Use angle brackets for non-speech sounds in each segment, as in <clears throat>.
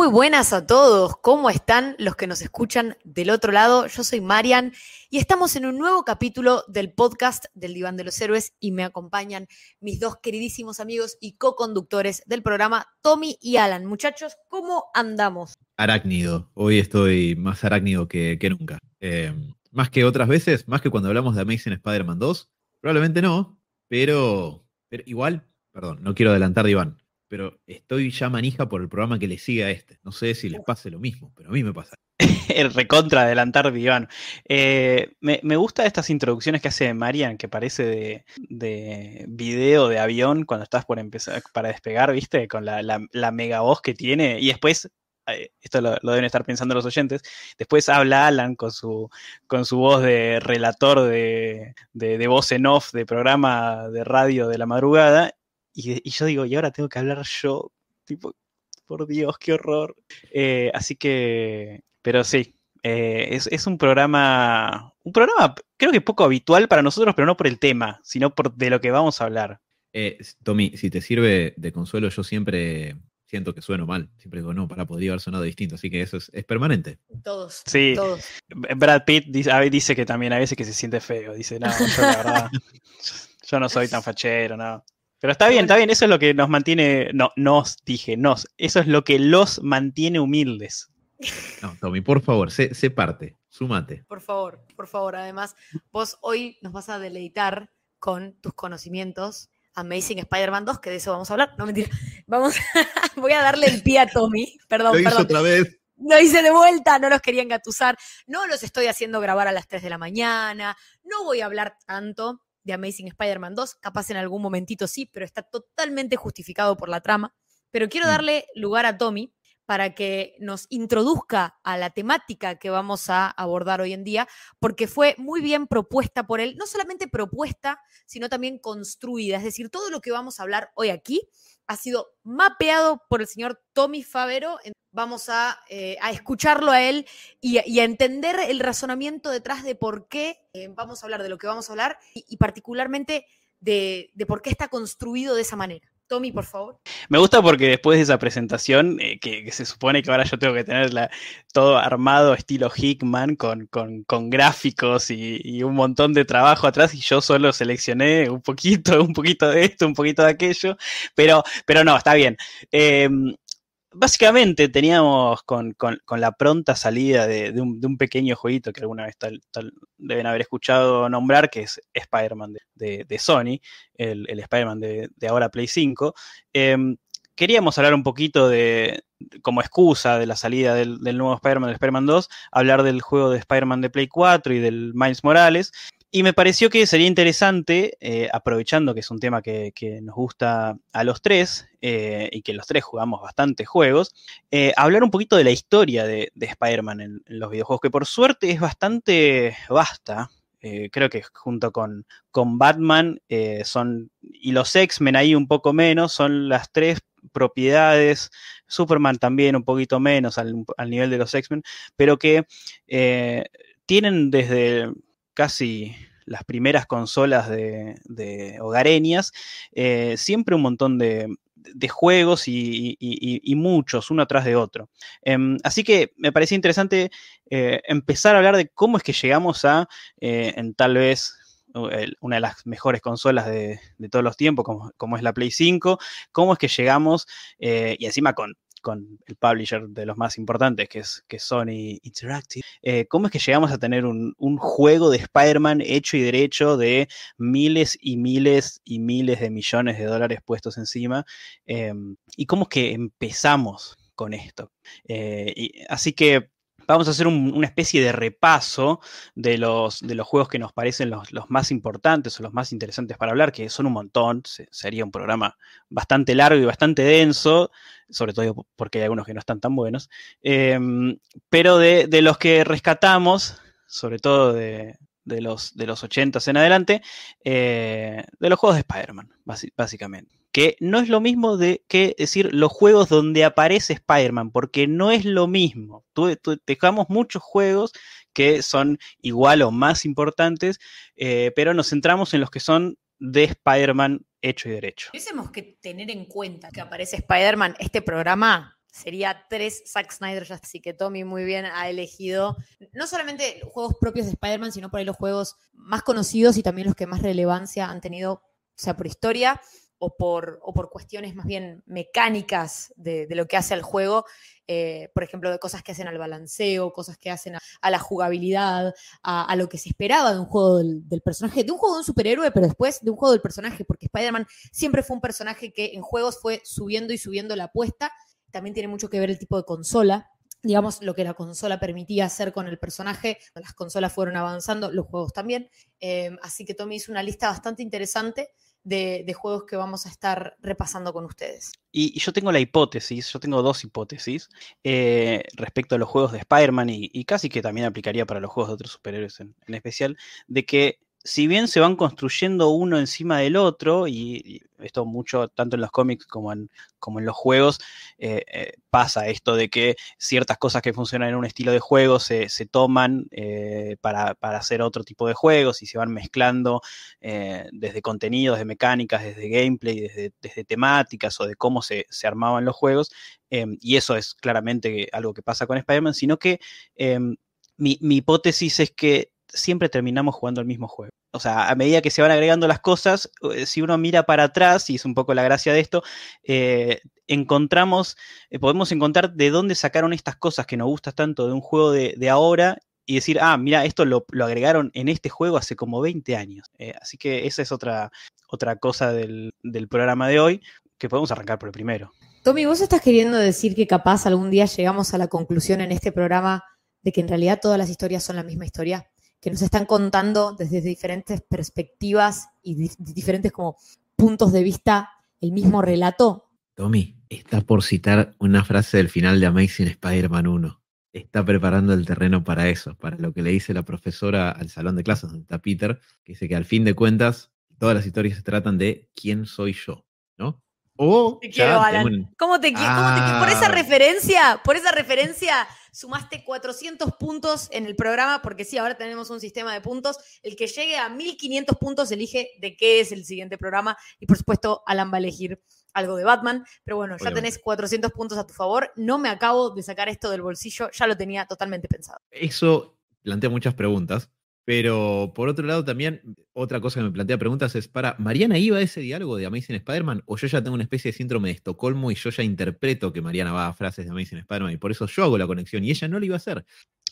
Muy buenas a todos, ¿cómo están los que nos escuchan del otro lado? Yo soy Marian y estamos en un nuevo capítulo del podcast del Diván de los Héroes y me acompañan mis dos queridísimos amigos y co-conductores del programa, Tommy y Alan. Muchachos, ¿cómo andamos? Arácnido, hoy estoy más arácnido que, nunca. Eh, más que otras veces, más que cuando hablamos de Amazing Spider-Man 2, probablemente no, pero, pero igual, perdón, no quiero adelantar de Iván, pero estoy ya manija por el programa que le sigue a este. No sé si les pase lo mismo, pero a mí me pasa. <laughs> el recontra adelantar diván. Eh, me, me gustan estas introducciones que hace Marian, que parece de, de, video de avión cuando estás por empezar, para despegar, ¿viste? Con la, la, mega voz que tiene. Y después, eh, esto lo, deben estar pensando los oyentes, después habla Alan con su, con su voz de relator de, de, de voz en off de programa de radio de la madrugada y, yo digo, y ahora tengo que hablar yo, tipo, por Dios, qué horror. Eh, así que, pero sí, eh, es, un programa, un programa creo que poco habitual para nosotros, pero no por el tema, sino por de lo que vamos a hablar. Eh, Tommy, si te sirve de consuelo, yo siempre siento que sueno mal. Siempre digo, no, para podría haber sonado distinto. Así que eso es, permanente. Todos. Sí. Todos. Brad Pitt dice, dice, que también a veces que se siente feo. Dice, no, yo la verdad, <laughs> yo no soy tan fachero, no. Pero está bien, está bien, eso es lo que nos mantiene, no, nos dije, nos, eso es lo que los mantiene humildes. No, Tommy, por favor, sé, parte, súmate. Por favor, por favor, además, vos hoy nos vas a deleitar con tus conocimientos Amazing Spider-Man 2, que de eso vamos a hablar. No, mentira. Vamos, <laughs> voy a darle el pie a Tommy. Perdón, Lo hice otra vez. Lo hice de vuelta, no los quería engatusar. No los estoy haciendo grabar a las 3 de la mañana. No voy a hablar tanto de Amazing Spider-Man 2, capaz en algún momentito sí, pero está totalmente justificado por la trama. Pero quiero mm. darle lugar a Tommy para que nos introduzca a la temática que vamos a abordar hoy en día, porque fue muy bien propuesta por él, no solamente propuesta, sino también construida. Es decir, todo lo que vamos a hablar hoy aquí ha sido mapeado por el señor Tommy Favero. Vamos a, eh, escucharlo a él y, a entender el razonamiento detrás de por qué eh, vamos a hablar de lo que vamos a hablar y, particularmente de por qué está construido de esa manera. Tommy, por favor. Me gusta porque después de esa presentación, eh, que, se supone que ahora yo tengo que tener todo armado estilo Hickman, con, con, gráficos y, un montón de trabajo atrás, y yo solo seleccioné un poquito, <laughs> un poquito de esto, un poquito de aquello, pero, pero no, está bien. Em, básicamente teníamos con, la pronta salida de, un, pequeño jueguito que alguna vez tal, deben haber escuchado nombrar, que es Spider-Man de, Sony, el, Spider-Man de, ahora Play 5. Em, queríamos hablar un poquito de, como excusa de la salida del, del nuevo Spider-Man, del Spider-Man 2, hablar del juego de Spider-Man de Play 4 y del Miles Morales. Y me pareció que sería interesante, eh, aprovechando que es un tema que, nos gusta a los tres eh, y que los tres jugamos bastantes juegos, eh, hablar un poquito de la historia de, Spider-Man en, los videojuegos, que por suerte es bastante vasta. creo que junto con, con Batman son, y los X-Men ahí un poco menos, son las tres propiedades, Superman también un poquito menos al, al nivel de los X-Men, pero que tienen desde casi las primeras consolas de, hogareñas, eh, siempre un montón de, juegos y, muchos, uno atrás de otro. Em, así que me parecía interesante eh, empezar a hablar de cómo es que llegamos a, eh, en tal vez una de las mejores consolas de, todos los tiempos, como, como, es la Play 5, cómo es que llegamos, y encima con con el publisher de los más importantes, que es, que Sony Interactive, eh, ¿cómo es que llegamos a tener un, juego de Spider-Man hecho y derecho de miles y miles y miles de millones de dólares puestos encima? Em, ¿Y cómo es que empezamos con esto? Eh, así que vamos a hacer una especie de repaso de los, juegos que nos parecen los, más importantes o los más interesantes para hablar, que son un montón. sería un programa bastante largo y bastante denso, sobre todo porque hay algunos que no están tan buenos. Em, pero de, los que rescatamos, sobre todo de, los, de los 80 en adelante, eh, de los juegos de Spider-Man, básicamente que no es lo mismo de que decir los juegos donde aparece Spider-Man, porque no es lo mismo. Tú, dejamos muchos juegos que son igual o más importantes, eh, pero nos centramos en los que son de Spider-Man hecho y derecho. Tuviésemos que tener en cuenta que aparece Spider-Man, este programa sería tres Zack Snyder, así que Tommy muy bien ha elegido no solamente juegos propios de Spider-Man, sino por ahí los juegos más conocidos y también los que más relevancia han tenido, o sea, por historia o por, o por cuestiones más bien mecánicas de, de lo que hace al juego. Eh, por ejemplo, de cosas que hacen al balanceo, cosas que hacen a, la jugabilidad, a, lo que se esperaba de un juego del, del, personaje, de un juego de un superhéroe, pero después de un juego del personaje, porque Spider-Man siempre fue un personaje que en juegos fue subiendo y subiendo la apuesta. También tiene mucho que ver el tipo de consola, digamos, lo que la consola permitía hacer con el personaje. Las consolas fueron avanzando, los juegos también. Eh, así que Tommy hizo una lista bastante interesante de, juegos que vamos a estar repasando con ustedes. Y, yo tengo la hipótesis, yo tengo dos hipótesis eh, respecto a los juegos de Spider-Man y, casi que también aplicaría para los juegos de otros superhéroes en especial, de que si bien se van construyendo uno encima del otro, y, esto mucho tanto en los cómics como en, los juegos, eh, eh, pasa esto de que ciertas cosas que funcionan en un estilo de juego se, se toman eh, para, para, hacer otro tipo de juegos y se van mezclando desde contenidos, de mecánicas, desde gameplay, desde, desde temáticas o de cómo se, se armaban los juegos. Y eso es claramente algo que pasa con Spider-Man, sino que mi, mi hipótesis es que siempre terminamos jugando el mismo juego. O sea, a medida que se van agregando las cosas, eh, si uno mira para atrás, y es un poco la gracia de esto, eh, encontramos, eh, podemos encontrar de dónde sacaron estas cosas que nos gustan tanto de un juego de, ahora y decir, ah, mira, esto lo, agregaron en este juego hace como 20 años. Así que esa es otra, otra cosa del, del programa de hoy, que podemos arrancar por el primero. Tommy, ¿vos estás queriendo decir que capaz algún día llegamos a la conclusión en este programa de que en realidad todas las historias son la misma historia? Que nos están contando desde diferentes perspectivas y di diferentes como puntos de vista el mismo relato. Tommy, está por citar una frase del final de Amazing Spider-Man 1. Está preparando el terreno para eso, para lo que le dice la profesora al salón de clases donde está Peter, que dice que al fin de cuentas todas las historias se tratan de quién soy yo, ¿no? O te quiero, Alan. Un... ¿Cómo te quiero? Ah. Por esa referencia, por esa referencia, sumaste 400 puntos en el programa, porque sí, ahora tenemos un sistema de puntos. El que llegue a 1500 puntos elige de qué es el siguiente programa. Y por supuesto, Alan va a elegir algo de Batman. Pero bueno, ya tenés 400 puntos a tu favor. No me acabo de sacar esto del bolsillo, ya lo tenía totalmente pensado. Eso plantea muchas preguntas. Pero por otro lado, también otra cosa que me plantea preguntas es: ¿para Mariana iba a ese diálogo de Amazing Spider-Man? ¿O yo ya tengo una especie de síndrome de Estocolmo y yo ya interpreto que Mariana va a frases de Amazing Spider-Man y por eso yo hago la conexión y ella no lo iba a hacer?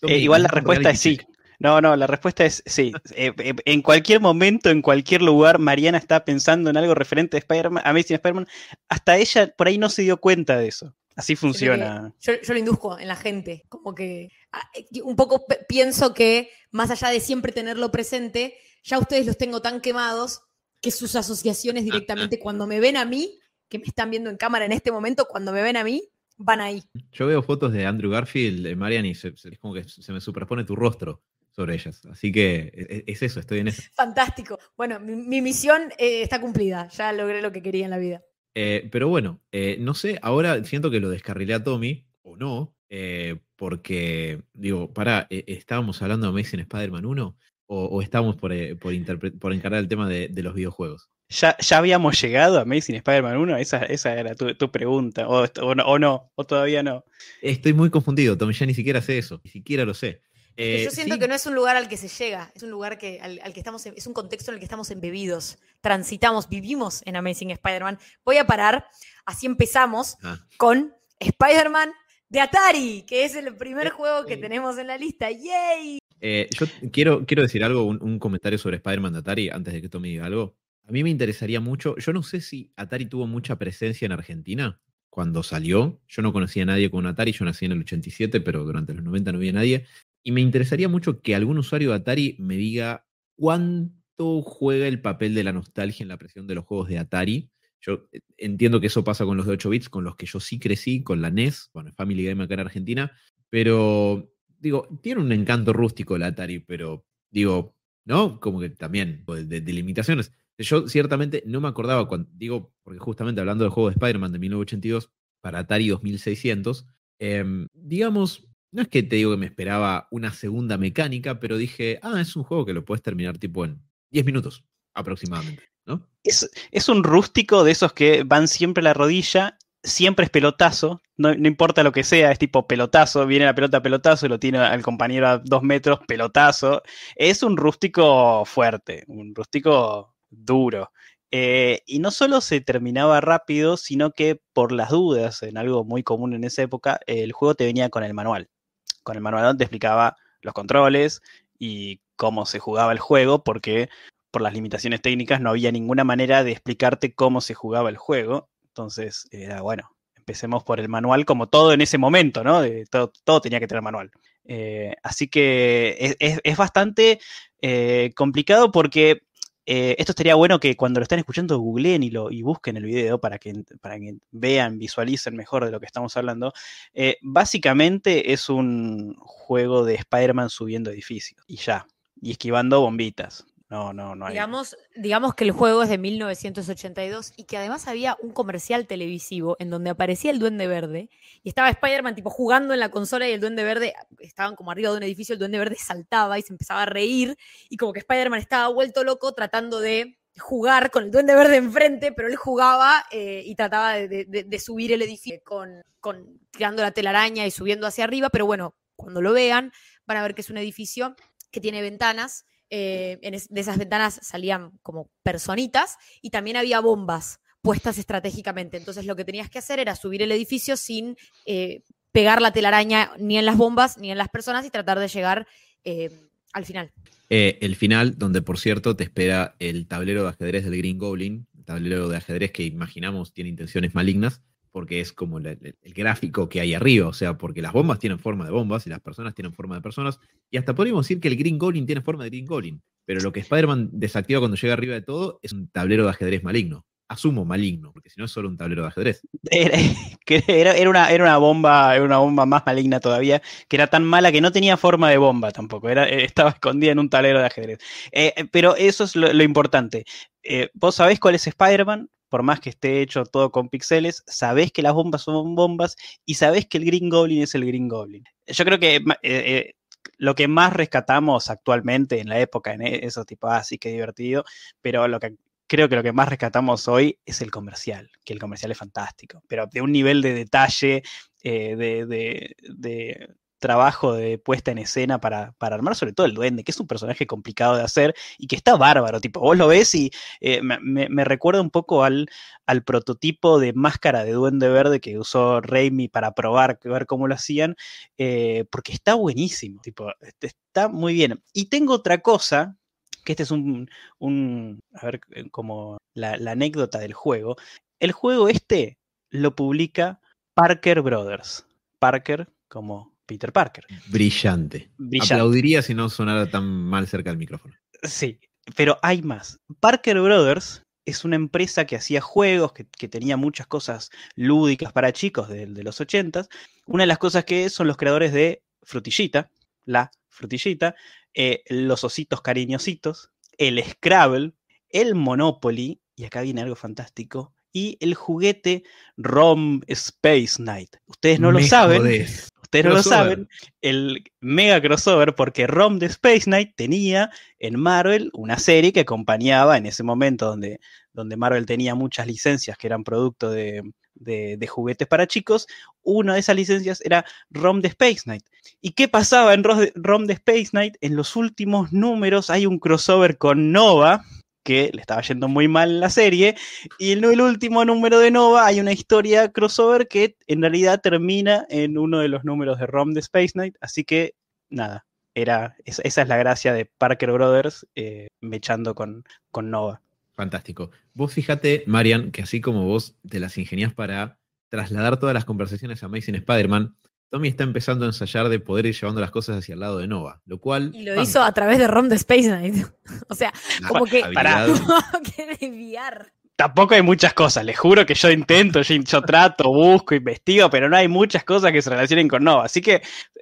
Eh, igual la respuesta es sí. No, no, la respuesta es sí. <laughs> Eh, eh, en cualquier momento, en cualquier lugar, Mariana está pensando en algo referente a Spider-Man, Amazing Spider-Man. Hasta ella por ahí no se dio cuenta de eso. Así funciona. Yo, yo, lo induzco en la gente, como que ah, un poco pienso que más allá de siempre tenerlo presente, ya ustedes los tengo tan quemados que sus asociaciones directamente <laughs> cuando me ven a mí, que me están viendo en cámara en este momento, cuando me ven a mí, van ahí. Yo veo fotos de Andrew Garfield, de Marian, y se, es como que se me superpone tu rostro sobre ellas. Así que e, es eso, estoy en eso. Fantástico. Bueno, mi, mi misión eh, está cumplida. Ya logré lo que quería en la vida. Eh, pero bueno, eh, no sé, ahora siento que lo descarrilé a Tommy, o no, eh, porque, digo, para, ¿estábamos hablando de Amazing Spider-Man 1? ¿O, o estábamos por, por, por, encarar el tema de, de los videojuegos? ¿Ya, ¿Ya, habíamos llegado a Amazing Spider-Man 1? Esa, esa era tu, tu pregunta, o, o, no, o no, o todavía no. Estoy muy confundido, Tommy, ya ni siquiera sé eso, ni siquiera lo sé. Eh, yo siento sí. que no es un lugar al que se llega, es un lugar que, al, al, que estamos, es un contexto en el que estamos embebidos, transitamos, vivimos en Amazing Spider-Man. Voy a parar, así empezamos ah. con Spider-Man de Atari, que es el primer eh, juego que eh. tenemos en la lista. ¡Yay! Eh, yo quiero, quiero decir algo, un, un comentario sobre Spider-Man de Atari, antes de que Tommy diga algo. A mí me interesaría mucho, yo no sé si Atari tuvo mucha presencia en Argentina cuando salió. Yo no conocía a nadie con un Atari, yo nací en el 87, pero durante los 90 no había nadie. Y me interesaría mucho que algún usuario de Atari me diga cuánto juega el papel de la nostalgia en la presión de los juegos de Atari. Yo eh, entiendo que eso pasa con los de 8 bits, con los que yo sí crecí, con la NES, bueno, Family Game acá en Argentina, pero digo, tiene un encanto rústico el Atari, pero digo, ¿no? Como que también de, limitaciones. Yo ciertamente no me acordaba, cuando, digo, porque justamente hablando del juego de Spider-Man de 1982 para Atari 2600, eh, digamos, no es que te digo que me esperaba una segunda mecánica, pero dije, ah, es un juego que lo puedes terminar tipo en 10 minutos aproximadamente, ¿no? Es, un rústico de esos que van siempre a la rodilla, siempre es pelotazo, no, importa lo que sea, es tipo pelotazo, viene la pelota pelotazo, lo tiene al compañero a dos metros, pelotazo. Es un rústico fuerte, un rústico duro. Eh, y no solo se terminaba rápido, sino que por las dudas, en algo muy común en esa época, el juego te venía con el manual. Con el manual donde te explicaba los controles y cómo se jugaba el juego, porque por las limitaciones técnicas no había ninguna manera de explicarte cómo se jugaba el juego. Entonces era bueno, empecemos por el manual como todo en ese momento, ¿no? todo, tenía que tener manual. Eh, así que es, bastante eh, complicado porque eh, esto estaría bueno que cuando lo estén escuchando googleen y, lo, y busquen el video para que, para que vean, visualicen mejor de lo que estamos hablando. Eh, básicamente es un juego de Spider-Man subiendo edificios y ya, y esquivando bombitas. No, no, no hay. Digamos, digamos que el juego es de 1982 y que además había un comercial televisivo en donde aparecía el Duende Verde y estaba Spider-Man tipo jugando en la consola y el Duende Verde estaban como arriba de un edificio, el Duende Verde saltaba y se empezaba a reír y como que Spider-Man estaba vuelto loco tratando de jugar con el Duende Verde enfrente, pero él jugaba eh, y trataba de, subir el edificio con, con tirando la telaraña y subiendo hacia arriba, pero bueno, cuando lo vean van a ver que es un edificio que tiene ventanas eh, de esas ventanas salían como personitas y también había bombas puestas estratégicamente. Entonces lo que tenías que hacer era subir el edificio sin eh, pegar la telaraña ni en las bombas ni en las personas y tratar de llegar eh, al final. el final, donde por cierto te espera el tablero de ajedrez del Green Goblin, tablero de ajedrez que imaginamos tiene intenciones malignas, porque es como el, gráfico que hay arriba, o sea, porque las bombas tienen forma de bombas y las personas tienen forma de personas, y hasta podríamos decir que el Green Goblin tiene forma de Green Goblin, pero lo que Spider-Man desactiva cuando llega arriba de todo es un tablero de ajedrez maligno. Asumo maligno, porque si no es solo un tablero de ajedrez. Era, <laughs> era, una, era, una, bomba, era una bomba más maligna todavía, que era tan mala que no tenía forma de bomba tampoco, era, eh, estaba escondida en un tablero de ajedrez. Eh, eh, pero eso es lo, importante. Vos sabés cuál es Spider-Man, por más que esté hecho todo con píxeles, sabés que las bombas son bombas y sabés que el Green Goblin es el Green Goblin. Yo creo que eh, eh, lo que más rescatamos actualmente en la época, en e, esos tipos, así ah, que divertido, pero lo que creo que lo que más rescatamos hoy es el comercial, que el comercial es fantástico, pero de un nivel de detalle, eh, de, trabajo de puesta en escena para, armar sobre todo el duende, que es un personaje complicado de hacer y que está bárbaro, tipo, vos lo ves y eh, me, recuerda un poco al, al, prototipo de máscara de duende verde que usó Raimi para probar, ver cómo lo hacían, eh, porque está buenísimo, tipo, este, está muy bien. Y tengo otra cosa, que este es un, a ver, eh, como la anécdota del juego. El juego este lo publica Parker Brothers. Parker como Peter Parker. Brillante. Aplaudiría si no sonara tan mal cerca del micrófono. Sí, pero hay más. Parker Brothers es una empresa que hacía juegos, que, tenía muchas cosas lúdicas para chicos de, los ochentas. Una de las cosas que son los creadores de Frutillita, la Frutillita, eh, los ositos cariñositos, el Scrabble, el Monopoly, y acá viene algo fantástico, y el juguete ROM Space Knight. Ustedes no lo saben. Ustedes no lo saben, el mega crossover, porque ROM de Space Knight tenía en Marvel una serie que acompañaba en ese momento donde, donde Marvel tenía muchas licencias que eran producto de, juguetes para chicos. Una de esas licencias era ROM de Space Knight. ¿Y qué pasaba en ROM de Space Knight? En los últimos números hay un crossover con Nova, que le estaba yendo muy mal la serie. Y en el último número de Nova hay una historia crossover que en realidad termina en uno de los números de ROM de Space Knight. Así que, nada, era, esa, es la gracia de Parker Brothers eh, mechando con, con Nova. Fantástico. Vos fíjate, Marian, que así como vos te las ingenias para trasladar todas las conversaciones a Amazing Spider-Man, Tommy está empezando a ensayar de poder ir llevando las cosas hacia el lado de Nova, lo cual... Y lo hizo a través de ROM de Space Knight. <laughs> o sea, como que... Para... <laughs> Tampoco hay muchas cosas, les juro que yo intento, yo, trato, busco, investigo, pero no hay muchas cosas que se relacionen con Nova. Así que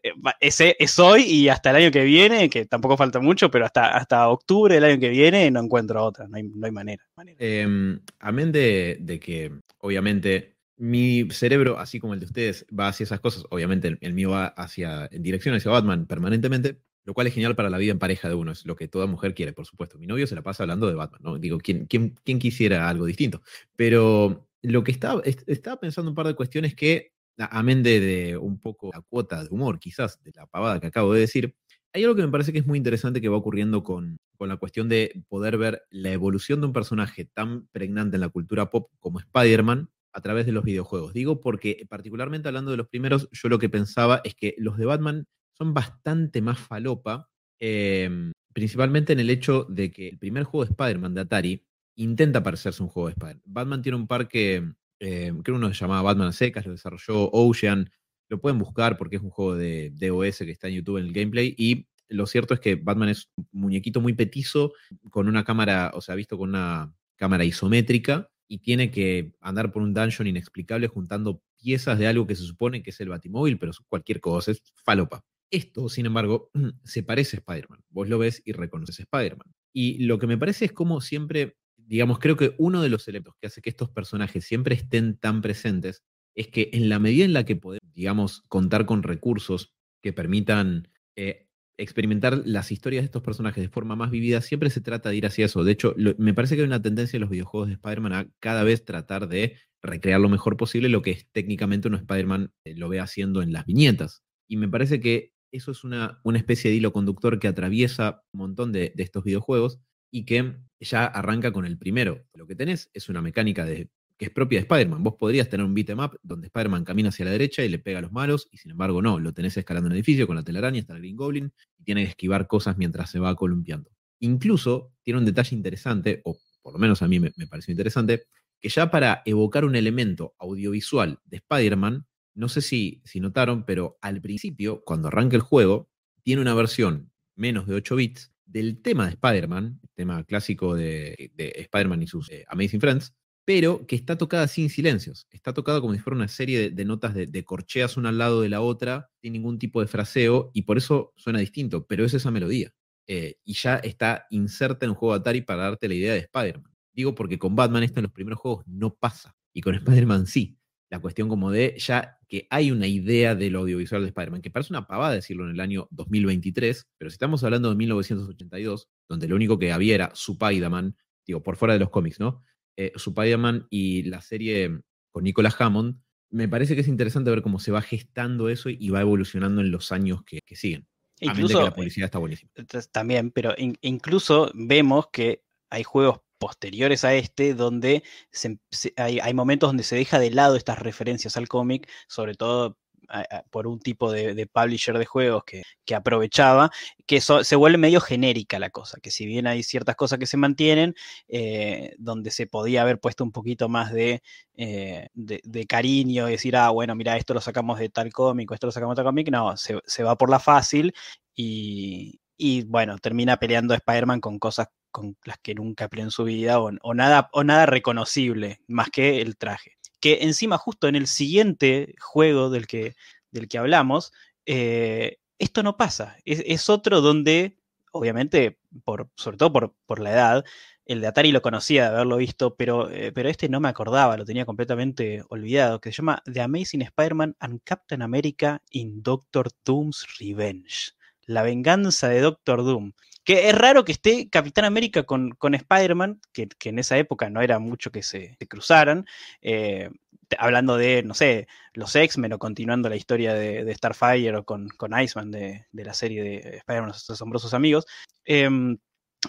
eh, ese es hoy y hasta el año que viene, que tampoco falta mucho, pero hasta, hasta octubre del año que viene no encuentro otra, no hay, manera. Em, amén de que, obviamente, mi cerebro, así como el de ustedes, va hacia esas cosas. Obviamente el, mío va hacia, en dirección hacia Batman permanentemente, lo cual es genial para la vida en pareja de uno. Es lo que toda mujer quiere, por supuesto. Mi novio se la pasa hablando de Batman, ¿no? Digo, ¿quién, quién, quién quisiera algo distinto? Pero lo que estaba, estaba pensando un par de cuestiones que amén de, de un poco la cuota de humor, quizás, de la pavada que acabo de decir, hay algo que me parece que es muy interesante que va ocurriendo con, con, la cuestión de poder ver la evolución de un personaje tan pregnante en la cultura pop como Spider-Man a través de los videojuegos. Digo porque, particularmente hablando de los primeros, yo lo que pensaba es que los de Batman son bastante más falopa, em, principalmente en el hecho de que el primer juego de Spider-Man de Atari intenta parecerse un juego de Spider-Man. Batman tiene un par que, em, creo uno se llamaba Batman secas, lo desarrolló Ocean, lo pueden buscar porque es un juego de DOS que está en YouTube en el gameplay. Y lo cierto es que Batman es un muñequito muy petizo, con una cámara, o sea, visto con una cámara isométrica, y tiene que andar por un dungeon inexplicable juntando piezas de algo que se supone que es el Batimóvil, pero cualquier cosa, es falopa. Esto, sin embargo, <clears throat> se parece a Spider-Man. Vos lo ves y reconoces a Spider-Man. Y lo que me parece es como siempre, digamos, creo que uno de los elementos que hace que estos personajes siempre estén tan presentes es que en la medida en la que podemos, digamos, contar con recursos que permitan eh, experimentar las historias de estos personajes de forma más vivida, siempre se trata de ir hacia eso. De hecho, me parece que hay una tendencia en los videojuegos de Spider-Man a cada vez tratar de recrear lo mejor posible lo que es técnicamente un Spider-Man eh, lo ve haciendo en las viñetas. Y me parece que eso es una, una especie de hilo conductor que atraviesa un montón de, de estos videojuegos y que ya arranca con el primero. Lo que tenés es una mecánica de que es propia de Spider-Man. Vos podrías tener un beat'em up donde Spider-Man camina hacia la derecha y le pega a los malos, y sin embargo no, lo tenés escalando en el edificio con la telaraña, está el Green Goblin, y tiene que esquivar cosas mientras se va columpiando. Incluso tiene un detalle interesante, o por lo menos a mí me, pareció interesante, que ya para evocar un elemento audiovisual de Spider-Man, no sé si, si notaron, pero al principio, cuando arranca el juego, tiene una versión menos de 8 bits del tema de Spider-Man, tema clásico de, de Spider-Man y sus eh, Amazing Friends, pero que está tocada sin silencios. Está tocada como si fuera una serie de, notas de, corcheas una al lado de la otra, sin ningún tipo de fraseo, y por eso suena distinto, pero es esa melodía. Eh, y ya está inserta en un juego de Atari para darte la idea de Spider-Man. Digo porque con Batman esto en los primeros juegos no pasa, y con Spider-Man sí. La cuestión como de ya que hay una idea del audiovisual de Spider-Man, que parece una pavada decirlo en el año 2023, pero si estamos hablando de 1982, donde lo único que había era Spider-Man, digo, por fuera de los cómics, ¿no? Eh, Spider-Man y la serie con Nicolas Hammond, me parece que es interesante ver cómo se va gestando eso y va evolucionando en los años que, siguen. Incluso, que la publicidad está buenísima. También, pero incluso vemos que hay juegos posteriores a este donde hay, hay, momentos donde se deja de lado estas referencias al cómic, sobre todo por un tipo de, publisher de juegos que, aprovechaba, que se vuelve medio genérica la cosa, que si bien hay ciertas cosas que se mantienen, eh, donde se podía haber puesto un poquito más de, eh, de, cariño y decir, ah, bueno, mira, esto lo sacamos de tal cómic, esto lo sacamos de tal cómic, no, se, va por la fácil y, bueno, termina peleando Spider-Man con cosas con las que nunca peleó en su vida o, nada, o nada reconocible más que el traje que encima justo en el siguiente juego del que, del que hablamos, eh, esto no pasa. Es, otro donde, obviamente, por, sobre todo por, por, la edad, el de Atari lo conocía de haberlo visto, pero, eh, pero este no me acordaba, lo tenía completamente olvidado, que se llama The Amazing Spider-Man and Captain America in Doctor Doom's Revenge. La venganza de Doctor Doom. Que es raro que esté Capitán América con, con Spider-Man, que, en esa época no era mucho que se, cruzaran. Eh, hablando de, no sé, los X-Men o continuando la historia de, Starfire o con, con Iceman de, la serie de Spider-Man, los asombrosos amigos. Em,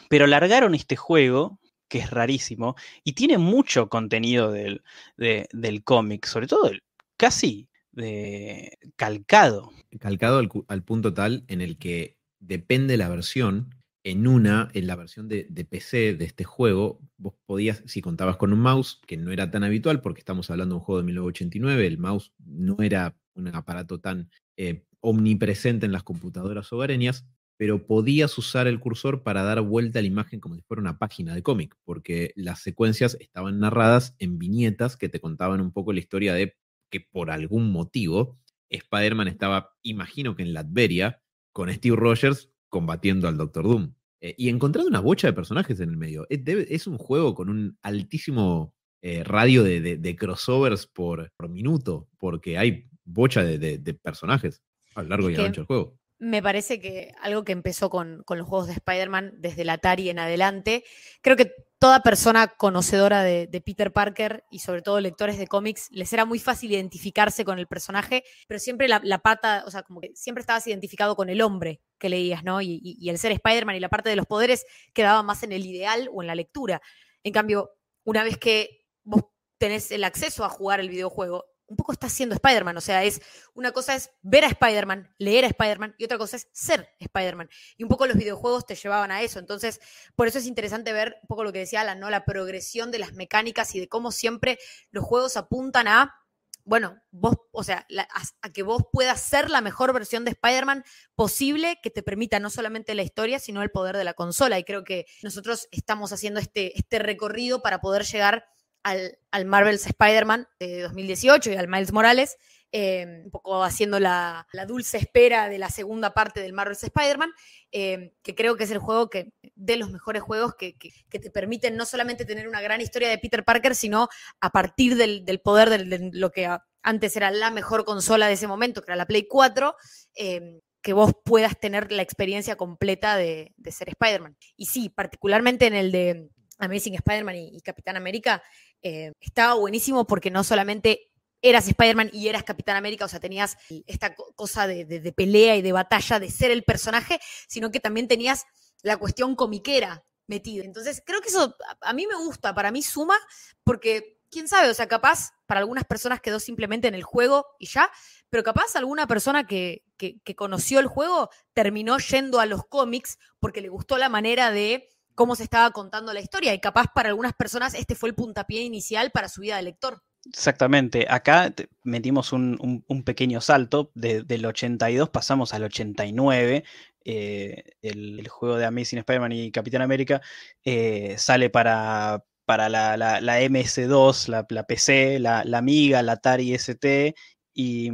pero largaron este juego, que es rarísimo, y tiene mucho contenido del, del cómic, sobre todo casi de calcado. Calcado al, al, punto tal en el que depende la versión, en una, en la versión de, PC de este juego, vos podías, si contabas con un mouse, que no era tan habitual porque estamos hablando de un juego de 1989, el mouse no era un aparato tan eh, omnipresente en las computadoras hogareñas, pero podías usar el cursor para dar vuelta a la imagen como si fuera una página de cómic, porque las secuencias estaban narradas en viñetas que te contaban un poco la historia de que por algún motivo Spider-Man estaba, imagino que en Latveria, con Steve Rogers combatiendo al Doctor Doom. Eh, y encontrando una bocha de personajes en el medio. Es, un juego con un altísimo eh, radio de, crossovers por, minuto, porque hay bocha de, personajes a lo largo y ancho del juego. Me parece que algo que empezó con, los juegos de Spider-Man desde la Atari en adelante, creo que toda persona conocedora de, Peter Parker y sobre todo lectores de cómics, les era muy fácil identificarse con el personaje, pero siempre la, pata, o sea, como que siempre estabas identificado con el hombre que leías, ¿no? Y, y, y el ser Spider-Man y la parte de los poderes quedaba más en el ideal o en la lectura. En cambio, una vez que vos tenés el acceso a jugar el videojuego, un poco está siendo Spider-Man. O sea, es una cosa es ver a Spider-Man, leer a Spider-Man, y otra cosa es ser Spider-Man. Y un poco los videojuegos te llevaban a eso. Entonces, por eso es interesante ver un poco lo que decía Alan, ¿no? La progresión de las mecánicas y de cómo siempre los juegos apuntan a. Bueno, vos, o sea, la, a, a, que vos puedas ser la mejor versión de Spider-Man posible que te permita no solamente la historia, sino el poder de la consola. Y creo que nosotros estamos haciendo este, este recorrido para poder llegar al, al Marvel's Spider-Man de 2018 y al Miles Morales, eh, un poco haciendo la, la, dulce espera de la segunda parte del Marvel's Spider-Man, eh, que creo que es el juego que, de los mejores juegos que, que, que, te permiten no solamente tener una gran historia de Peter Parker, sino a partir del, del poder de, lo que antes era la mejor consola de ese momento, que era la Play 4, eh, que vos puedas tener la experiencia completa de, de ser Spider-Man. Y sí, particularmente en el de Amazing Spider-Man y, y, Capitán América, eh, estaba buenísimo porque no solamente eras Spider-Man y eras Capitán América, o sea, tenías esta cosa de, de, pelea y de batalla de ser el personaje, sino que también tenías la cuestión comiquera metida. Entonces, creo que eso a, mí me gusta, para mí suma, porque quién sabe, o sea, capaz para algunas personas quedó simplemente en el juego y ya, pero capaz alguna persona que, que conoció el juego terminó yendo a los cómics porque le gustó la manera de cómo se estaba contando la historia y capaz para algunas personas este fue el puntapié inicial para su vida de lector. Exactamente, acá metimos un, pequeño salto, de, del 82 pasamos al 89, eh, el, juego de Amazing Spider-Man y Capitán América eh, sale para, para la, la, la MS2, la, la PC, la, Amiga, la Atari ST, y,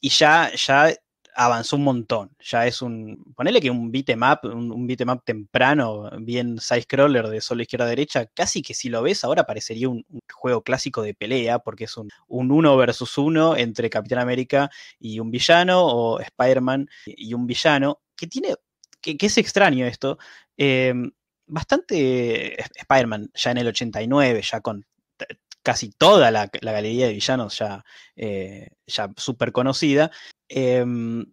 y ya, ya avanzó un montón. Ya es un. Ponele que un beatmap, un, un beatmap temprano, bien side-scroller de solo izquierda derecha, casi que si lo ves ahora parecería un, juego clásico de pelea, porque es un, un, uno versus uno entre Capitán América y un villano, o Spider-Man y un villano, que tiene. que, que es extraño esto. Eh, bastante Spider-Man ya en el 89, ya con casi toda la, la, galería de villanos ya, eh, ya súper conocida, eh,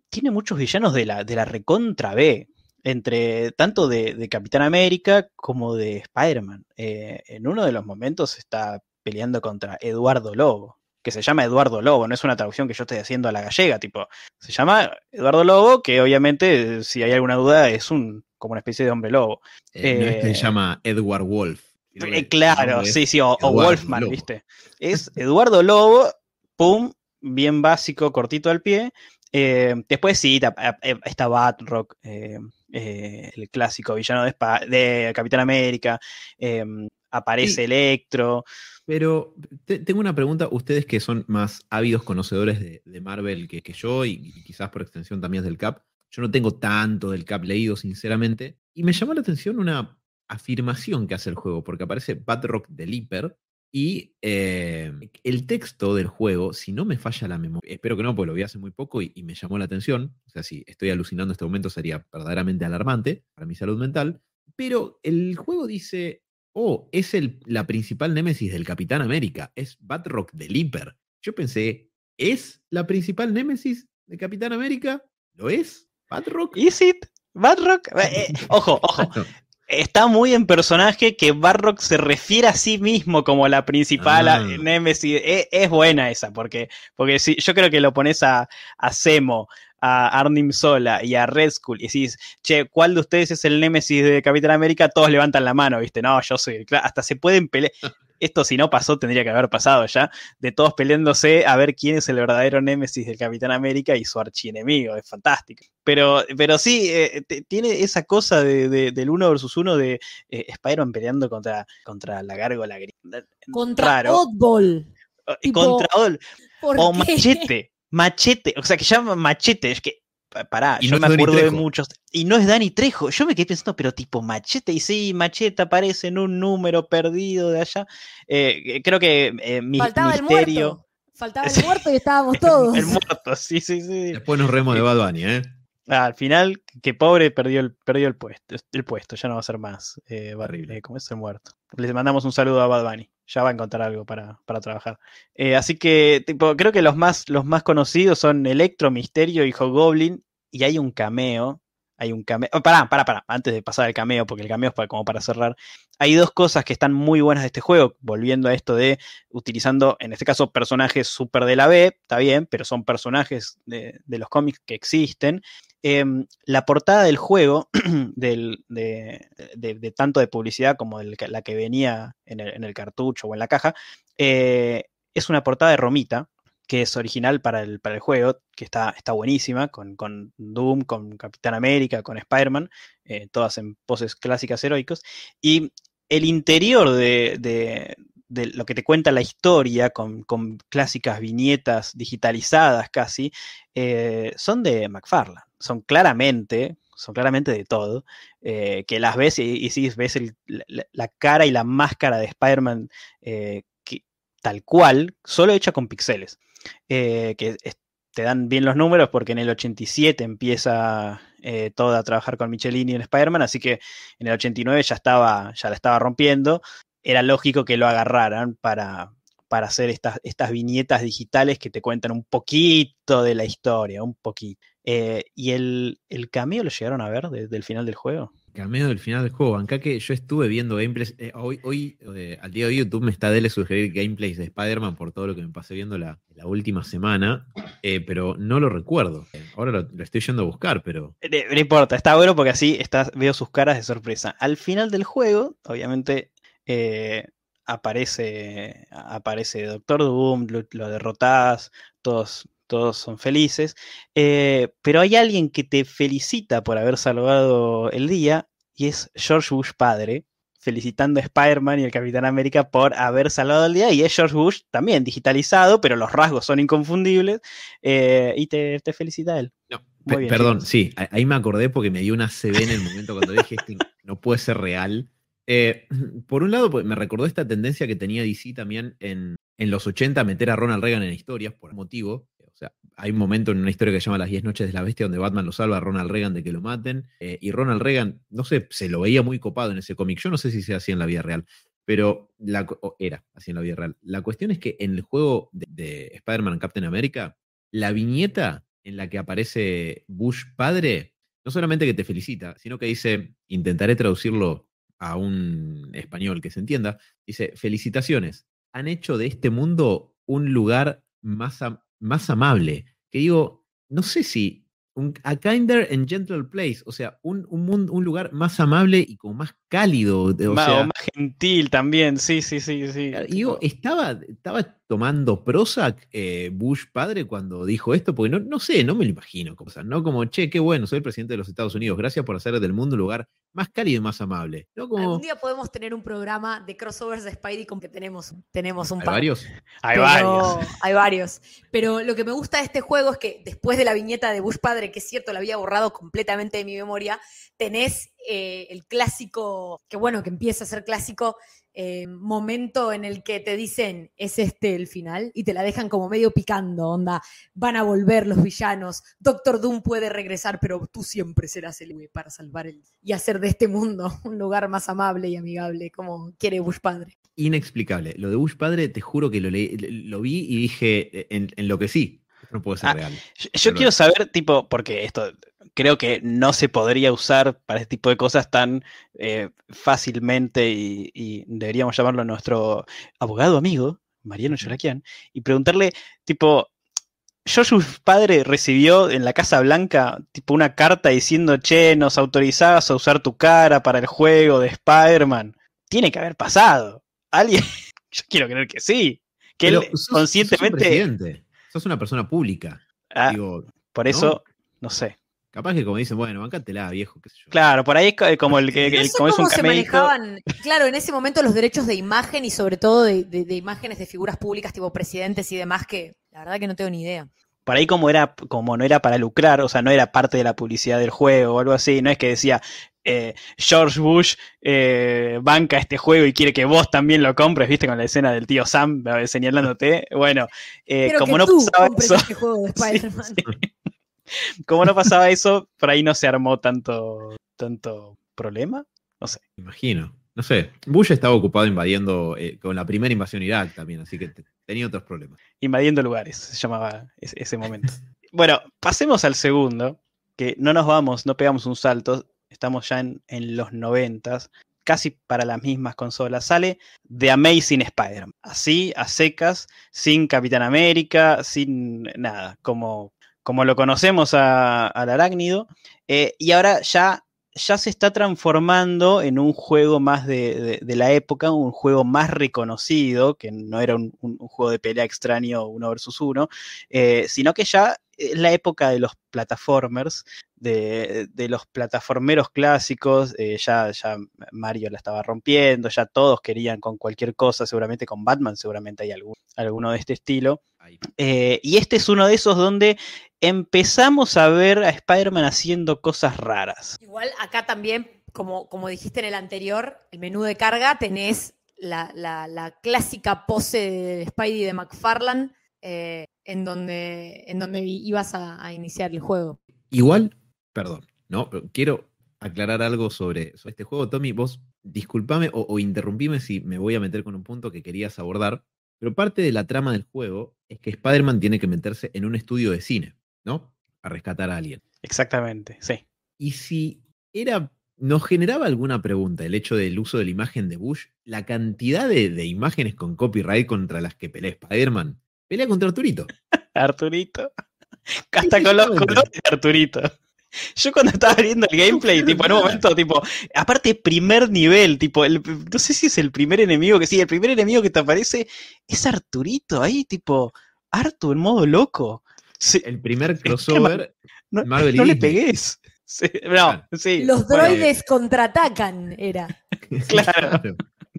tiene muchos villanos de la, de la recontra B, entre tanto de, de Capitán América como de Spider-Man. Eh, en uno de los momentos está peleando contra Eduardo Lobo, que se llama Eduardo Lobo, no es una traducción que yo estoy haciendo a la gallega, tipo, se llama Eduardo Lobo, que obviamente, si hay alguna duda, es un como una especie de hombre lobo. Eh, no es que se llama Edward Wolf. Eh, claro, sí, sí, o, o Wolfman, Lobo. ¿viste? Es Eduardo Lobo, pum, bien básico, cortito al pie. Eh, después sí, está Batrock, eh, eh, el clásico villano de, Spa de Capitán América, aparece sí. Electro. Pero te, tengo una pregunta, ustedes que son más ávidos conocedores de, de Marvel que, que yo y, y, quizás por extensión también del Cap, yo no tengo tanto del Cap leído, sinceramente, y me llamó la atención una afirmación que hace el juego, porque aparece Batrock de Leaper, y eh, el texto del juego, si no me falla la memoria, espero que no, porque lo vi hace muy poco y, y, me llamó la atención. O sea, si estoy alucinando en este momento sería verdaderamente alarmante para mi salud mental. Pero el juego dice, oh, es el, la principal némesis del Capitán América, es Batrock de Leaper. Yo pensé, ¿es la principal némesis de Capitán América? ¿Lo es? ¿Batrock? ¿Is it? ¿Batrock? <laughs> Eh, ojo, ojo está muy en personaje que Barrock se refiere a sí mismo como la principal ah. Nemesis. Es, es, buena esa, porque, porque si, yo creo que lo pones a, a Semo, a Arnim Sola y a Red Skull y decís, che, ¿cuál de ustedes es el Nemesis de Capitán América? Todos levantan la mano, ¿viste? No, yo soy. Hasta se pueden pelear. <laughs> esto si no pasó tendría que haber pasado ya, de todos peleándose a ver quién es el verdadero némesis del Capitán América y su archienemigo, es fantástico. Pero, pero sí, eh, tiene esa cosa de, de, del uno versus uno de eh, Spider-Man peleando contra, contra la gárgola gringa. Contra. Oddball. Contra Oddball. O? Machete. Machete, o sea que llama Machete, es que pará, y yo no me acuerdo de muchos. Y no es Dani Trejo. Yo me quedé pensando, pero tipo Machete. Y sí, Machete aparece en un número perdido de allá. Eh, creo que eh, mi, Faltaba misterio. El muerto. Faltaba <laughs> el muerto y estábamos todos. el muerto, sí, sí, sí. Después nos remo de Bad Bunny, ¿eh? Ah, al final, que pobre perdió el, perdió el puesto, el puesto, ya no va a ser más eh, barrible, como es el muerto. Les mandamos un saludo a Bad Bunny, ya va a encontrar algo para, para trabajar. Eh, así que, tipo, creo que los más, los más conocidos son Electro, Misterio y Goblin, y hay un cameo hay un cameo. Oh, pará, pará, pará. Antes de pasar al cameo, porque el cameo es para, como para cerrar. Hay dos cosas que están muy buenas de este juego. Volviendo a esto de utilizando, en este caso, personajes super de la B, está bien, pero son personajes de, los cómics que existen. Em, la portada del juego, <clears throat> de, tanto de publicidad como la que venía en el, cartucho o en la caja, eh, es una portada de Romita, que es original para el, para el juego, que está, está buenísima, con, con, Doom, con Capitán América, con Spider-Man, eh, todas en poses clásicas heroicos. Y el interior de, lo que te cuenta la historia, con, clásicas viñetas digitalizadas casi, eh, son de McFarlane. Son claramente, son claramente de todo, eh, que las ves y, si ves la, cara y la máscara de Spider-Man tal cual, solo hecha con pixeles. Eh, que te dan bien los números porque en el 87 empieza eh, todo a trabajar con Michelini en Spider-Man, así que en el 89 ya estaba, ya la estaba rompiendo. Era lógico que lo agarraran para, para hacer estas, estas viñetas digitales que te cuentan un poquito de la historia, un poquito. Eh, ¿Y el, el, cameo lo llegaron a ver desde el final del juego? Cameo del final del juego. Acá que yo estuve viendo gameplays. Eh, hoy, hoy eh, al día de hoy, YouTube me está de sugerir gameplays de Spider-Man por todo lo que me pasé viendo la, última semana, pero no lo recuerdo. Ahora lo, estoy yendo a buscar, pero. No, importa, está bueno porque así veo sus caras de sorpresa. Al final del juego, obviamente, aparece, aparece Doctor Doom, lo, lo derrotás, todos todos son felices, eh, pero hay alguien que te felicita por haber salvado el día y es George Bush padre, felicitando a Spider-Man y al Capitán América por haber salvado el día y es George Bush también digitalizado, pero los rasgos son inconfundibles eh, y te, felicita él. perdón, sí, ahí me acordé porque me dio una CB en el momento cuando dije, este no puede ser real. Eh, <clears throat> por un lado, pues, me recordó esta tendencia que tenía DC también en, en los 80 meter a Ronald Reagan en historias, por motivo, o sea, hay un momento en una historia que se llama Las 10 noches de la bestia donde Batman lo salva a Ronald Reagan de que lo maten. Eh, y Ronald Reagan, no sé, se lo veía muy copado en ese cómic. Yo no sé si sea así en la vida real, pero era así en la vida real. La cuestión es que en el juego de, Spider-Man Captain America, la viñeta en la que aparece Bush padre, no solamente que te felicita, sino que dice, intentaré traducirlo a un español que se entienda, dice, felicitaciones, han hecho de este mundo un lugar más, más amable. Que digo, no sé si un, a kinder and gentle place, o sea, un, un, un lugar más amable y como más cálido. O más, más gentil también, sí, sí, sí. sí. Digo, estaba, estaba tomando Prozac eh, Bush padre cuando dijo esto, porque no, no sé, no me lo imagino, cosa, ¿no? Como, che, qué bueno, soy el presidente de los Estados Unidos, gracias por hacer del mundo un lugar más cálido y más amable. ¿no? Como... Algún día podemos tener un programa de crossovers de Spidey con que tenemos, tenemos un par. ¿Hay varios? Hay varios. Hay varios. Pero lo que me gusta de este juego es que después de la viñeta de Bush padre, que es cierto, la había borrado completamente de mi memoria, tenés eh, el clásico, que bueno, que empieza a ser clásico, eh, momento en el que te dicen, es este el final, y te la dejan como medio picando, onda, van a volver los villanos, Doctor Doom puede regresar, pero tú siempre serás el héroe para salvar el y hacer de este mundo <laughs> un lugar más amable y amigable, como quiere Bush Padre. Inexplicable. Lo de Bush Padre, te juro que lo, lo vi y dije, en lo que sí, no puede ser ah, real. Yo, quiero saber, tipo, porque esto creo que no se podría usar para este tipo de cosas tan eh, fácilmente y, deberíamos llamarlo a nuestro abogado amigo, Mariano Cholaquian, y preguntarle, tipo, yo su padre recibió en la Casa Blanca tipo una carta diciendo, che, nos autorizás a usar tu cara para el juego de Spider-Man. Tiene que haber pasado. Alguien, <laughs> yo quiero creer que sí. Que él conscientemente sos una persona pública. Ah, por eso, ¿no? sé. Capaz que como dicen, bueno, bancátela, viejo, qué sé yo. Claro, por ahí es como el que es un se manejaban, claro, en ese momento los derechos de imagen y sobre todo de, imágenes de figuras públicas tipo presidentes y demás que la verdad que no tengo ni idea por ahí como era, como no era para lucrar, o sea, no era parte de la publicidad del juego o algo así, no es que decía eh, George Bush eh, banca este juego y quiere que vos también lo compres, viste, con la escena del tío Sam señalándote. Bueno, eh, como no pasaba eso. Este juego de <laughs> Spider-Man. como no pasaba eso, por ahí no se armó tanto, tanto problema. No sé. Imagino. No sé. Bush estaba ocupado invadiendo eh, con la primera invasión Irak también, así que tenía otros problemas. Invadiendo lugares, se llamaba ese, momento. bueno, pasemos al segundo, que no nos vamos, no pegamos un salto, estamos ya en, en los noventas, casi para las mismas consolas. Sale The Amazing Spider-Man. Así, a secas, sin Capitán América, sin nada, como, como lo conocemos al arácnido. Eh, y ahora ya ya se está transformando en un juego más de, la época, un juego más reconocido, que no era un, juego de pelea extraño uno versus uno, eh, sino que ya la época de los plataformers, de, los plataformeros clásicos, eh, ya, ya Mario la estaba rompiendo, ya todos querían con cualquier cosa, seguramente con Batman seguramente hay algún, alguno de este estilo. Eh, y este es uno de esos donde empezamos a ver a Spider-Man haciendo cosas raras. Igual acá también, como, como dijiste en el anterior, el menú de carga tenés la, clásica pose de Spidey de McFarlane eh, en, donde, en donde ibas a, iniciar el juego. Igual, perdón, no, quiero aclarar algo sobre, este juego. Tommy, vos disculpame o, o interrumpime si me voy a meter con un punto que querías abordar, pero parte de la trama del juego es que Spider-Man tiene que meterse en un estudio de cine. ¿no? A rescatar a alguien. Exactamente, sí. Y si era, nos generaba alguna pregunta el hecho del uso de la imagen de Bush, la cantidad de, imágenes con copyright contra las que pelea Spider-Man. Pelea contra Arturito. Arturito. <laughs> Hasta con los colores de Arturito. Yo cuando estaba viendo el gameplay, tipo, en un momento, tipo, aparte primer nivel, tipo, el, no sé si es el primer enemigo que sí, el primer enemigo que te aparece es Arturito ahí, tipo, Artur en modo loco. El primer crossover. No, no le pegues. Los droides contraatacan, era. claro.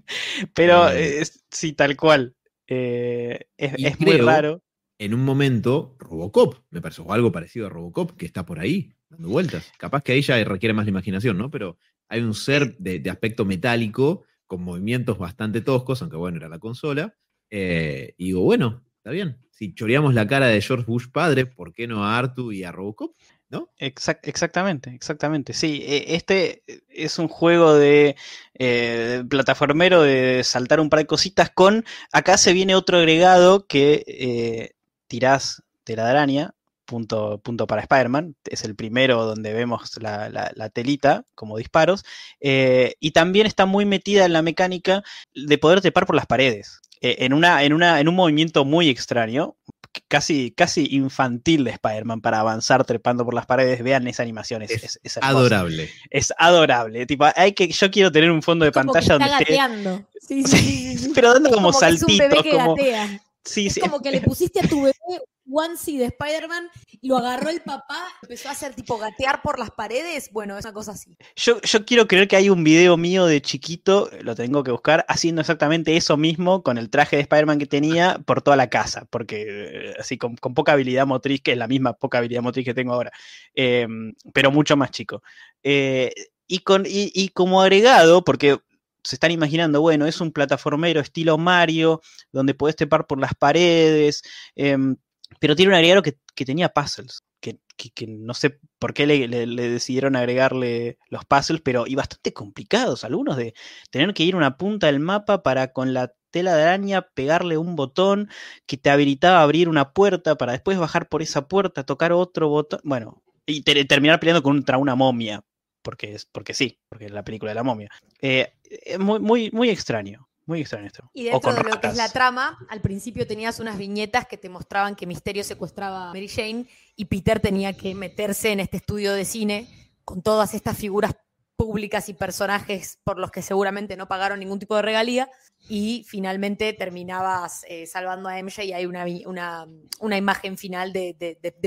<laughs> Pero eh, sí, tal cual. Eh, es, muy raro. En un momento, Robocop, me pareció algo parecido a Robocop, que está por ahí, dando vueltas. Capaz que ahí ya requiere más la imaginación, ¿no? Pero hay un ser de, aspecto metálico, con movimientos bastante toscos, aunque bueno, era la consola. Eh, y digo, bueno, está bien si choreamos la cara de George Bush padre, ¿por qué no a Artu y a Robocop? ¿No? exactamente, exactamente. Sí, e, este es un juego de eh, plataformero de saltar un par de cositas con. Acá se viene otro agregado que eh, tirás de la araña, punto, punto para Spider-Man. Es el primero donde vemos la, telita como disparos. Eh, y también está muy metida en la mecánica de poder trepar por las paredes. Eh, en, una, en, una, en un movimiento muy extraño, casi, casi infantil de Spider-Man para avanzar trepando por las paredes. Vean esa animación, es, adorable. Es adorable. Tipo, hay que, yo quiero tener un fondo de pantalla donde gateando. <laughs> Sí, sí, pero dando como, saltitos. como, Sí, es como que le pusiste a tu bebé onesie de Spider-Man y lo agarró el papá, empezó a hacer tipo gatear por las paredes. Bueno, esa cosa así. Yo, yo quiero creer que hay un video mío de chiquito, lo tengo que buscar, haciendo exactamente eso mismo con el traje de Spider-Man que tenía por toda la casa, porque eh, así con, poca habilidad motriz, que es la misma poca habilidad motriz que tengo ahora, em, pero mucho más chico. Eh, y, con, y, como agregado, porque se están imaginando, bueno, es un plataformero estilo Mario, donde podés trepar por las paredes, em, pero tiene un agregado que, tenía puzzles, que, no sé por qué le, decidieron agregarle los puzzles, pero y bastante complicados, algunos de tener que ir a una punta del mapa para con la tela de araña pegarle un botón que te habilitaba abrir una puerta para después bajar por esa puerta, tocar otro botón, bueno, y terminar peleando contra una momia, porque, es, porque sí, porque es la película de la momia. Eh, muy, muy, muy extraño. Muy extraño esto. Y dentro de lo que es la trama, al principio tenías unas viñetas que te mostraban que Misterio secuestraba a Mary Jane y Peter tenía que meterse en este estudio de cine con todas estas figuras públicas y personajes por los que seguramente no pagaron ningún tipo de regalía y finalmente terminabas eh, salvando a MJ y hay una, una, imagen final de,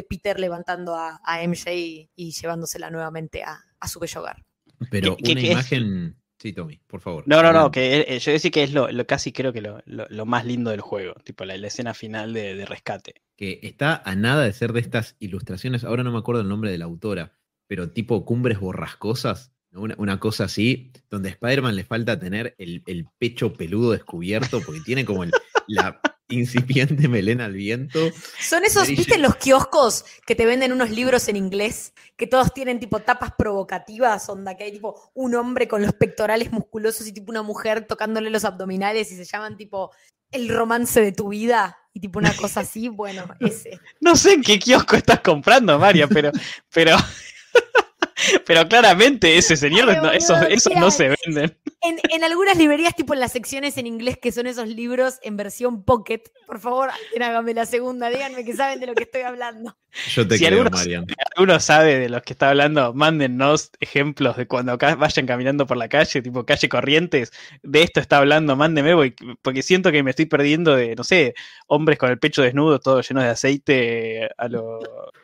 Peter levantando a, MJ y, llevándosela nuevamente a, su bello hogar. Pero una imagen... Sí, Tommy, por favor. No, no, no, que eh, yo decía que es lo, casi creo que lo, más lindo del juego, tipo la, escena final de, rescate. Que está a nada de ser de estas ilustraciones, ahora no me acuerdo el nombre de la autora, pero tipo cumbres borrascosas, una, cosa así, donde a Spider-Man le falta tener el, pecho peludo descubierto, porque tiene como la, incipiente melena al viento. Son esos, Mary ¿viste Jane. los kioscos que te venden unos libros en inglés? Que todos tienen tipo tapas provocativas, onda, que hay tipo un hombre con los pectorales musculosos y tipo una mujer tocándole los abdominales y se llaman tipo el romance de tu vida y tipo una cosa así, bueno, <laughs> ese. No sé en qué kiosco estás comprando, María, pero, pero, <laughs> <laughs> pero claramente ese señor, Ay, no- esos, boludo, esos ¿qué no se venden. En, en algunas librerías, tipo en las secciones en inglés, que son esos libros en versión pocket, por favor, alguien hágame la segunda, díganme que saben de lo que estoy hablando. Yo te Si creo, algunos- Marian. Uno sabe de los que está hablando, mándennos ejemplos de cuando ca- vayan caminando por la calle, tipo calle Corrientes, de esto está hablando, mándenme, voy- porque siento que me estoy perdiendo de, no sé, hombres con el pecho desnudo, todo lleno de aceite, a lo,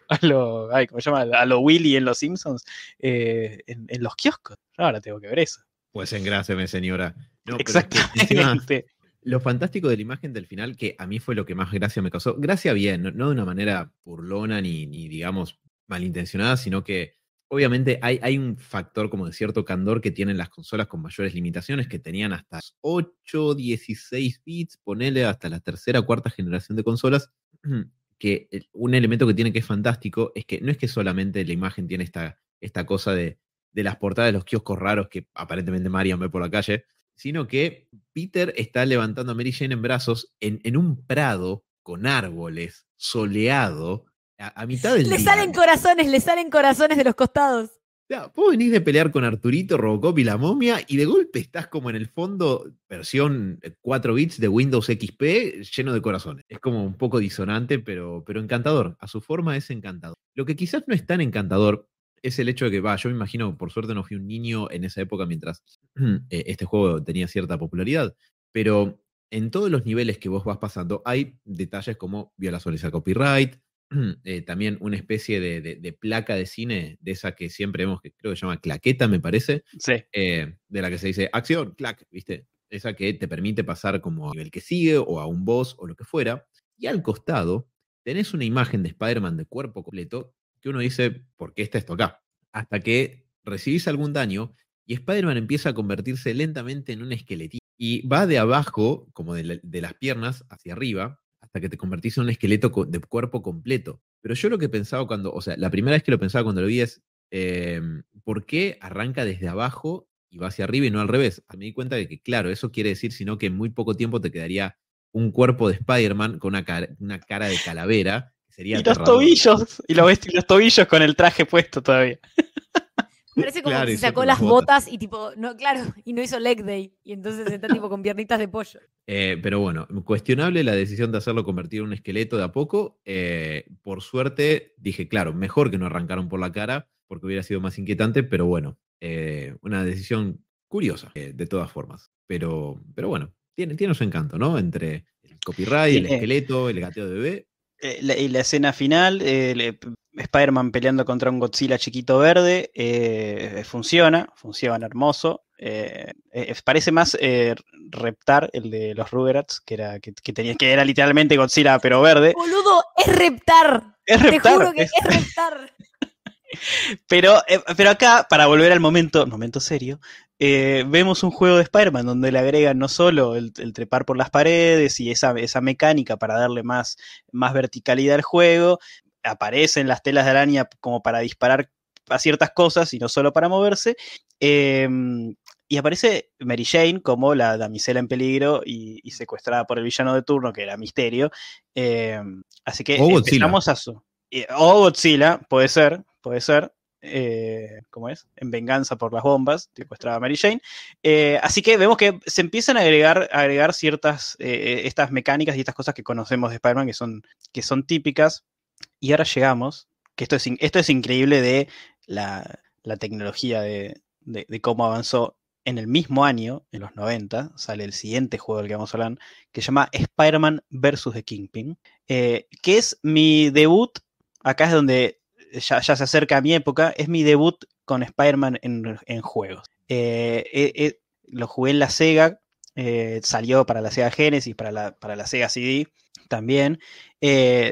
<laughs> a lo, ay, ¿cómo se llama? A lo Willy en Los Simpsons, eh, en, en los kioscos. Ahora tengo que ver eso. Pues engráseme, señora. No, Exactamente. lo fantástico de la imagen del final, que a mí fue lo que más gracia me causó. Gracia bien, no, no de una manera burlona ni, ni, digamos, malintencionada, sino que obviamente hay, hay un factor como de cierto candor que tienen las consolas con mayores limitaciones, que tenían hasta 8, 16 bits, ponele hasta la tercera cuarta generación de consolas, <clears throat> que el- un elemento que tiene que es fantástico es que no es que solamente la imagen tiene esta, esta cosa de, de las portadas de los kioscos raros que aparentemente Marian ve por la calle, sino que Peter está levantando a Mary Jane en brazos en, en un prado con árboles, soleado, a, a mitad del Le día. salen corazones, le salen corazones de los costados. Vos venís de pelear con Arturito, Robocop y la momia y de golpe estás como en el fondo, versión eh, 4 bits de Windows XP lleno de corazones. Es como un poco disonante, pero, pero encantador. A su forma es encantador. Lo que quizás no es tan encantador es el hecho de que, va, yo me imagino, por suerte no fui un niño en esa época mientras <clears throat> eh, este juego tenía cierta popularidad, pero en todos los niveles que vos vas pasando hay detalles como violaciones al copyright, <clears throat> eh, también una especie de, de- de placa de cine, de esa que siempre vemos, que creo que se llama claqueta, me parece, Sí. eh, de la que se dice acción, clac, ¿viste? Esa que te permite pasar como a nivel que sigue o a un boss o lo que fuera. Y al costado tenés una imagen de Spider-Man de cuerpo completo que uno dice, ¿por qué está esto acá? Hasta que recibís algún daño y Spider-Man empieza a convertirse lentamente en un esqueletito. Y va de abajo, como de, la- de las piernas, hacia arriba, hasta que te convertís en un esqueleto de cuerpo completo. Pero yo lo que pensaba cuando, o sea, la primera vez que lo pensaba cuando lo vi es, eh, ¿por qué arranca desde abajo y va hacia arriba y no al revés? Me di cuenta de que, claro, eso quiere decir, sino que en muy poco tiempo te quedaría un cuerpo de Spider-Man con una cara, una cara de calavera. que Sería Y los tobillos, y los, vesti- los tobillos con el traje puesto todavía. <laughs> Parece como Claro, que y se sacó con las las botas. botas. y tipo, no, claro, y no hizo leg day. Y entonces está tipo con piernitas de pollo. Eh, pero bueno, cuestionable la decisión de hacerlo convertir en un esqueleto de a poco. Eh, por suerte, dije, claro, mejor que no arrancaron por la cara, porque hubiera sido más inquietante, pero bueno, eh, una decisión curiosa, de todas formas. Pero, pero bueno, tiene, tiene su encanto, ¿no? Entre el copyright, el esqueleto, el gateo de bebé. La- y la escena final, Spider-Man peleando contra un Godzilla chiquito verde, funciona, funciona hermoso. Eh, eh, parece más eh, Reptar, el de los Rugrats, que era, que, que tenía, que era literalmente Godzilla pero verde. Boludo, es reptar. Es Te Reptar, juro que es- es reptar. <laughs> pero, eh, pero acá, para volver al momento, momento serio, vemos un juego de Spider-Man donde le agregan no solo el, el trepar por las paredes y esa, esa mecánica para darle más, más verticalidad al juego, aparecen las telas de araña como para disparar a ciertas cosas y no solo para moverse. eh, y aparece Mary Jane como la damisela en peligro y, y secuestrada por el villano de turno, que era Misterio. eh, así que O empezamos a su- eh, O Godzilla, puede ser, puede ser. eh, ¿Cómo es? En venganza por las bombas, secuestrada a Mary Jane. Eh, así que vemos que se empiezan a agregar, a agregar ciertas, estas mecánicas y estas cosas que conocemos de Spider-Man que son, que son típicas. Y ahora llegamos, que esto es, esto es increíble de la, la tecnología de, de- de cómo avanzó. En el mismo año, en los 90, sale el siguiente juego del que vamos a hablar, que se llama Spider-Man vs. The Kingpin, eh, que es mi debut, acá es donde ya, se acerca a mi época, es mi debut con Spider-Man en, juegos. Eh, eh, lo jugué en la Sega, salió para la Sega Genesis, para la, para la Sega CD también,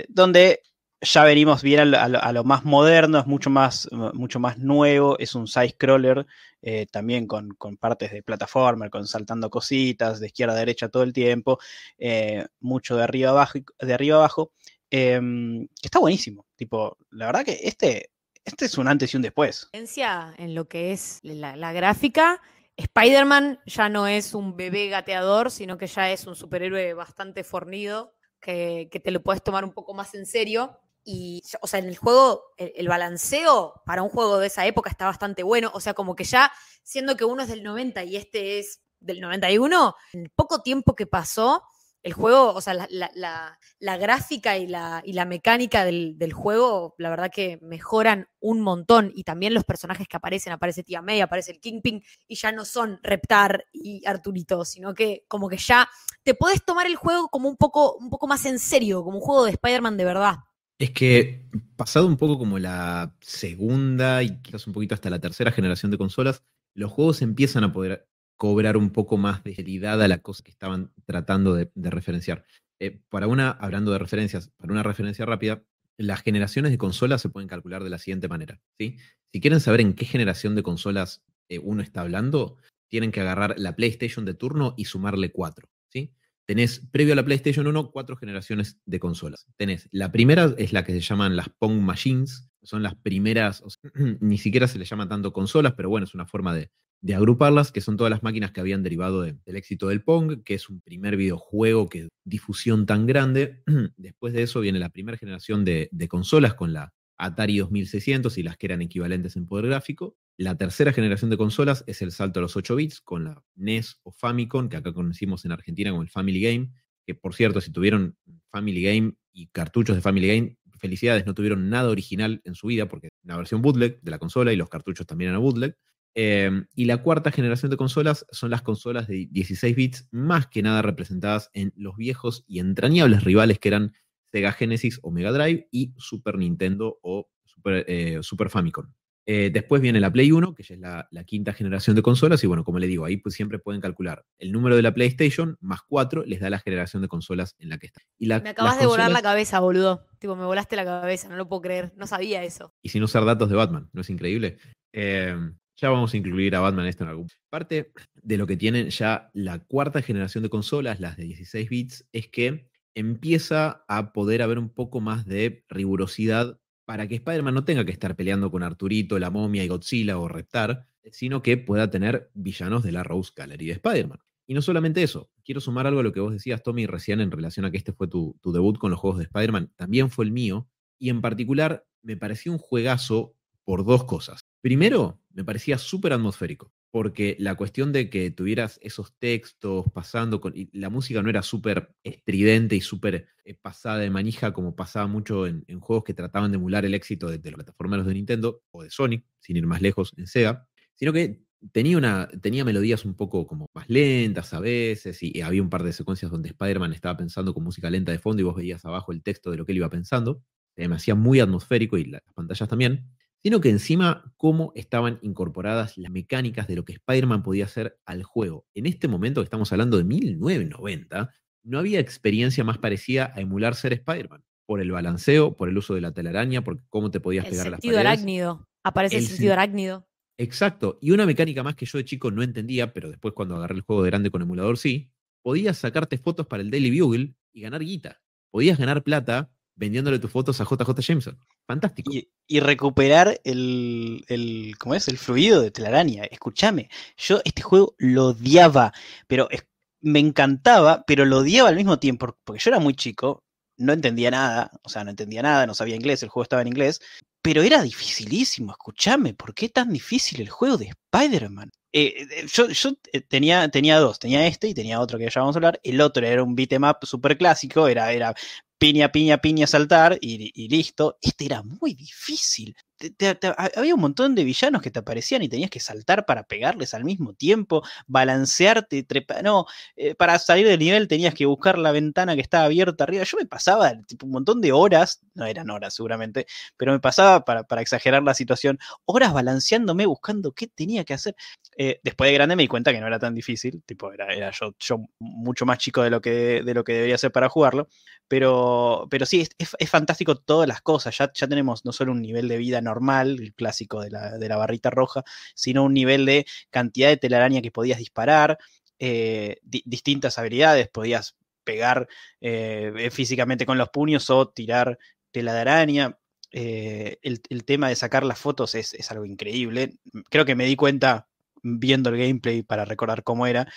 donde ya venimos bien a lo, más moderno, es mucho más, mucho más nuevo, es un side-scroller, eh, también con, partes de plataforma, con saltando cositas de izquierda a derecha todo el tiempo, eh, mucho de arriba abajo, de arriba abajo, em, está buenísimo. Tipo, la verdad que este, este es un antes y un después. En lo que es la, gráfica, Spider-Man ya no es un bebé gateador, sino que ya es un superhéroe bastante fornido, que, que, te lo puedes tomar un poco más en serio. Y, o sea, en el juego, el, balanceo para un juego de esa época está bastante bueno. O sea, como que ya, siendo que uno es del 90 y este es del 91, en poco tiempo que pasó, el juego, o sea, la, gráfica y la, y la mecánica del, juego, la verdad que mejoran un montón. Y también los personajes que aparecen, aparece Tia May, aparece el Kingpin, y ya no son Reptar y Arturito, sino que como que ya te puedes tomar el juego como un poco, un poco más en serio, como un juego de Spider-Man de verdad. Es que pasado un poco como la segunda y quizás un poquito hasta la tercera generación de consolas, los juegos empiezan a poder cobrar un poco más de seriedad a la cosa que estaban tratando de, referenciar. Eh, para una, hablando de referencias, para una referencia rápida, las generaciones de consolas se pueden calcular de la siguiente manera. ¿sí? Si quieren saber en qué generación de consolas eh, uno está hablando, tienen que agarrar la PlayStation de turno y sumarle cuatro. ¿sí? Tenés, previo a la PlayStation 1, cuatro generaciones de consolas. Tenés, la primera es la que se llaman las Pong Machines, son las primeras, <clears throat> ni siquiera se les llama tanto consolas, pero bueno, es una forma de, agruparlas, que son todas las máquinas que habían derivado del éxito del Pong, que es un primer videojuego que difusión tan grande. <clears throat> Después de eso viene la primera generación de, de consolas con la Atari 2600 y las que eran equivalentes en poder gráfico. La tercera generación de consolas es el salto a los 8 bits con la NES o Famicom, que acá conocimos en Argentina como el Family Game, que por cierto, si tuvieron Family Game y cartuchos de Family Game, felicidades, no tuvieron nada original en su vida, porque la versión bootleg de la consola y los cartuchos también eran bootleg. Eh, y la cuarta generación de consolas son las consolas de 16 bits, más que nada representadas en los viejos y entrañables rivales que eran Sega Genesis o Mega Drive y Super Nintendo o Super, eh, Super Famicom. Eh, después viene la Play 1, que ya es la, quinta generación de consolas, y bueno, como le digo, ahí pues siempre pueden calcular el número de la PlayStation más 4 les da la generación de consolas en la que está. me acabas de volar la cabeza, boludo. Tipo, me volaste la cabeza, no lo puedo creer, no sabía eso. Y sin usar datos de Batman, ¿no es increíble? Em, ya vamos a incluir a Batman esto en algún. Parte de lo que tienen ya la cuarta generación de consolas, las de 16 bits, es que empieza a poder haber un poco más de rigurosidad para que Spider-Man no tenga que estar peleando con Arturito, la momia y Godzilla o Reptar, sino que pueda tener villanos de la Rose Gallery de Spider-Man. Y no solamente eso, quiero sumar algo a lo que vos decías, Tommy, recién en relación a que este fue tu, tu debut con los juegos de Spider-Man, también fue el mío, y en particular me pareció un juegazo por dos cosas. Primero, me parecía súper atmosférico porque la cuestión de que tuvieras esos textos pasando, con, y la música no era súper estridente y súper eh, pasada de manija como pasaba mucho en, juegos que trataban de emular el éxito de, los plataformeros de Nintendo o de Sonic, sin ir más lejos en Sega, sino que tenía, una, tenía melodías un poco como más lentas a veces y, había un par de secuencias donde Spider-Man estaba pensando con música lenta de fondo y vos veías abajo el texto de lo que él iba pensando. me hacía muy atmosférico y las pantallas también sino que encima cómo estaban incorporadas las mecánicas de lo que Spider-Man podía hacer al juego. En este momento que estamos hablando de 1990, no había experiencia más parecida a emular ser Spider-Man. Por el balanceo, por el uso de la telaraña, por cómo te podías pegar las paredes. El sentido arácnido. Aparece el, sentido arácnido. Exacto. Y una mecánica más que yo de chico no entendía, pero después cuando agarré el juego de grande con emulador sí, podías sacarte fotos para el Daily Bugle y ganar guita. Podías ganar plata vendiéndole tus fotos a JJ Jameson. Fantástico. Y, recuperar el, el, ¿cómo es? El fluido de telaraña. Escúchame, yo este juego lo odiaba, pero me encantaba, pero lo odiaba al mismo tiempo, porque yo era muy chico, no entendía nada, o sea, no entendía nada, no sabía inglés, el juego estaba en inglés, pero era dificilísimo, escúchame, ¿por qué tan difícil el juego de Spider-Man? Eh, eh, yo, eh, tenía, tenía dos, tenía este y tenía otro que ya vamos a hablar. El otro era un beat'em up súper clásico, era, era piña, piña, piña, saltar y, listo. Este era muy difícil. Había un montón de villanos que te aparecían y tenías que saltar para pegarles al mismo tiempo, balancearte, trepar. No, eh, para salir del nivel tenías que buscar la ventana que estaba abierta arriba. Yo me pasaba un montón de horas, no eran horas seguramente, pero me pasaba, para, exagerar la situación, horas balanceándome buscando qué tenía que hacer. Eh, después de grande me di cuenta que no era tan difícil, tipo, era, era yo, yo mucho más chico de lo que, de lo que debería ser para jugarlo. Pero, pero sí, es, fantástico todas las cosas. Ya, ya tenemos no solo un nivel de vida normal, el clásico de la, barrita roja, sino un nivel de cantidad de telaraña que podías disparar, eh, distintas habilidades, podías pegar eh, físicamente con los puños o tirar tela de araña. Eh, el, tema de sacar las fotos es, algo increíble. Creo que me di cuenta viendo el gameplay para recordar cómo era,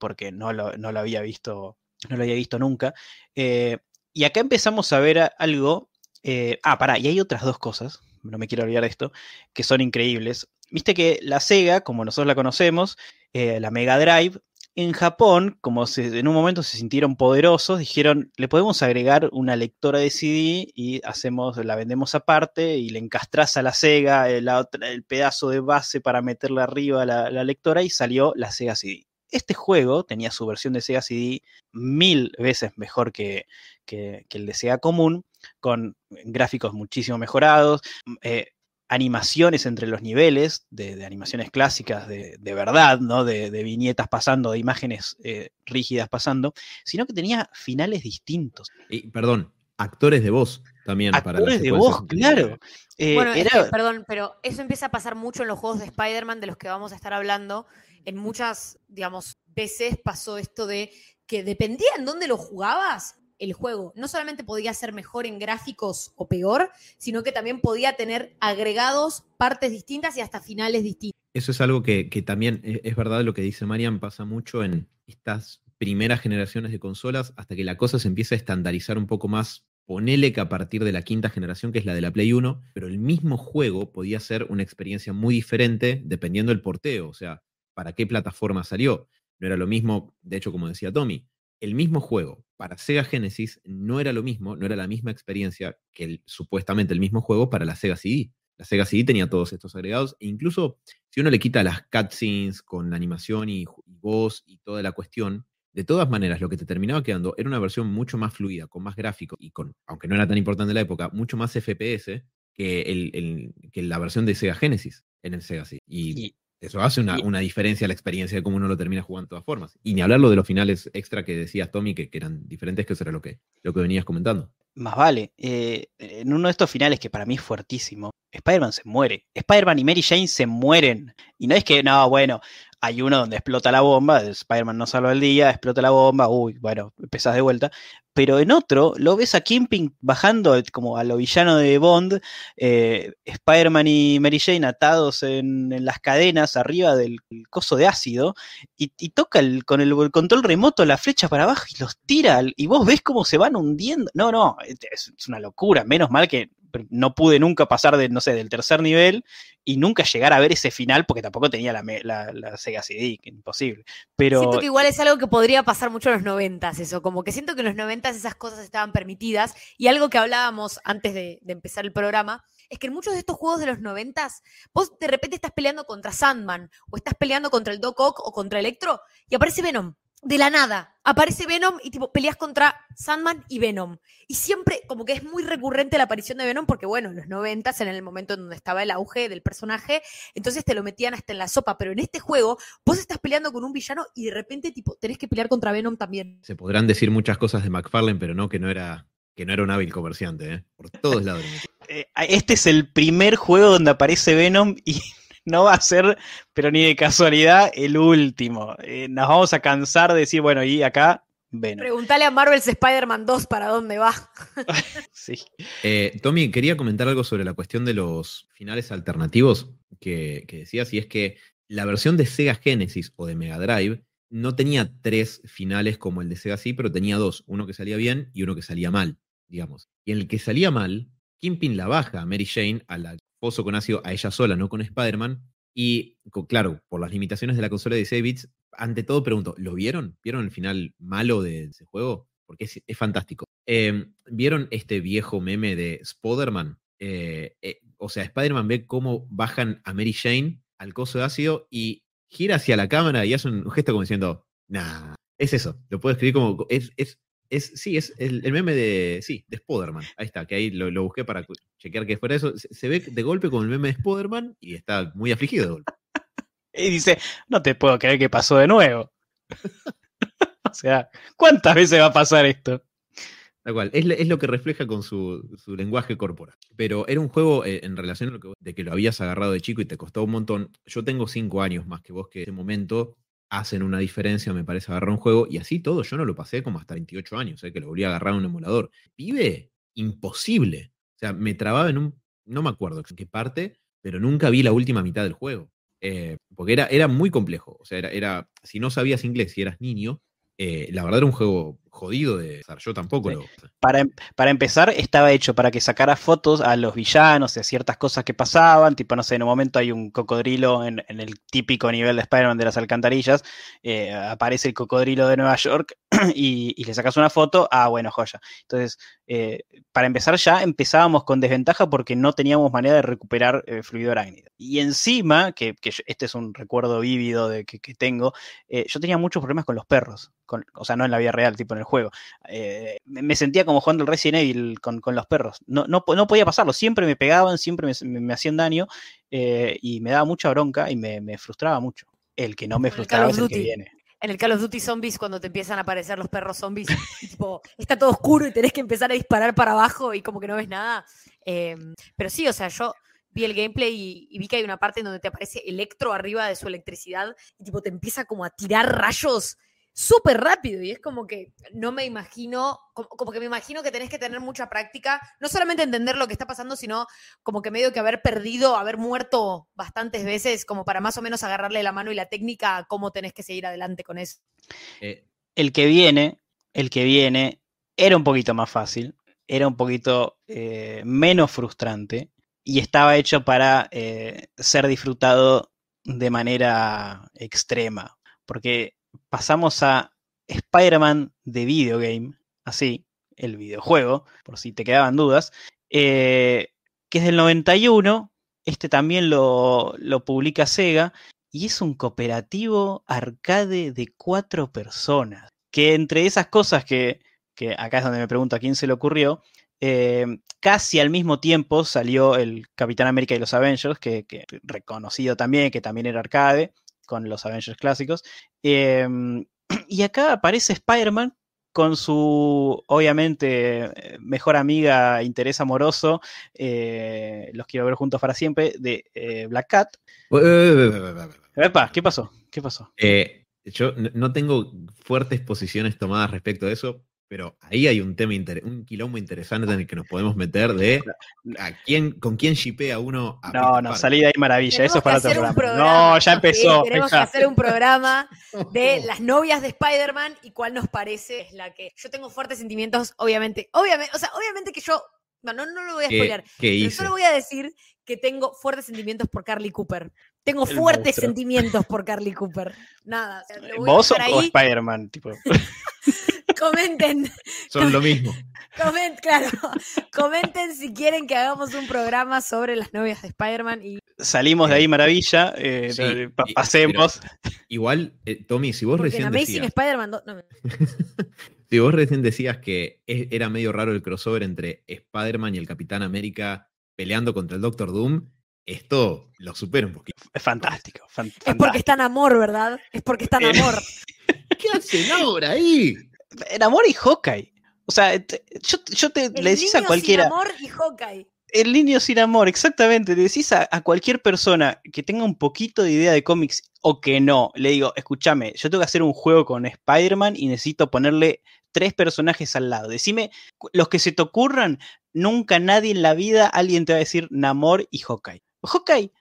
porque no lo, no lo había visto no lo había visto nunca. Eh, y acá empezamos a ver algo. Eh, ah, pará, y hay otras dos cosas, no me quiero olvidar de esto, que son increíbles. Viste que la Sega, como nosotros la conocemos, eh, la Mega Drive, en Japón, como en un momento se sintieron poderosos, dijeron, le podemos agregar una lectora de CD y hacemos, la vendemos aparte y le encastras a la Sega el, pedazo de base para meterle arriba la, la lectora y salió la Sega CD. Este juego tenía su versión de Sega CD mil veces mejor que, el de Sega común, con gráficos muchísimo mejorados, mm, eh, animaciones entre los niveles, de, animaciones clásicas de, verdad, ¿no? De, viñetas pasando, de imágenes eh, rígidas pasando, sino que tenía finales distintos. Y, perdón, actores de voz también. Actores de voz, claro. Eh, bueno, perdón, pero eso empieza a pasar mucho en los juegos de Spider-Man de los que vamos a estar hablando, en muchas, digamos, veces pasó esto de que dependía en dónde lo jugabas, el juego no solamente podía ser mejor en gráficos o peor, sino que también podía tener agregados partes distintas y hasta finales distintos. Eso es algo que, también e, es verdad lo que dice Marian, pasa mucho en estas primeras generaciones de consolas, hasta que la cosa se empieza a estandarizar un poco más. Ponele que a partir de la quinta generación, que es la de la Play 1, pero el mismo juego podía ser una experiencia muy diferente dependiendo del porteo. O sea, para qué plataforma salió. No era lo mismo, de hecho, como decía Tommy, el mismo juego para Sega Genesis no era lo mismo, no era la misma experiencia que supuestamente el mismo juego para la Sega CD. La Sega CD tenía todos estos agregados, e incluso si uno le quita las cutscenes con la animación y, voz y toda la cuestión, de todas maneras, lo que te terminaba quedando era una versión mucho más fluida, con más gráfico y con, aunque no era tan importante en la época, mucho más FPS que, la versión de Sega Genesis en el Sega CD. Eso hace una, diferencia a la experiencia de cómo uno lo termina jugando de todas formas. Y ni hablarlo de los finales extra que decías, Tommy, que, eran diferentes, que eso era lo que, lo que venías comentando. Más vale. Eh, en uno de estos finales que para mí es fuertísimo, Spider-Man se muere. Spider-Man y Mary Jane se mueren. Y no es que, no, bueno, hay uno donde explota la bomba, Spider-Man no salva el día, explota la bomba, uy, bueno, empezás de vuelta. Pero en otro, lo ves a Kimping bajando como a lo villano de Bond, eh, Spider-Man y Mary Jane atados en, las cadenas arriba del coso de ácido, y, toca con el, control remoto la flecha para abajo y los tira, y vos ves cómo se van hundiendo. No, no, es una locura, menos mal que no pude nunca pasar de, no sé, del tercer nivel y nunca llegar a ver ese final porque tampoco tenía la, Sega CD, que imposible. Pero... Siento que igual es algo que podría pasar mucho en los noventas, eso, como que siento que en los noventas esas cosas estaban permitidas y algo que hablábamos antes de, de empezar el programa es que en muchos de estos juegos de los noventas, vos de repente estás peleando contra Sandman o estás peleando contra el Doc Ock o contra Electro y aparece Venom de la nada aparece Venom y tipo peleas contra Sandman y Venom. Y siempre como que es muy recurrente la aparición de Venom porque bueno, en los noventas, en el momento en donde estaba el auge del personaje, entonces te lo metían hasta en la sopa, pero en este juego vos estás peleando con un villano y de repente tipo tenés que pelear contra Venom también. Se podrán decir muchas cosas de McFarlane, pero no que no era que no era un hábil comerciante, ¿eh? por todos lados. <laughs> Eh, este es el primer juego donde aparece Venom y no va a ser, pero ni de casualidad, el último. Eh, nos vamos a cansar de decir, bueno, y acá, ven. Pregúntale a Marvel's Spider-Man 2 para dónde va. <laughs> sí. Eh, Tommy, quería comentar algo sobre la cuestión de los finales alternativos que, que decías, y es que la versión de Sega Genesis o de Mega Drive no tenía tres finales como el de Sega sí, pero tenía dos, uno que salía bien y uno que salía mal, digamos. Y en el que salía mal, Kimpin la baja a Mary Jane a la pozo con ácido a ella sola, no con Spider-Man. Y claro, por las limitaciones de la consola de 16 bits, ante todo pregunto, ¿lo vieron? ¿Vieron el final malo de ese juego? Porque es, fantástico. Em, ¿Vieron este viejo meme de Spider-Man? Eh, eh, o sea, Spider-Man ve cómo bajan a Mary Jane al coso de ácido y gira hacia la cámara y hace un gesto como diciendo, nah, es eso, lo puedo escribir como, es, es, es sí, es el, el meme de, sí, de Spider-Man, ahí está, que ahí lo, lo busqué para chequear que fuera eso, se, se ve de golpe como el meme de Spider-Man y está muy afligido de golpe. Y dice, no te puedo creer que pasó de nuevo. <laughs> o sea, ¿cuántas veces va a pasar esto? Tal cual, es, lo- es lo que refleja con su, su lenguaje corporal. Pero era un juego eh, en relación a lo que, de que lo habías agarrado de chico y te costó un montón. Yo tengo cinco años más que vos, que en ese momento hacen una diferencia, me parece, agarrar un juego. Y así todo, yo no lo pasé como hasta 28 años, eh, que lo volví a agarrar un emulador. Pibe, imposible. O sea, me trababa en un. No me acuerdo en qué parte, pero nunca vi la última mitad del juego. Eh, porque era, era muy complejo. O sea, era, era, si no sabías inglés y eras niño, eh, la verdad era un juego jodido de usar. Yo tampoco Sí. lo. Para, em- para empezar, estaba hecho para que sacara fotos a los villanos y a ciertas cosas que pasaban. Tipo, no sé, en un momento hay un cocodrilo en, en el típico nivel de Spider-Man de las alcantarillas. eh, aparece el cocodrilo de Nueva York <clears throat> y, y le sacas una foto. Ah, bueno, joya. Entonces, eh, para empezar ya empezábamos con desventaja porque no teníamos manera de recuperar eh, fluido arácnido. Y encima, que, que este es un recuerdo vívido de que, que tengo, eh, yo tenía muchos problemas con los perros. con- o sea, no en la vida real, tipo en el juego. Eh, me, sentía como jugando el Resident Evil con, con los perros. No, no, no podía pasarlo. Siempre me pegaban, siempre me, me- hacían daño eh, y me daba mucha bronca y me, me frustraba mucho. El que no me frustraba es el que viene. En el Call of Duty Zombies, cuando te empiezan a aparecer los perros zombies, tipo, está todo oscuro y tenés que empezar a disparar para abajo y como que no ves nada. Eh, pero sí, o sea, yo vi el gameplay y, y vi que hay una parte en donde te aparece Electro arriba de su electricidad y tipo te empieza como a tirar rayos súper rápido y es como que no me imagino, como, que me imagino que tenés que tener mucha práctica, no solamente entender lo que está pasando, sino como que medio que haber perdido, haber muerto bastantes veces, como para más o menos agarrarle la mano y la técnica cómo tenés que seguir adelante con eso. Eh, El que viene, el que viene, era un poquito más fácil, era un poquito eh, menos frustrante y estaba hecho para eh, ser disfrutado de manera extrema. Porque pasamos a Spider-Man de videogame, así, el videojuego, por si te quedaban dudas, eh, que es del 91, este también lo, lo publica Sega, y es un cooperativo arcade de cuatro personas. Que entre esas cosas que, que acá es donde me pregunto a quién se le ocurrió, eh, casi al mismo tiempo salió el Capitán América y los Avengers, que, que reconocido también, que también era arcade, con los Avengers clásicos. Eh, <clears throat> y acá aparece Spider-Man con su, obviamente, eh, mejor amiga, interés amoroso, eh, los quiero ver juntos para siempre, de eh, Black Cat. Epa, ¿qué pasó? ¿Qué pasó? Yo no tengo fuertes posiciones tomadas respecto a eso, pero ahí hay un tema, inter- un quilombo interesante en el que nos podemos meter de a quién, con quién shipea uno a No, no, salí de ahí maravilla, eso es para otro hacer un programa. programa, No, ya sí, empezó. tenemos que hacer un programa de <laughs> las novias de Spider-Man y cuál nos parece es la que. Yo tengo fuertes sentimientos, obviamente. Obviamente, o sea, obviamente que yo. No, no, no lo voy a ¿Qué, spoilear. qué Pero solo voy a decir que tengo fuertes sentimientos por Carly Cooper. Tengo El fuertes monstruo. sentimientos por Carly Cooper. Nada. o sea, <laughs> lo voy a ¿Vos o, o. Spider-Man? Tipo. <laughs> Comenten, Son lo mismo. comenten, claro. <laughs> Comenten si quieren que hagamos un programa sobre las novias de Spider-Man y Salimos de ahí maravilla, eh, Sí, eh, pa- pasemos. Igual, eh, Tommy, si vos porque en recién Amazing decías, Spider-Man 2 no me- <laughs> si vos recién decías que es- era medio raro el crossover entre Spider-Man y el Capitán América peleando contra el Doctor Doom, esto lo supera un poquito. Es fantástico. fan- Es porque está en amor, ¿verdad? Es porque está en amor. <laughs> ¿Qué hacen ahora ahí? En amor y Hawkeye. O sea, yo, yo te El le decís a niño cualquiera. Sin amor y Hawkeye. El niño sin amor, exactamente. Le decís a, a cualquier persona que tenga un poquito de idea de cómics o que no, le digo, escúchame, yo tengo que hacer un juego con Spider-Man y necesito ponerle tres personajes al lado. Decime, los que se te ocurran, nunca nadie en la vida alguien te va a decir Namor y Hawkeye. Hawkeye,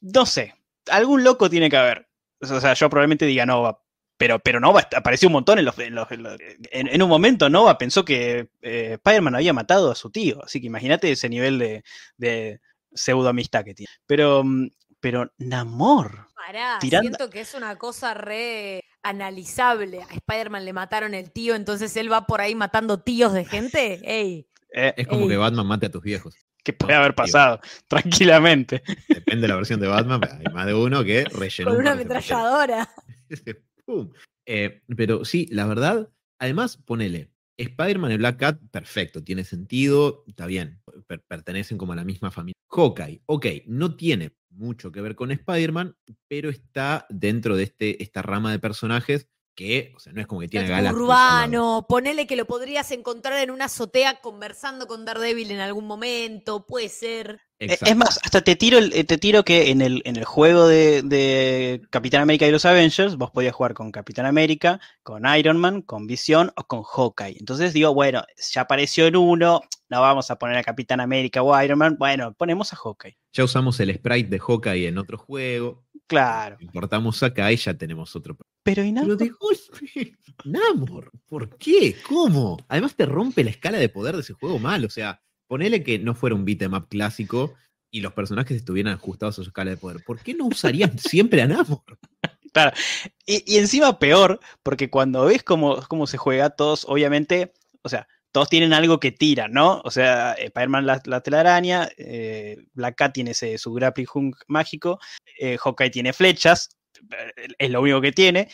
no sé, algún loco tiene que haber. O sea, yo probablemente diga Nova. Pero, pero Nova apareció un montón en, los, en, los- en los- en- en un momento Nova pensó que eh, Spider-Man había matado a su tío. Así que imagínate ese nivel de, de pseudo amistad que tiene. Pero, mm, pero Namor. Pará, Tirando- siento que es una cosa re analizable. A Spider-Man le mataron el tío, entonces él va por ahí matando tíos de gente. Ey, eh, Es como Ey. que Batman mate a tus viejos. que puede haber pasado tranquilamente. Depende de la versión de Batman, hay más de uno que rellenó. Con un una ametralladora. <laughs> Pum. Eh, pero sí, la verdad, además, ponele, Spider-Man y Black Cat, perfecto, tiene sentido, está bien, per- pertenecen como a la misma familia. Hawkeye, ok, no tiene mucho que ver con Spider-Man, pero está dentro de este, esta rama de personajes que, o sea, no es como que tiene galas. Urbano, ponele que lo podrías encontrar en una azotea conversando con Daredevil en algún momento, puede ser. Eh, Es más, hasta te tiro, el- eh, te tiro que en el, en el juego de, de Capitán América y los Avengers, vos podías jugar con Capitán América, con Iron Man, con Visión o con Hawkeye. Entonces digo, bueno, ya apareció en uno, no vamos a poner a Capitán América o Iron Man, bueno, ponemos a Hawkeye. Ya usamos el sprite de Hawkeye en otro juego. Claro. Importamos acá y ya tenemos otro. Pero y Pero de golpe, <laughs> Namor, ¿por qué? ¿Cómo? Además te rompe la escala de poder de ese juego mal. O sea, ponele que no fuera un beat'em up clásico y los personajes estuvieran ajustados a su escala de poder. ¿Por qué no usarían <laughs> siempre a Namor? Y, y encima peor, porque cuando ves cómo, cómo se juega, todos, obviamente, o sea, todos tienen algo que tiran, ¿no? O sea, Spider-Man la, la telaraña, eh, Black Cat tiene ese, su grappling hook mágico, eh, Hawkeye tiene flechas, eh, es lo único que tiene.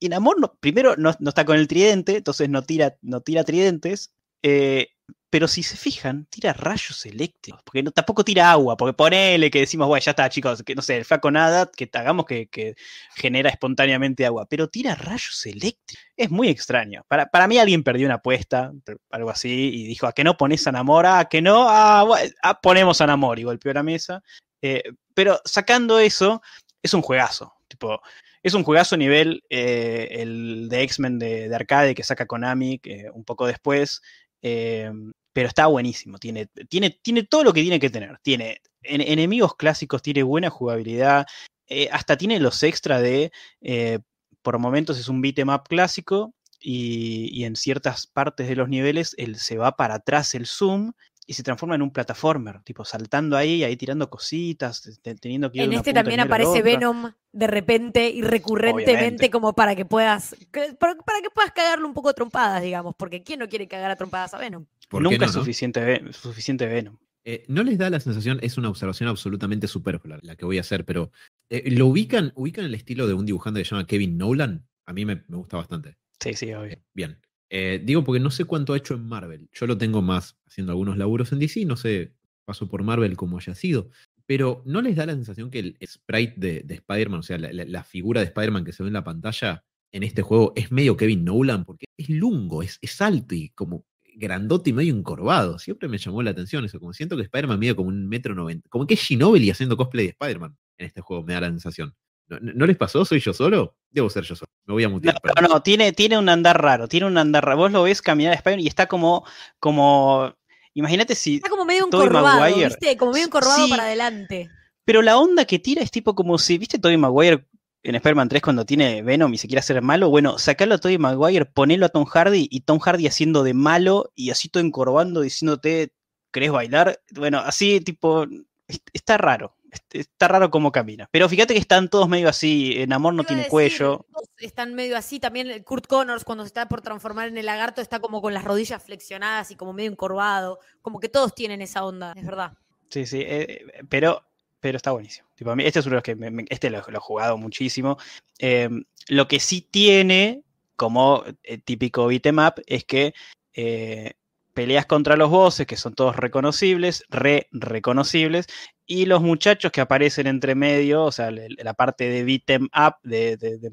Y Namor, no- primero, no, no está con el tridente, entonces no tira, no tira tridentes. eh, pero si se fijan, tira rayos eléctricos, porque no, tampoco tira agua, porque ponele que decimos, bueno, ya está, chicos, que no sé, el flaco nada, que hagamos que, que genera espontáneamente agua, pero tira rayos eléctricos. Es muy extraño. Para, para mí alguien perdió una apuesta, algo así, y dijo, ¿a qué no pones a Namor? ¿A que no? Ah, bueno, ah, ponemos a Namor, y golpeó la mesa. Eh, pero sacando eso, es un juegazo. Tipo, es un juegazo nivel eh, el de X-Men de, de arcade que saca Konami que un poco después. eh, pero está buenísimo. Tiene, tiene, tiene todo lo que tiene que tener. Tiene en- enemigos clásicos, tiene buena jugabilidad. eh, hasta tiene los extra de. eh, por momentos es un beat'em up clásico. Y, y en ciertas partes de los niveles él se va para atrás el zoom y se transforma en un plataformer, tipo saltando ahí, ahí tirando cositas, te- teniendo que ir de En una este punta también aparece. Venom de repente y recurrentemente Obviamente. como para que puedas para, para que puedas cagarle un poco trompadas, digamos, porque quién no quiere cagar a trompadas a Venom. ¿Por Nunca no, es no? suficiente, Ve- suficiente Venom. Eh, no les da la sensación, es una observación absolutamente superflua la que voy a hacer, pero eh, ¿lo ubican, ubican el estilo de un dibujante que se llama Kevin Nolan? A mí me, me gusta bastante. Sí, sí, obvio. Bien. Eh, digo porque no sé cuánto ha hecho en Marvel. Yo lo tengo más haciendo algunos laburos en DC, no sé, paso por Marvel como haya sido. Pero ¿no les da la sensación que el sprite de, de Spider-Man, o sea, la, la- la figura de Spider-Man que se ve en la pantalla en este juego es medio Kevin Nolan? Porque es lungo, es, es alto y como grandote y medio encorvado. Siempre me llamó la atención eso. Como siento que Spider-Man mide como un metro noventa. Como que es Ginobili haciendo cosplay de Spider-Man en este juego, me da la sensación. ¿No, no- no les pasó? ¿Soy yo solo? Debo ser yo solo. Me voy a No, mutear. no, perdón. no, tiene, tiene un andar raro, tiene un andar raro. Vos lo ves caminar a Spider-Man y está como, como, imagínate si, Está como medio encorvado, Maguire. ¿viste? Como medio encorvado Sí. para adelante. pero la onda que tira es tipo como si, ¿viste Tobey Maguire en Spider-Man 3 cuando tiene Venom y se quiere hacer malo? Bueno, sacalo a Tobey Maguire, ponelo a Tom Hardy y Tom Hardy haciendo de malo y así todo encorvando diciéndote, ¿querés bailar? Bueno, así tipo, est- está raro. Est- Está raro cómo camina. Pero fíjate que están todos medio así. En Amor no tiene decir, cuello. Están medio así. También Kurt Connors, cuando se está por transformar en el lagarto, está como con las rodillas flexionadas y como medio encorvado. Como que todos tienen esa onda, es verdad. Sí, sí, eh, pero, pero está buenísimo. Tipo, a mí, este es uno de los que me- me- este lo, lo he jugado muchísimo. Eh, lo que sí tiene, como eh, típico beat'em up, es que eh, peleas contra los bosses, que son todos reconocibles, re reconocibles, y los muchachos que aparecen entre medio, o sea, la parte de beat'em up, de, de, de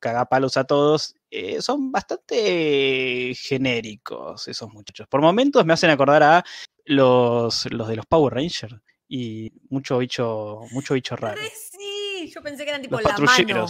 cagapalos a todos, eh, son bastante genéricos esos muchachos. Por momentos me hacen acordar a los, los de los Power Rangers y mucho bicho, mucho bicho raro. Sí, yo pensé que eran tipo Los la mano.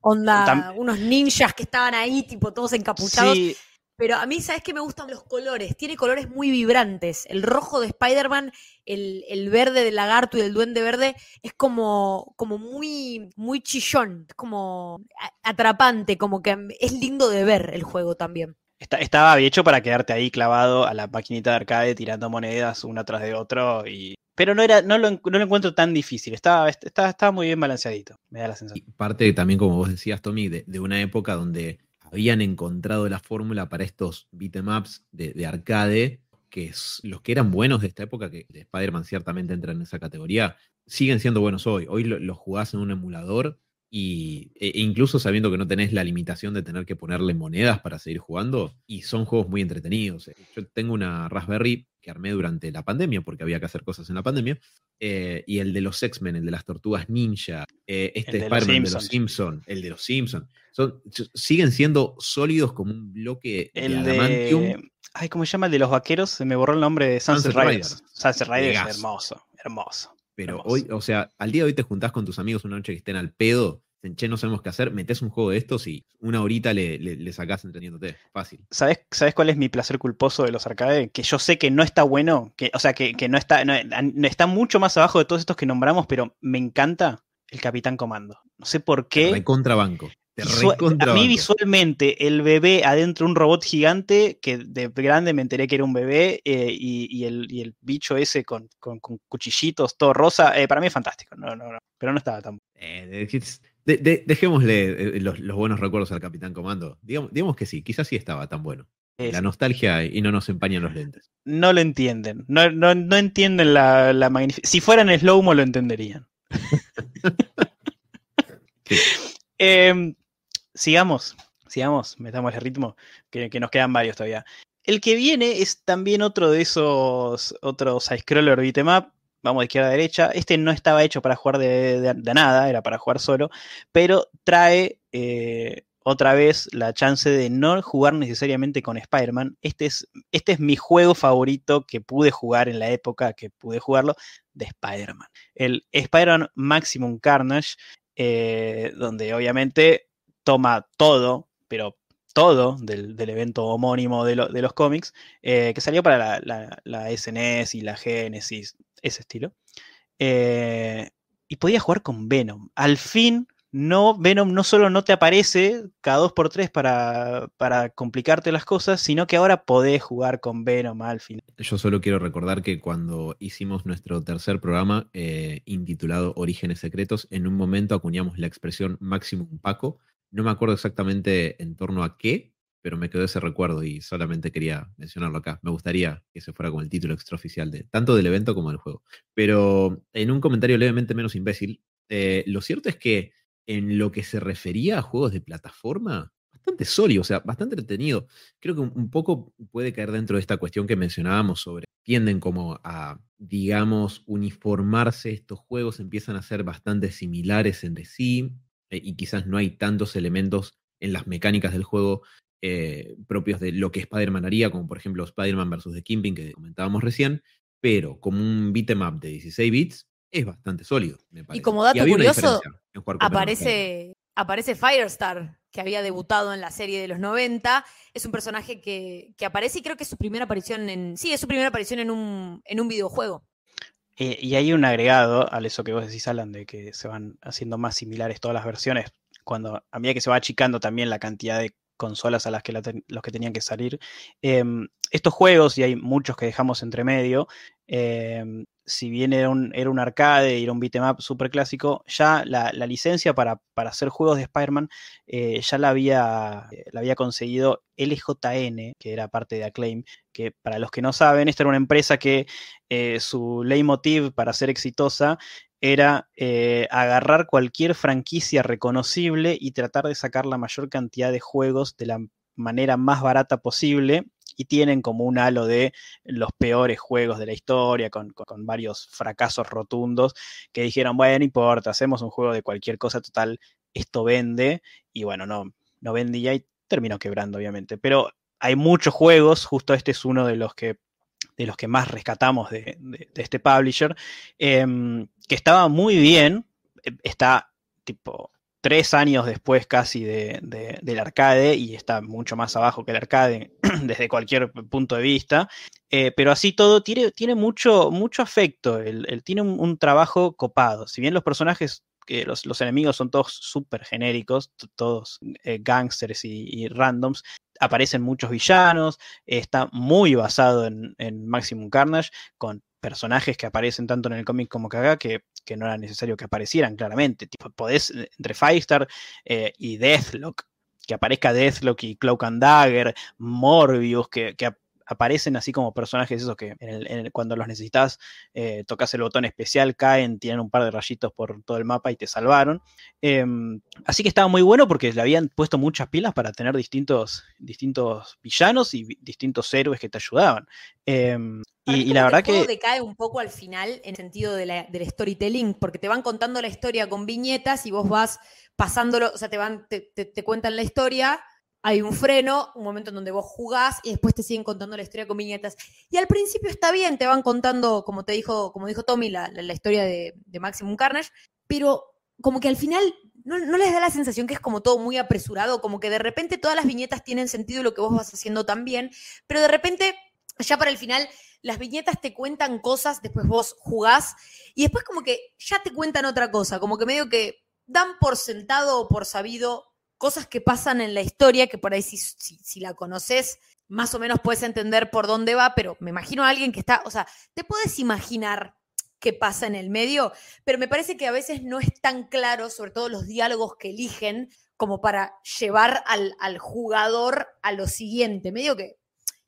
Onda, Tam- unos ninjas que estaban ahí, tipo todos encapuchados. Sí, Pero a mí, ¿sabes qué me gustan los colores? Tiene colores muy vibrantes. El rojo de Spider-Man, el, el verde del lagarto y del duende verde es como, como muy, muy chillón, es como atrapante, como que es lindo de ver el juego también. está- estaba hecho para quedarte ahí clavado a la maquinita de arcade tirando monedas una tras de otro. Y... Pero no, era, no, lo, no lo encuentro tan difícil. Estaba, estaba, estaba muy bien balanceadito. Me da la Y sensación. parte también, como vos decías, Tommy, de, de una época donde habían encontrado la fórmula para estos beat'em ups de, de arcade que los que eran buenos de esta época, que Spider-Man ciertamente entra en esa categoría, siguen siendo buenos hoy. Hoy los jugás en un emulador y, e, e incluso sabiendo que no tenés la limitación de tener que ponerle monedas para seguir jugando, y son juegos muy entretenidos. Yo tengo una Raspberry que armé durante la pandemia, porque había que hacer cosas en la pandemia, eh, y el de los X-Men, el de las tortugas ninja, eh, este Spider-Man de los Simpsons, el de los Simpsons, son, siguen siendo sólidos como un bloque el de, Ay, ¿cómo se llama el de los vaqueros? Se me borró el nombre de Sunset, Riders. Sunset Riders, hermoso, hermoso. Pero hoy, o sea, al día de hoy te juntás con tus amigos una noche que estén al pedo, che, no sabemos qué hacer, metes un juego de estos y una horita le, le, sacás entendiéndote. Fácil. ¿Sabes, ¿Sabes cuál es mi placer culposo de los arcades? Que yo sé que no está bueno, que, o sea, que, no está, no, está mucho más abajo de todos estos que nombramos, pero me encanta el Capitán Comando. No sé por qué. A mí visualmente el bebé adentro de un robot gigante, que de grande me enteré que era un bebé, eh, y, el, bicho ese con, cuchillitos, todo rosa, eh, para mí es fantástico, no, no, no, pero no estaba tan... Eh, dejémosle los, buenos recuerdos al Capitán Comando. Digamos, que sí, quizás sí estaba tan bueno. La nostalgia y no nos empañan los lentes. No lo entienden, no, no, entienden la, la magnificencia. Si fueran slow-mo lo entenderían. <laughs> <laughs> Em, sigamos, sigamos, metamos el ritmo, que, nos quedan varios todavía. El que viene es también otro de esos otros side-scroller beat'em vamos de izquierda a derecha. Este no estaba hecho para jugar de, nada, era para jugar solo, pero trae eh, otra vez la chance de no jugar necesariamente con Spider-Man. Este es, este es mi juego favorito que pude jugar en la época que pude jugarlo de Spider-Man. El Spider-Man Maximum Carnage, eh, donde obviamente toma todo, pero todo del, evento homónimo de, los cómics, eh, que salió para la, SNES y la Genesis, ese estilo. Eh, y podía jugar con Venom. Al fin, no, Venom no solo no te aparece cada dos por tres para, para complicarte las cosas, sino que ahora podés jugar con Venom al final. Yo solo quiero recordar que cuando hicimos nuestro tercer programa, eh, intitulado Orígenes Secretos, en un momento acuñamos la expresión Maximum Paco no me acuerdo exactamente en torno a qué, pero me quedó ese recuerdo y solamente quería mencionarlo acá. Me gustaría que se fuera con el título extraoficial de tanto del evento como del juego. Pero en un comentario levemente menos imbécil, eh, lo cierto es que en lo que se refería a juegos de plataforma, bastante sólido, o sea, bastante entretenido. Creo que un poco puede caer dentro de esta cuestión que mencionábamos sobre tienden como a, digamos, uniformarse estos juegos, empiezan a ser bastante similares entre sí, eh, y quizás no hay tantos elementos en las mecánicas del juego eh, propios de lo que Spider-Man haría, como por ejemplo Spider-Man vs. The Kingpin que comentábamos recién, pero como un beat'em up de 16 bits es bastante sólido, me parece. Y como dato curioso, aparece, aparece Firestar, que había debutado en la serie de los 90. Es un personaje que, aparece y creo que es su primera aparición en. Sí, es su primera aparición en un, en un videojuego. Eh, y hay un agregado a eso que vos decís, Alan, de que se van haciendo más similares todas las versiones, cuando a medida que se va achicando también la cantidad de consolas a las que los que tenían que salir. Em, estos juegos, y hay muchos que dejamos entre medio, em, si bien era un, era un arcade y era un beat'em up super clásico, ya la, licencia para, hacer juegos de Spider-Man eh, ya la había, eh, conseguido LJN, que era parte de Acclaim, que para los que no saben, esta era una empresa que eh, su leitmotiv para ser exitosa era agarrar cualquier franquicia reconocible y tratar de sacar la mayor cantidad de juegos de la manera más barata posible y tienen como un halo de los peores juegos de la historia, con, varios fracasos rotundos, que dijeron, bueno, no importa, hacemos un juego de cualquier cosa total, esto vende, y bueno, no, no vendía y terminó quebrando, obviamente. Pero hay muchos juegos, justo este es uno de los que de los que más rescatamos de, este publisher, em, que estaba muy bien, eh, está tipo tres años después casi de, del arcade y está mucho más abajo que el arcade <clears throat> desde cualquier punto de vista. Eh, pero así todo tiene, tiene mucho, mucho afecto, tiene un, trabajo copado. Si bien los personajes, los, enemigos son todos súper genéricos, todos eh, gangsters y, randoms, aparecen muchos villanos, está muy basado en, en Maximum Carnage, con personajes que aparecen tanto en el cómic como que acá, que, no era necesario que aparecieran claramente. Tipo, podés, eh, entre Firestar eh, y Deathlock, que aparezca Deathlock y Cloak and Dagger, Morbius, que, aparecen así como personajes esos que cuando los necesitas eh, tocas el botón especial, caen, tienen un par de rayitos por todo el mapa y te salvaron. Em, así que estaba muy bueno porque le habían puesto muchas pilas para tener distintos, distintos villanos y distintos héroes que te ayudaban. Em, y, la verdad que. decae un poco al final en el sentido de la, del storytelling, porque te van contando la historia con viñetas y vos vas pasándolo, o sea, te van, te, cuentan la historia, hay un freno, un momento en donde vos jugás y después te siguen contando la historia con viñetas. Y al principio está bien, te van contando, como te dijo, como dijo Tommy, la, historia de, Maximum Carnage, pero como que al final no, no, les da la sensación que es como todo muy apresurado, como que de repente todas las viñetas tienen sentido lo que vos vas haciendo también, pero de repente, ya para el final, las viñetas te cuentan cosas, después vos jugás y después como que ya te cuentan otra cosa, como que medio que dan por sentado o por sabido cosas que pasan en la historia, que por ahí si, si, la conoces, más o menos puedes entender por dónde va, pero me imagino a alguien que está, o sea, te puedes imaginar qué pasa en el medio, pero me parece que a veces no es tan claro, sobre todo los diálogos que eligen, como para llevar al, al jugador a lo siguiente. Medio que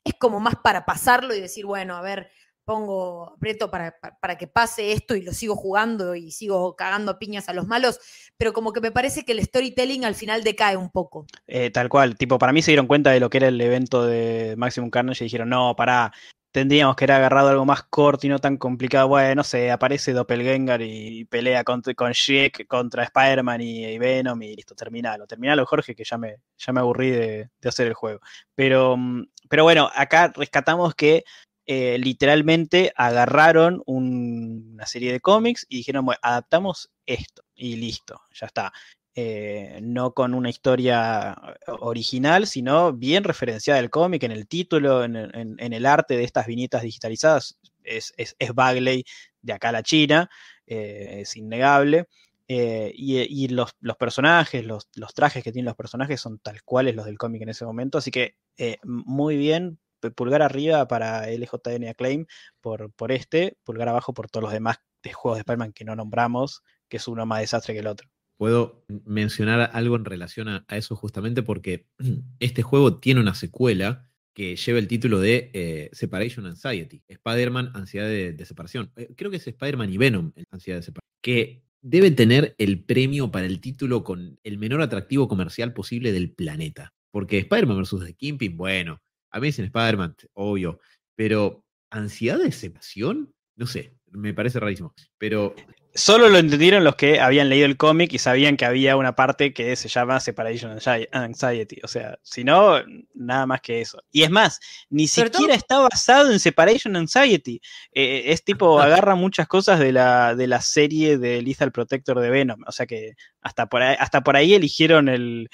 es como más para pasarlo y decir, bueno, a ver, pongo, aprieto para, para, que pase esto y lo sigo jugando y sigo cagando piñas a los malos, pero como que me parece que el storytelling al final decae un poco. Eh, tal cual, tipo, para mí se dieron cuenta de lo que era el evento de Maximum Carnage y dijeron, no, pará, tendríamos que haber agarrado algo más corto y no tan complicado. Bueno, no sé, aparece Doppelganger y pelea con, con contra Spider-Man y, Venom y listo, terminalo. Terminalo, Jorge, que ya me, ya me aburrí de, hacer el juego. Pero, mm, pero bueno, acá rescatamos que eh, literalmente agarraron una serie de cómics y dijeron, bueno, adaptamos esto y listo, ya está. Eh, no con una historia original, sino bien referenciada el cómic, en el título, en, el arte de estas viñetas digitalizadas. Es, Bagley de acá a la China, eh, es innegable. Eh, y, los, personajes, los, trajes que tienen los personajes son tal cuales los del cómic en ese momento. Así que muy bien, pulgar arriba para LJN Acclaim por, este, pulgar abajo por todos los demás de juegos de Spider-Man que no nombramos, que es uno más desastre que el otro puedo mencionar algo en relación a, eso justamente porque <clears throat> este juego tiene una secuela que lleva el título de eh, Separation Anxiety, Spider-Man, ansiedad de, separación. Eh, creo que es Spider-Man y Venom, ansiedad de separación, que debe tener el premio para el título con el menor atractivo comercial posible del planeta. Porque Spider-Man versus The Kingpin, bueno, a mí dicen Spider-Man, obvio, pero ansiedad de separación, no sé, me parece rarísimo. Pero Solo lo entendieron los que habían leído el cómic y sabían que había una parte que se llama Separation Anxiety. O sea, si no, nada más que eso. Y es más, ni siquiera está basado en Separation Anxiety. Eh, es tipo, <laughs> agarra muchas cosas de la, de la serie de Lethal Protector de Venom. O sea que hasta por ahí, hasta por ahí eligieron el,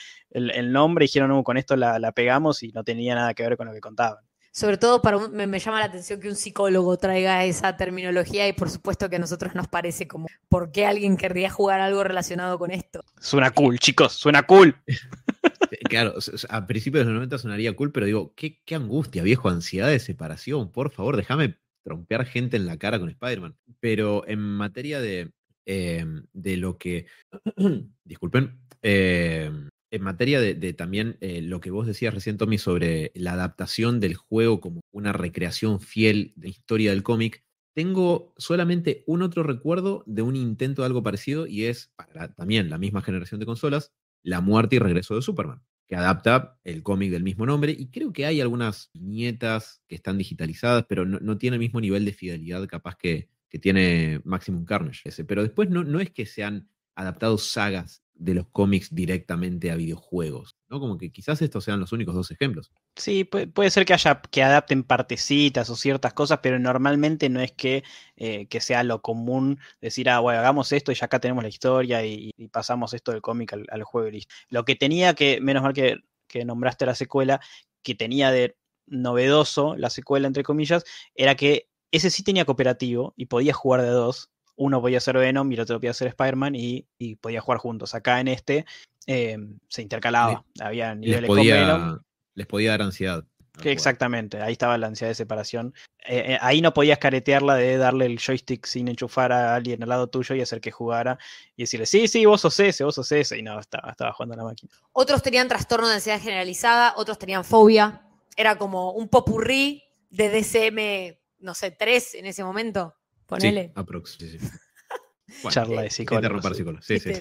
nombre, dijeron, no, con esto la, la pegamos y no tenía nada que ver con lo que contaban sobre todo para me, llama la atención que un psicólogo traiga esa terminología y por supuesto que a nosotros nos parece como, ¿por qué alguien querría jugar algo relacionado con esto? Suena cool, chicos, suena cool. <laughs> claro, a principios de los 90 sonaría cool, pero digo, qué, angustia, viejo, ansiedad de separación, por favor, déjame trompear gente en la cara con Spider-Man. Pero en materia de, em, de lo que, <clears throat> disculpen, eh, en materia de, también eh, lo que vos decías recién, Tommy, sobre la adaptación del juego como una recreación fiel de la historia del cómic, tengo solamente un otro recuerdo de un intento de algo parecido y es para también la misma generación de consolas, La muerte y regreso de Superman, que adapta el cómic del mismo nombre y creo que hay algunas viñetas que están digitalizadas, pero no, tiene el mismo nivel de fidelidad capaz que, tiene Maximum Carnage. Pero después no, no es que sean adaptado sagas de los cómics directamente a videojuegos, ¿no? Como que quizás estos sean los únicos dos ejemplos. Sí, puede, ser que haya que adapten partecitas o ciertas cosas, pero normalmente no es que, eh, que sea lo común decir, ah, bueno, hagamos esto y ya acá tenemos la historia y, pasamos esto del cómic al, juego y listo. Lo que tenía que, menos mal que, que nombraste la secuela, que tenía de novedoso la secuela, entre comillas, era que ese sí tenía cooperativo y podía jugar de dos, uno podía ser Venom y el otro podía ser Spider-Man y, podía jugar juntos. Acá en este em, se intercalaba, había niveles les podía, con Venom. Les podía dar ansiedad. Que exactamente, ahí estaba la ansiedad de separación. Eh, eh, ahí no podías caretearla de darle el joystick sin enchufar a alguien al lado tuyo y hacer que jugara y decirle, sí, sí, vos sos ese, vos sos ese. Y no, estaba, estaba jugando a la máquina. Otros tenían trastorno de ansiedad generalizada, otros tenían fobia. Era como un popurrí de DCM, no sé, tres en ese momento. Ponele. Sí, aprox, sí, sí. <laughs> Charla de psicólogos. interrumpir psicólogos. Sí, sí.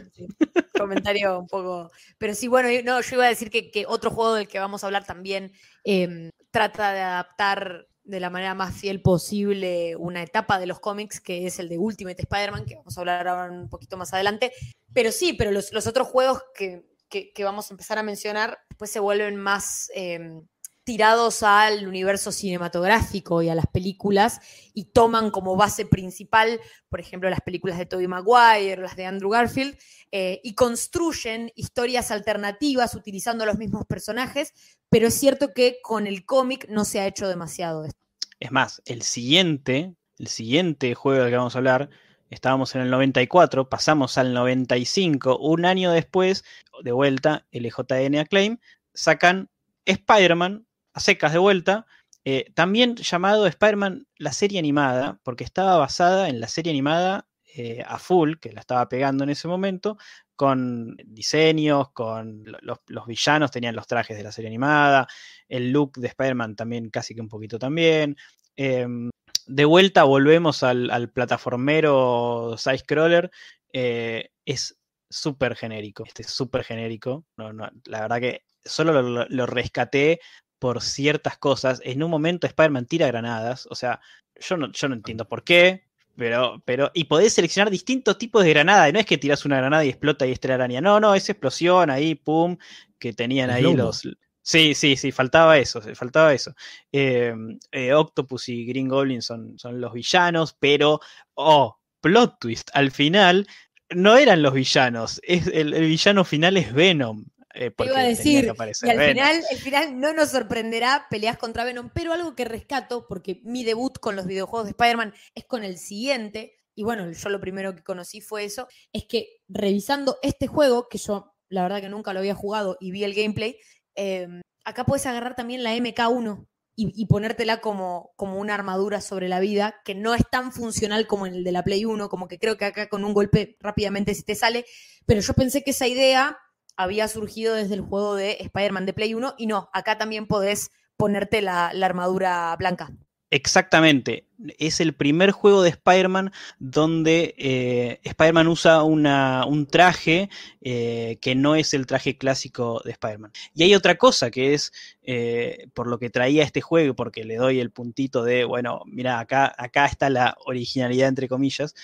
Comentario un poco. Pero sí, bueno, yo- no, yo iba a decir que, que otro juego del que vamos a hablar también em, trata de adaptar de la manera más fiel posible una etapa de los cómics, que es el de Ultimate Spider-Man, que vamos a hablar ahora un poquito más adelante. Pero sí, pero los, los otros juegos que, que- que vamos a empezar a mencionar, pues se vuelven más em, tirados al universo cinematográfico y a las películas y toman como base principal, por ejemplo, las películas de Tobey Maguire, las de Andrew Garfield, eh, y construyen historias alternativas utilizando los mismos personajes, pero es cierto que con el cómic no se ha hecho demasiado esto. Es más, el siguiente, el siguiente juego del que vamos a hablar, estábamos en el 94, pasamos al 95, un año después, de vuelta, LJN Acclaim, sacan Spider-Man a secas de vuelta, eh, también llamado Spider-Man la serie animada, porque estaba basada en la serie animada eh, a full, que la estaba pegando en ese momento, con diseños, con lo- los, los villanos tenían los trajes de la serie animada, el look de Spider-Man también casi que un poquito también. Em, de vuelta volvemos al, al plataformero side-scroller. eh, es súper genérico. Este es súper genérico. La verdad que solo lo, lo- lo rescaté por ciertas cosas. En un momento Spider-Man tira granadas. O sea, yo no, yo no entiendo por qué. Pero, pero, y podés seleccionar distintos tipos de granada. y No es que tiras una granada y explota y es araña. No, no, es explosión ahí, pum, que tenían ahí los. Sí, sí, sí, faltaba eso, faltaba eso. Eh, eh, Octopus y Green Goblin son, son los villanos, pero, oh, plot twist, al final no eran los villanos, es, el, el villano final es Venom. Eh, porque iba a decir, que Y al Venom. final, el final no nos sorprenderá peleas contra Venom, pero algo que rescato, porque mi debut con los videojuegos de Spider-Man es con el siguiente, y bueno, yo lo primero que conocí fue eso, es que revisando este juego, que yo la verdad que nunca lo había jugado y vi el gameplay, eh, acá puedes agarrar también la MK1 y, y ponértela como, como una armadura sobre la vida, que no es tan funcional como en el de la Play 1, como que creo que acá con un golpe rápidamente si te sale, pero yo pensé que esa idea había surgido desde el juego de Spider-Man de Play 1 y no, acá también podés ponerte la, armadura blanca. Exactamente. Es el primer juego de Spider-Man donde eh, Spider-Man usa una- un traje eh, que no es el traje clásico de Spider-Man. Y hay otra cosa que es, eh, por lo que traía este juego, porque le doy el puntito de, bueno, mira, acá, acá está la originalidad, entre comillas.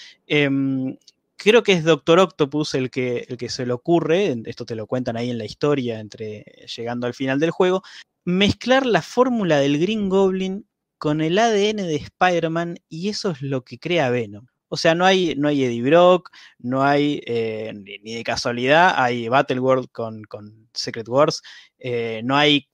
Creo que es Doctor Octopus el que, el que se le ocurre, esto te lo cuentan ahí en la historia, entre llegando al final del juego, mezclar la fórmula del Green Goblin con el ADN de Spider-Man y eso es lo que crea Venom. O sea, no hay, no hay Eddie Brock, no hay, eh, ni, de casualidad, hay Battleworld con, con Secret Wars, eh, no hay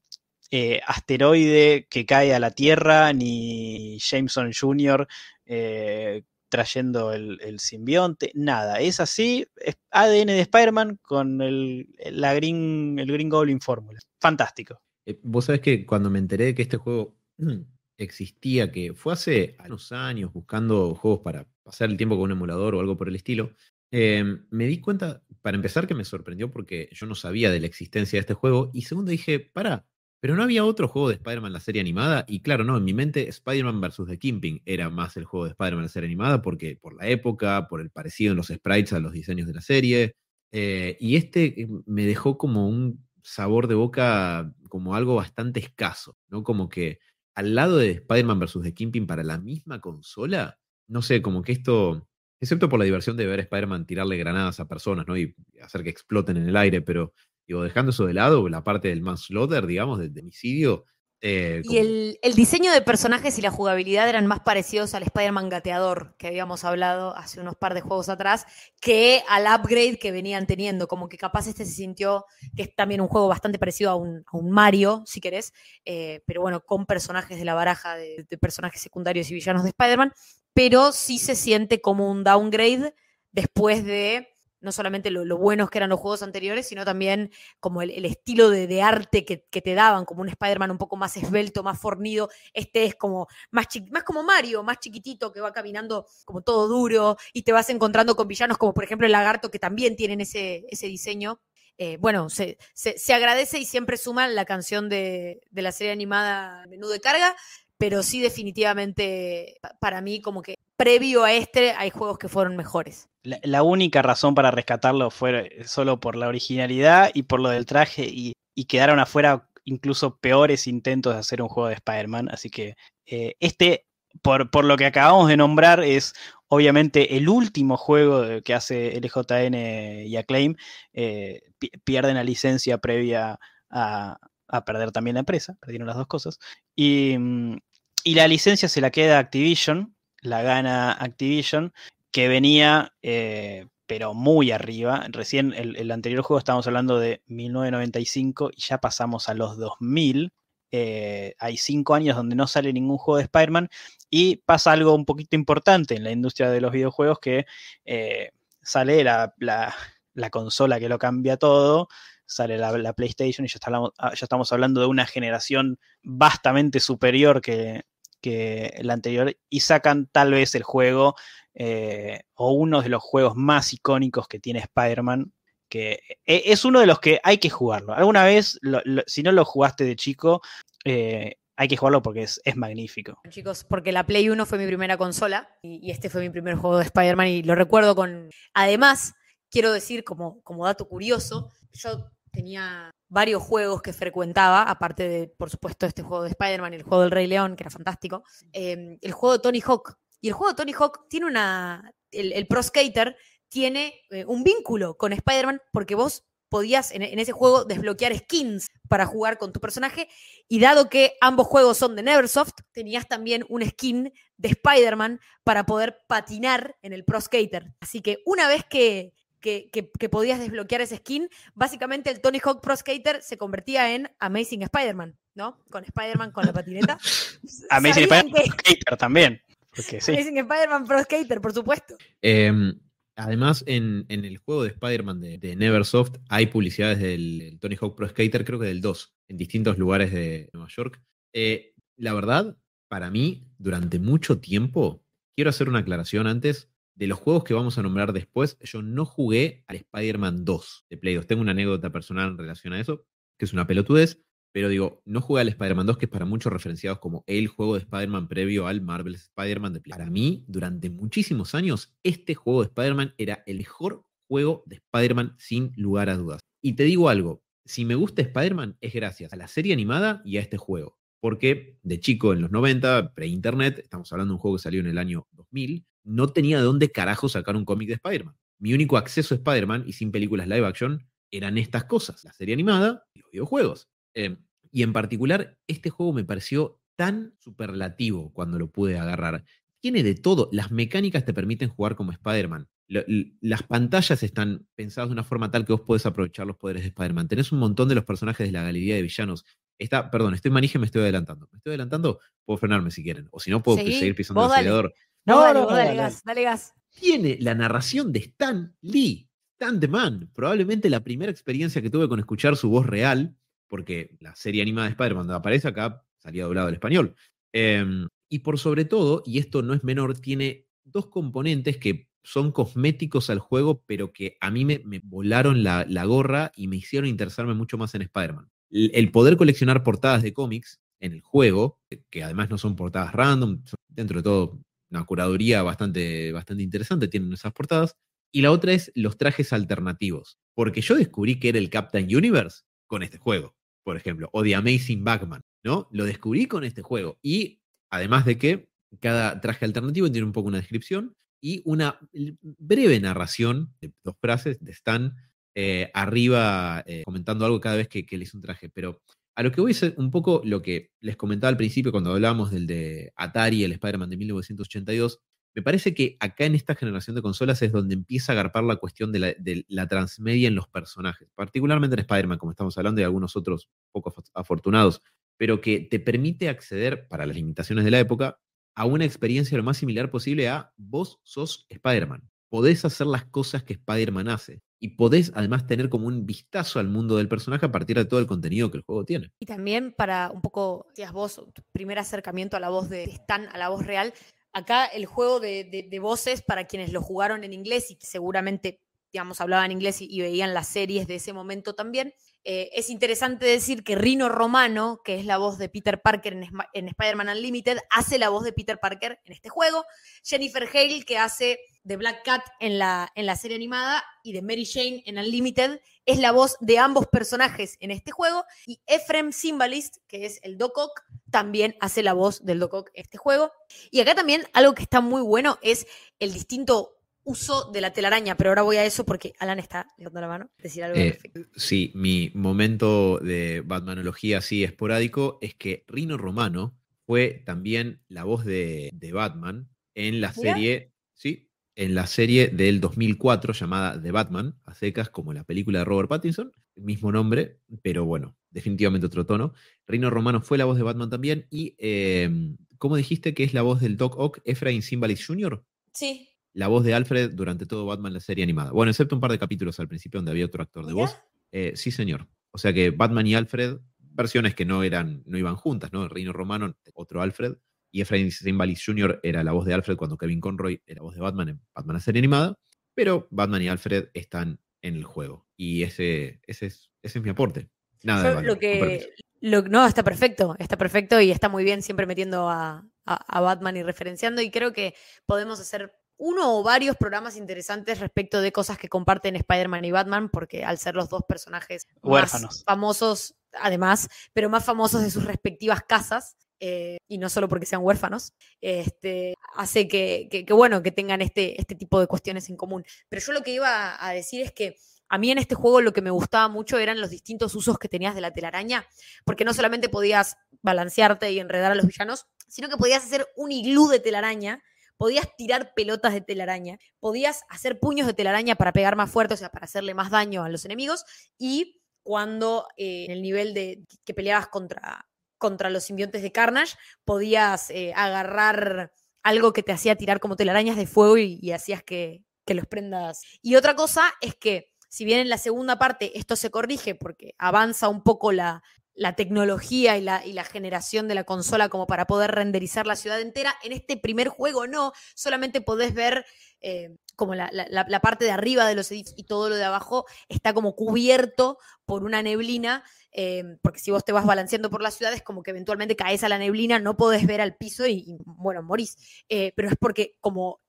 eh, asteroide que cae a la Tierra, ni Jameson Jr. eh, trayendo el, simbionte, nada. Es así, ADN de Spider-Man con el, la Green, el Green Goblin fórmula. Fantástico. Eh, Vos sabés que cuando me enteré de que este juego <clears throat> existía, que fue hace unos años buscando juegos para pasar el tiempo con un emulador o algo por el estilo, eh, me di cuenta, para empezar, que me sorprendió porque yo no sabía de la existencia de este juego. Y segundo, dije, para, pero no había otro juego de Spider-Man la serie animada. Y claro, no, en mi mente Spider-Man vs. The Kingpin era más el juego de Spider-Man la serie animada porque por la época, por el parecido en los sprites a los diseños de la serie. Eh, y este eh, me dejó como un sabor de boca como algo bastante escaso, ¿no? Como que al lado de Spider-Man vs. The Kingpin para la misma consola, no sé, como que esto, excepto por la diversión de ver a Spider-Man tirarle granadas a personas, ¿no? Y hacer que exploten en el aire, pero digo, dejando eso de lado, la parte del manslaughter, digamos, del homicidio. eh, Y el, el diseño de personajes y la jugabilidad eran más parecidos al Spider-Man gateador que habíamos hablado hace unos par de juegos atrás, que al upgrade que venían teniendo. Como que capaz este se sintió que es también un juego bastante parecido a un, a un Mario, si querés, eh, pero bueno, con personajes de la baraja de, de personajes secundarios y villanos de Spider-Man, pero sí se siente como un downgrade después de no solamente lo, lo buenos que eran los juegos anteriores, sino también como el, estilo de, arte que, te daban, como un Spider-Man un poco más esbelto, más fornido. Este es como más, más como Mario, más chiquitito, que va caminando como todo duro y te vas encontrando con villanos como por ejemplo el lagarto, que también tienen ese, ese diseño. Eh, bueno, se, se- agradece y siempre suman la canción de, de la serie animada Menú de Carga, pero sí definitivamente para mí como que previo a este hay juegos que fueron mejores. La, única razón para rescatarlo fue solo por la originalidad y por lo del traje y, quedaron afuera incluso peores intentos de hacer un juego de Spider-Man, así que eh, este, por, por, lo que acabamos de nombrar, es obviamente el último juego que hace LJN y Acclaim, eh, pierden la licencia previa a, a perder también la empresa, perdieron las dos cosas. Y, mm, y, la licencia se la queda Activision, la gana Activision, que venía, eh, pero muy arriba. Recién el, el, anterior juego estábamos hablando de 1995 y ya pasamos a los 2000. Eh, hay cinco años donde no sale ningún juego de Spider-Man y pasa algo un poquito importante en la industria de los videojuegos que eh, sale la, la, la consola que lo cambia todo, sale la, PlayStation y ya ah, ya estamos, hablando de una generación vastamente superior que, la anterior y sacan tal vez el juego eh, o uno de los juegos más icónicos que tiene Spider-Man, que e, es uno de los que hay que jugarlo. Alguna vez, si no lo jugaste de chico, eh, hay que jugarlo porque es, magnífico. Chicos, porque la Play 1 fue mi primera consola y, y este fue mi primer juego de Spider-Man y lo recuerdo con... Además, quiero decir como, como dato curioso, yo tenía varios juegos que frecuentaba, aparte de, por supuesto, este juego de Spider-Man el juego del Rey León, que era fantástico, em, el juego de Tony Hawk. Y el juego de Tony Hawk tiene una. El, Pro Skater tiene eh, un vínculo con Spider-Man porque vos podías en, ese juego desbloquear skins para jugar con tu personaje y dado que ambos juegos son de Neversoft, tenías también un skin de Spider-Man para poder patinar en el Pro Skater. Así que una vez que, que, podías desbloquear ese skin, básicamente el Tony Hawk Pro Skater se convertía en Amazing Spider-Man, ¿no? Con Spider-Man con la patineta. <laughs> Amazing Spider-Man Pro Skater también. Amazing Spider-Man Pro Skater, por supuesto. Em, además, en, el juego de Spider-Man de, Neversoft hay publicidades del Tony Hawk Pro Skater, creo que del 2, en distintos lugares de Nueva York. Eh, la verdad, para mí, durante mucho tiempo, quiero hacer una aclaración antes, de los juegos que vamos a nombrar después, yo no jugué al Spider-Man 2 de Play 2. Tengo una anécdota personal en relación a eso, que es una pelotudez, pero digo, no jugué al Spider-Man 2, que es para muchos referenciados como el juego de Spider-Man previo al Marvel Spider-Man de Play. Para mí, durante muchísimos años, este juego de Spider-Man era el mejor juego de Spider-Man sin lugar a dudas. Y te digo algo, si me gusta Spider-Man es gracias a la serie animada y a este juego. Porque de chico en los 90, pre-internet, estamos hablando de un juego que salió en el año 2000, no tenía de dónde carajo sacar un cómic de Spider-Man. Mi único acceso a Spider-Man y sin películas live action eran estas cosas, la serie animada y los videojuegos. Em, y en particular, este juego me pareció tan superlativo cuando lo pude agarrar. Tiene de todo, las mecánicas te permiten jugar como Spider-Man. Las pantallas están pensadas de una forma tal que vos podés aprovechar los poderes de Spider-Man. Tenés un montón de los personajes de la galería de villanos. Está, perdón, estoy manija y me estoy adelantando. Me estoy adelantando, puedo frenarme si quieren. O si no, puedo seguir pisando el acelerador. No, dale, dale, gas, dale gas. Tiene la narración de Stan Lee, Stan The Man. Probablemente la primera experiencia que tuve con escuchar su voz real, porque la serie animada de Spider-Man cuando aparece acá salía doblado al español. Em, y por sobre todo, y esto no es menor, tiene dos componentes que son cosméticos al juego, pero que a mí me, volaron la, gorra y me hicieron interesarme mucho más en Spider-Man. el poder coleccionar portadas de cómics en el juego, que además no son portadas random, dentro de todo una curaduría bastante, bastante interesante, tienen esas portadas. Y la otra es los trajes alternativos, porque yo descubrí que era el Captain Universe con este juego, por ejemplo, o The Amazing Batman, ¿no? Lo descubrí con este juego. Y además de que cada traje alternativo tiene un poco una descripción y una breve narración de dos frases de Stan eh, arriba eh, comentando algo cada vez que, que le hizo un traje. Pero a lo que voy a ser un poco lo que les comentaba al principio cuando hablábamos del de Atari, el Spider-Man de 1982. Me parece que acá en esta generación de consolas es donde empieza a agarpar la cuestión de la, transmedia en los personajes, particularmente en Spider-Man, como estamos hablando, y algunos otros poco afortunados, pero que te permite acceder, para las limitaciones de la época, a una experiencia lo más similar posible a vos sos Spider-Man. Podés hacer las cosas que Spider-Man hace y podés además tener como un vistazo al mundo del personaje a partir de todo el contenido que el juego tiene. Y también para un poco, decías vos, tu primer acercamiento a la voz de Stan, a la voz real, acá el juego de, voces, para quienes lo jugaron en inglés y seguramente digamos, hablaban inglés y, veían las series de ese momento también. Eh, es interesante decir que Rino Romano, que es la voz de Peter Parker en Spider-Man Unlimited, hace la voz de Peter Parker en este juego. Jennifer Hale, que hace de Black Cat en la, en la serie animada, y de Mary Jane en Unlimited, es la voz de ambos personajes en este juego. Y Ephraim Symbalist, que es el Doc Ock, también hace la voz del Doc Ock en este juego. Y acá también algo que está muy bueno es el distinto uso de la telaraña, pero ahora voy a eso porque Alan está levantando la mano, decir algo al Eh, sí, mi momento de Batmanología así esporádico es que Rino Romano fue también la voz de, de Batman en la serie, sí, en la serie del 2004 llamada The Batman, a secas como la película de Robert Pattinson, mismo nombre, pero bueno, definitivamente otro tono. Rino Romano fue la voz de Batman también y, eh, ¿cómo dijiste que es la voz del Doc Ock, Ephraim Symbalis Jr.? Sí. La voz de Alfred durante todo Batman, la serie animada. Bueno, excepto un par de capítulos al principio donde había otro actor de voz. Eh, sí, señor. O sea que Batman y Alfred, versiones que no eran, no iban juntas, ¿no? Reino Romano, otro Alfred, y Efraín Zimbalist Jr. era la voz de Alfred cuando Kevin Conroy era voz de Batman en Batman la serie animada, pero Batman y Alfred están en el juego. Y ese, ese, es, ese es mi aporte. Nada Batman, lo que. lo- no, está perfecto, está perfecto y está muy bien siempre metiendo a, a- a Batman y referenciando. Y creo que podemos hacer uno o varios programas interesantes respecto de cosas que comparten Spider-Man y Batman, porque al ser los dos personajes Huérfanos. más famosos, además, pero más famosos de sus respectivas casas, eh, y no solo porque sean huérfanos, este, hace que, bueno, que tengan este, este tipo de cuestiones en común. Pero yo lo que iba a decir es que a mí en este juego lo que me gustaba mucho eran los distintos usos que tenías de la telaraña, porque no solamente podías balancearte y enredar a los villanos, sino que podías hacer un iglú de telaraña, podías tirar pelotas de telaraña, podías hacer puños de telaraña para pegar más fuerte, o sea, para hacerle más daño a los enemigos, y cuando eh, en el nivel de que peleabas contra, contra los simbiontes de Carnage, podías eh, agarrar algo que te hacía tirar como telarañas de fuego y, hacías que, que los prendas. Y otra cosa es que, si bien en la segunda parte esto se corrige porque avanza un poco la, la tecnología y la, y la generación de la consola como para poder renderizar la ciudad entera, en este primer juego no, solamente podés ver eh, como la, la- la- la parte de arriba de los edificios y todo lo de abajo está como cubierto por una neblina, eh, porque si vos te vas balanceando por la ciudad es como que eventualmente caes a la neblina, no podés ver al piso y, bueno, morís. Eh, pero es porque como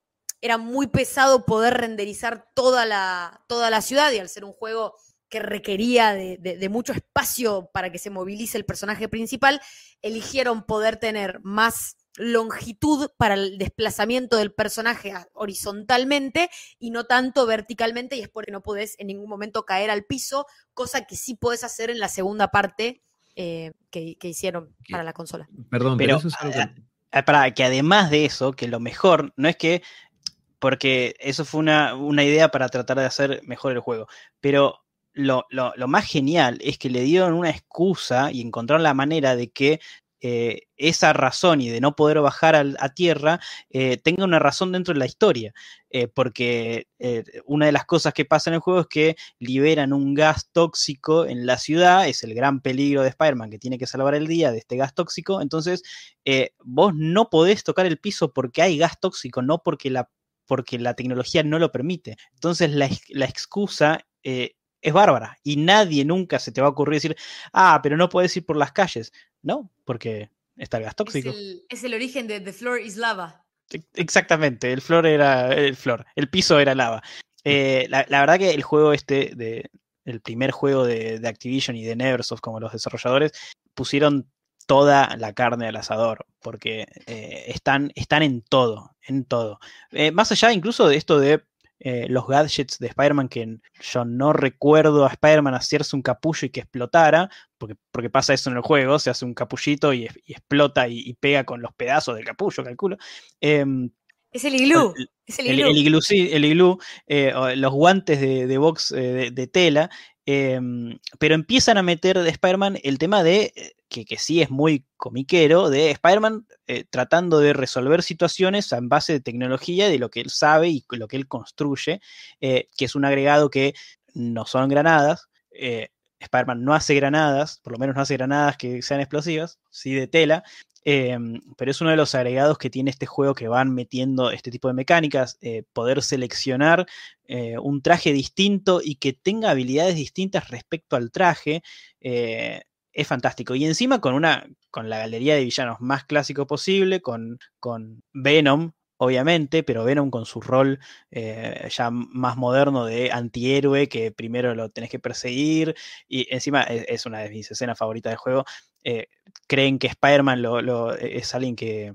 era muy pesado poder renderizar toda la, toda la ciudad y al ser un juego que requería de mucho espacio para que se movilice el personaje principal, eligieron poder tener más longitud para el desplazamiento del personaje horizontalmente y no tanto verticalmente y es porque no podés en ningún momento caer al piso, cosa que sí podés hacer en la segunda parte eh, que, que hicieron para la consola. Perdón, pero, Pero, eso es algo que- Para que además de eso, que lo mejor no es que, porque eso fue una, una idea para tratar de hacer mejor el juego, pero lo, lo- lo más genial es que le dieron una excusa y encontraron la manera de que eh, esa razón y de no poder bajar a tierra eh, tenga una razón dentro de la historia. Eh, porque una de las cosas que pasa en el juego es que liberan un gas tóxico en la ciudad, es el gran peligro de Spider-Man que tiene que salvar el día de este gas tóxico, entonces vos no podés tocar el piso porque hay gas tóxico, no porque la, porque la tecnología no lo permite. Entonces la, la excusa es bárbara y nadie nunca se te va a ocurrir decir, ah, pero no podés ir por las calles. No, porque está el gas Es tóxico. el, es el origen de The Floor is Lava. Exactamente, el flor era el flor, el piso era lava. Eh, la, la verdad que el juego este, de, el primer juego de, de Activision y de Neversoft como los desarrolladores, pusieron toda la carne al asador, porque eh, están, están en todo, en todo. Eh, más allá incluso de esto de eh, los gadgets de Spider-Man, que yo no recuerdo a Spider-Man hacerse un capullo y que explotara, porque, porque pasa eso en el juego, se hace un capullito y, y explota y, y pega con los pedazos del capullo, calculo. Em, Es el iglú. el- Es el el, iglú. el iglú, sí, el iglú, eh, los guantes de, de box eh, de, de tela, em, pero empiezan a meter de Spider-Man el tema de, eh, que, sí es muy comiquero, de Spider-Man eh, tratando de resolver situaciones en base de tecnología, de lo que él sabe y lo que él construye, eh, que es un agregado que no son granadas. Spider-Man no hace granadas, por lo menos no hace granadas que sean explosivas, sí de tela, Em, pero es uno de los agregados que tiene este juego que van metiendo este tipo de mecánicas, eh, poder seleccionar eh, un traje distinto y que tenga habilidades distintas respecto al traje. Eh, es fantástico. Y encima con una. con la galería de villanos más clásico posible, con, con Venom, obviamente, pero Venom con su rol ya más moderno de antihéroe, que primero lo tenés que perseguir, y encima es, es una de mis escenas favoritas del juego, eh, creen que Spider-Man lo, es alguien que,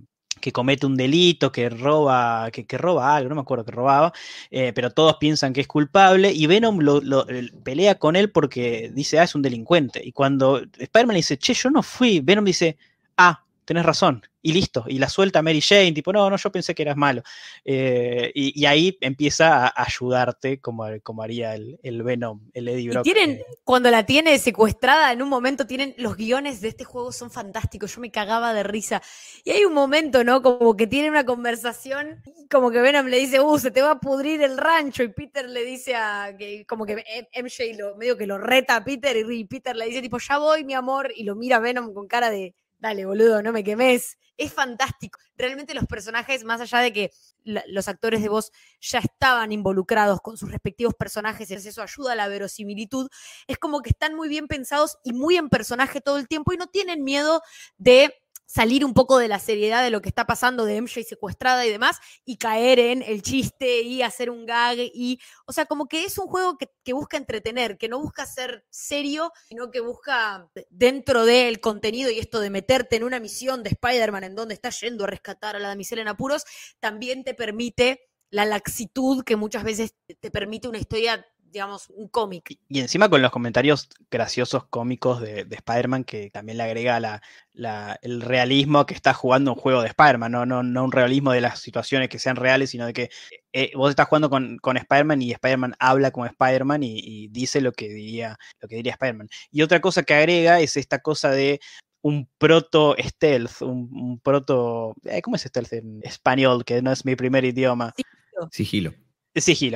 comete un delito, que roba, que, roba algo, no me acuerdo que robaba, eh, pero todos piensan que es culpable y Venom lo, pelea con él porque dice, ah, es un delincuente. Y cuando Spider-Man dice, che, yo no fui, Venom dice, ah, tenés razón, y listo, y la suelta Mary Jane, tipo, no, no, yo pensé que eras malo. Eh, y, ahí empieza a ayudarte como, como haría el, el Venom, el Eddie Brock. tienen, eh. cuando la tiene secuestrada, en un momento tienen, los guiones de este juego son fantásticos, yo me cagaba de risa. Y hay un momento, ¿no? Como que tiene una conversación, como que Venom le dice, uh, se te va a pudrir el rancho, y Peter le dice a, que, como que MJ lo, medio que lo reta a Peter, y Peter le dice, tipo, ya voy, mi amor, y lo mira Venom con cara de dale, boludo, no me quemes. Es fantástico. Realmente los personajes, más allá de que los actores de voz ya estaban involucrados con sus respectivos personajes, eso ayuda a la verosimilitud, es como que están muy bien pensados y muy en personaje todo el tiempo y no tienen miedo de salir un poco de la seriedad de lo que está pasando de MJ secuestrada y demás y caer en el chiste y hacer un gag y, o sea, como que es un juego que, busca entretener, que no busca ser serio, sino que busca dentro del contenido y esto de meterte en una misión de Spider-Man en donde está yendo a rescatar a la damisela en apuros, también te permite la laxitud que muchas veces te permite una historia digamos, un cómic. Y encima con los comentarios graciosos cómicos de, Spider-Man, que también le agrega la, el realismo que está jugando un juego de Spider-Man, no, no, no un realismo de las situaciones que sean reales, sino de que eh, vos estás jugando con, Spider-Man y Spider-Man habla como Spider-Man y, dice lo que diría, lo que diría Spider-Man. Y otra cosa que agrega es esta cosa de un proto stealth, un, proto. Eh, ¿Cómo es stealth en español? Que no es mi primer idioma. Sigilo. Sigilo,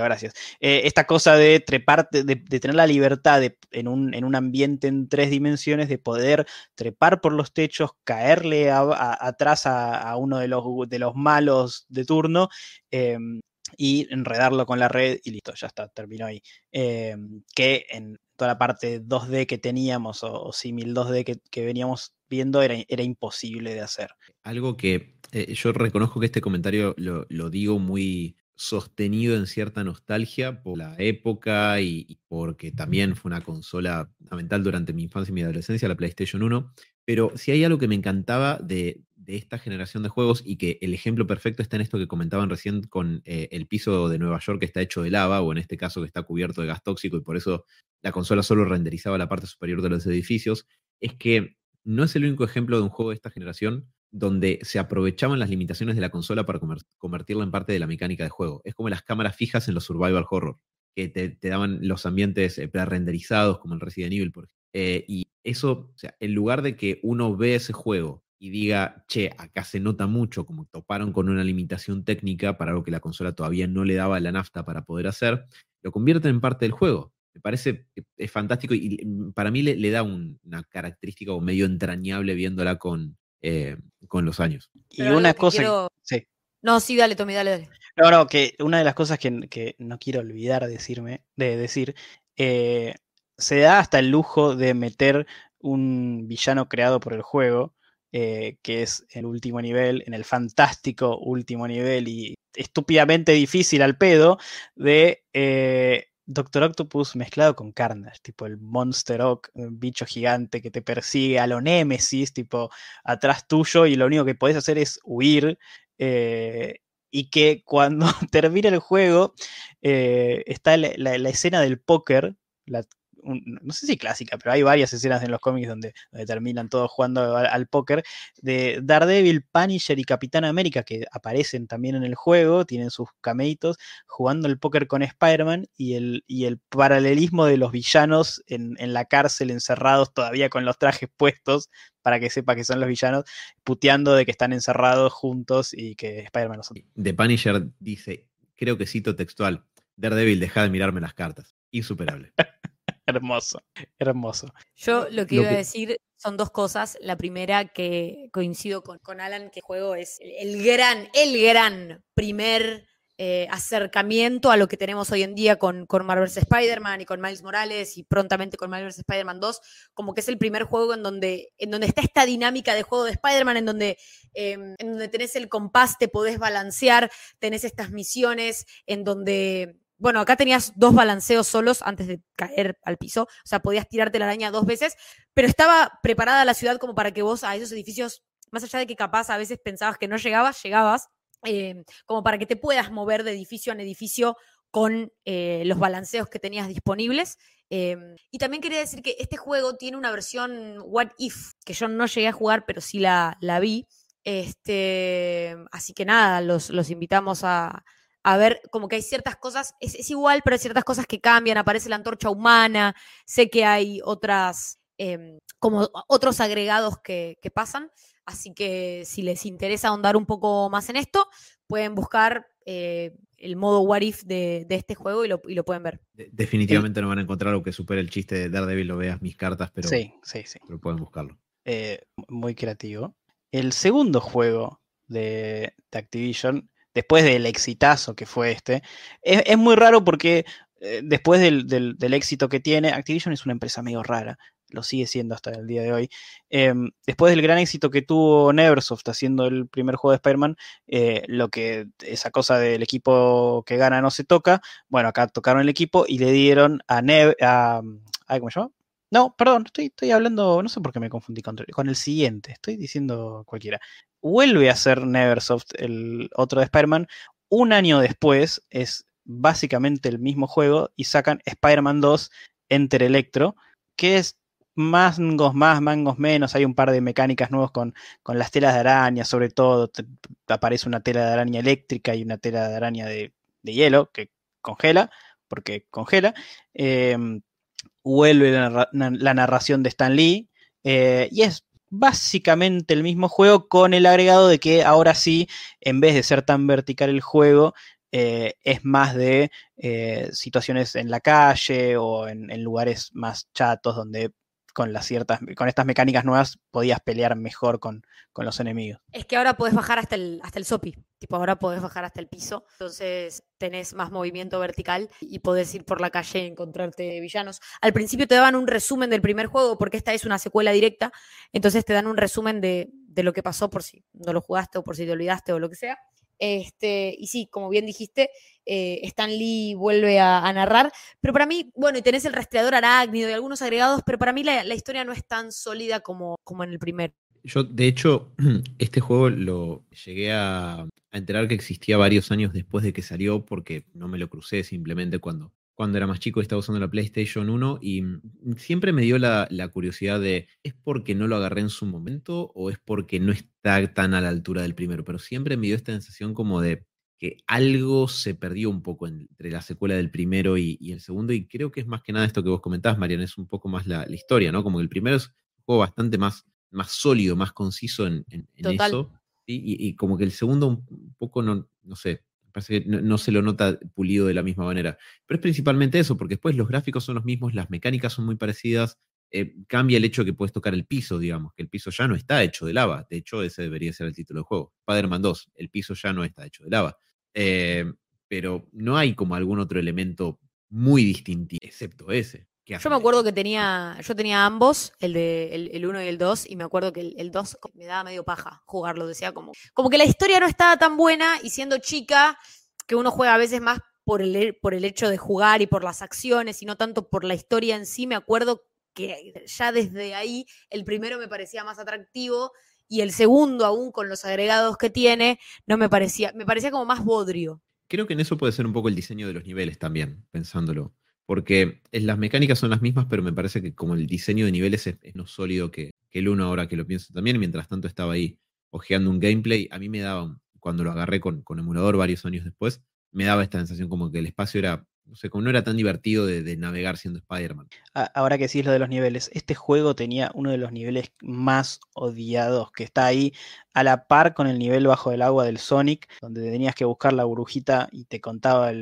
gracias. Eh, esta cosa de trepar, de, tener la libertad en, un, ambiente en tres dimensiones, de poder trepar por los techos, caerle atrás a, uno de los, de los malos de turno em, y enredarlo con la red y listo, ya está, terminó ahí. Em, que en toda la parte 2D que teníamos o, o 2D que, veníamos viendo era, imposible de hacer. Algo que eh, yo reconozco que este comentario lo digo muy sostenido en cierta nostalgia por la época y, porque también fue una consola fundamental durante mi infancia y mi adolescencia, la PlayStation 1. Pero si hay algo que me encantaba de, esta generación de juegos y que el ejemplo perfecto está en esto que comentaban recién con eh, el piso de Nueva York que está hecho de lava, o en este caso que está cubierto de gas tóxico y por eso la consola solo renderizaba la parte superior de los edificios, es que no es el único ejemplo de un juego de esta generación donde se aprovechaban las limitaciones de la consola para convertirla en parte de la mecánica de juego. Es como las cámaras fijas en los survival horror, que te, daban los ambientes eh, pre-renderizados, como el Resident Evil, por ejemplo. Eh, y eso, o sea, en lugar de que uno ve ese juego y diga, che, acá se nota mucho, como toparon con una limitación técnica para algo que la consola todavía no le daba la nafta para poder hacer, lo convierten en parte del juego. Me parece es fantástico y para mí le, da una característica o medio entrañable viéndola con, eh, con los años. y una cosa. Sí. No, sí, dale, Tommy, dale, dale. No, no, que una de las cosas que, no quiero olvidar decirme, de decir, eh, se da hasta el lujo de meter un villano creado por el juego, eh, que es el último nivel, en el fantástico último nivel y estúpidamente difícil al pedo, de Doctor Octopus mezclado con Carnage, tipo el Monster Oak, un bicho gigante que te persigue a lo Nemesis, tipo atrás tuyo y lo único que podés hacer es huir. Eh, y que <laughs> cuando termina el juego eh, está la, escena del póker, la no sé si clásica, pero hay varias escenas en los cómics donde, terminan todos jugando al, póker, de Daredevil, Punisher y Capitán América, que aparecen también en el juego, tienen sus cameitos, jugando el póker con Spider-Man y el, y el paralelismo de los villanos en, la cárcel, encerrados todavía con los trajes puestos, para que sepa que son los villanos, puteando de que están encerrados juntos y que Spider-Man los... De Punisher dice, creo que cito textual, Daredevil, deja de mirarme las cartas. Insuperable. <laughs> hermoso, hermoso. Yo lo que Lo iba a decir son dos cosas. La primera que coincido con, con Alan, que el juego es el gran, el gran primer eh, acercamiento a lo que tenemos hoy en día con, con Marvel's Spider-Man y con Miles Morales y prontamente con Marvel's Spider-Man 2, como que es el primer juego en donde, en donde está esta dinámica de juego de Spider-Man, en donde, eh, en donde tenés el compás, te podés balancear, tenés estas misiones, en donde bueno, acá tenías dos balanceos solos antes de caer al piso, o sea, podías tirarte la araña dos veces, pero estaba preparada la ciudad como para que vos a esos edificios, más allá de que capaz a veces pensabas que no llegabas, llegabas, eh, como para que te puedas mover de edificio en edificio con eh, los balanceos que tenías disponibles. Eh, y también quería decir que este juego tiene una versión What If, que yo no llegué a jugar, pero sí la, la vi. Este, así que nada, los, los invitamos a, a ver, como que hay ciertas cosas, es, es igual, pero hay ciertas cosas que cambian, aparece la antorcha humana, sé que hay otras, em, como otros agregados que, que pasan, así que si les interesa ahondar un poco más en esto, pueden buscar eh, el modo What If de, de este juego y lo, y lo pueden ver. De- definitivamente no van a encontrar algo que supere el chiste de Daredevil, lo veas mis cartas, pero, Sí, sí, sí. pero pueden buscarlo. eh, muy creativo. El segundo juego de, de Activision, después del exitazo que fue este, es, muy raro porque eh, después del, éxito que tiene, Activision es una empresa medio rara, lo sigue siendo hasta el día de hoy. Em, después del gran éxito que tuvo Neversoft haciendo el primer juego de Spider-Man, eh, lo que esa cosa del equipo que gana no se toca, bueno, acá tocaron el equipo y le dieron a, a, ¿cómo se llama? No, perdón, estoy, estoy hablando, no sé por qué me confundí con, con el siguiente, estoy diciendo cualquiera. Vuelve a ser Neversoft el otro de Spider-Man. Un año después es básicamente el mismo juego y sacan Spider-Man 2 Enter Electro, que es mangos más, mangos menos. Hay un par de mecánicas nuevas con, con las telas de araña, sobre todo. aparece una tela de araña eléctrica y una tela de araña de, de hielo que congela, porque congela. Em, vuelve la, la narración de Stan Lee eh, y es básicamente el mismo juego con el agregado de que ahora sí, en vez de ser tan vertical el juego, eh, es más de eh, situaciones en la calle o en, en lugares más chatos donde con las ciertas, con estas mecánicas nuevas podías pelear mejor con, con los enemigos. Es que ahora podés bajar hasta el, hasta el tipo ahora podés bajar hasta el piso, entonces tenés más movimiento vertical y podés ir por la calle y encontrarte villanos. Al principio te daban un resumen del primer juego porque esta es una secuela directa, entonces te dan un resumen de, de lo que pasó por si no lo jugaste o por si te olvidaste o lo que sea. Este, y sí, como bien dijiste, eh, Stan Lee vuelve a, narrar, pero para mí, bueno, y tenés el rastreador arácnido y algunos agregados, pero para mí la, historia no es tan sólida como, como en el primero. Yo, de hecho, <clears throat> este juego lo llegué a enterar que existía varios años después de que salió, porque no me lo crucé simplemente cuando, cuando era más chico estaba usando la PlayStation 1. Y siempre me dio la, la curiosidad de, ¿es porque no lo agarré en su momento o es porque no está tan a la altura del primero? Pero siempre me dio esta sensación como de que algo se perdió un poco entre la secuela del primero y, y el segundo. Y creo que es más que nada esto que vos comentabas, Marian, es un poco más la, la historia, ¿no? Como que el primero es un juego bastante más más sólido, más conciso en, en- en Total. eso. Y, y como que el segundo un poco no, no sé, no, se lo nota pulido de la misma manera. Pero es principalmente eso, porque después los gráficos son los mismos, las mecánicas son muy parecidas. eh, cambia el hecho que puedes tocar el piso, digamos, que el piso ya no está hecho de lava. De hecho, ese debería ser el título del juego. Spider-Man 2, el piso ya no está hecho de lava. Eh, pero no hay como algún otro elemento muy distintivo, excepto ese. Yo me acuerdo que tenía, yo tenía ambos, el de el, el 1 y el 2, y me acuerdo que el, el 2 me daba medio paja jugarlo, decía como, como que la historia no estaba tan buena y siendo chica, que uno juega a veces más por el, por el hecho de jugar y por las acciones y no tanto por la historia en sí, me acuerdo que ya desde ahí el primero me parecía más atractivo y el segundo aún con los agregados que tiene, no me parecía, me parecía como más bodrio. Creo que en eso puede ser un poco el diseño de los niveles también, pensándolo. Porque las mecánicas son las mismas, pero me parece que como el diseño de niveles es, es no sólido que, el uno ahora que lo pienso también. Mientras tanto estaba ahí ojeando un gameplay, a mí me daba, cuando lo agarré con, emulador varios años después, me daba esta sensación como que el espacio era, no sé, como no era tan divertido de, navegar siendo Spider-Man. Ahora que decís lo de los niveles, este juego tenía uno de los niveles más odiados, que está ahí a la par con el nivel bajo del agua del Sonic, donde tenías que buscar la burbujita y te contaba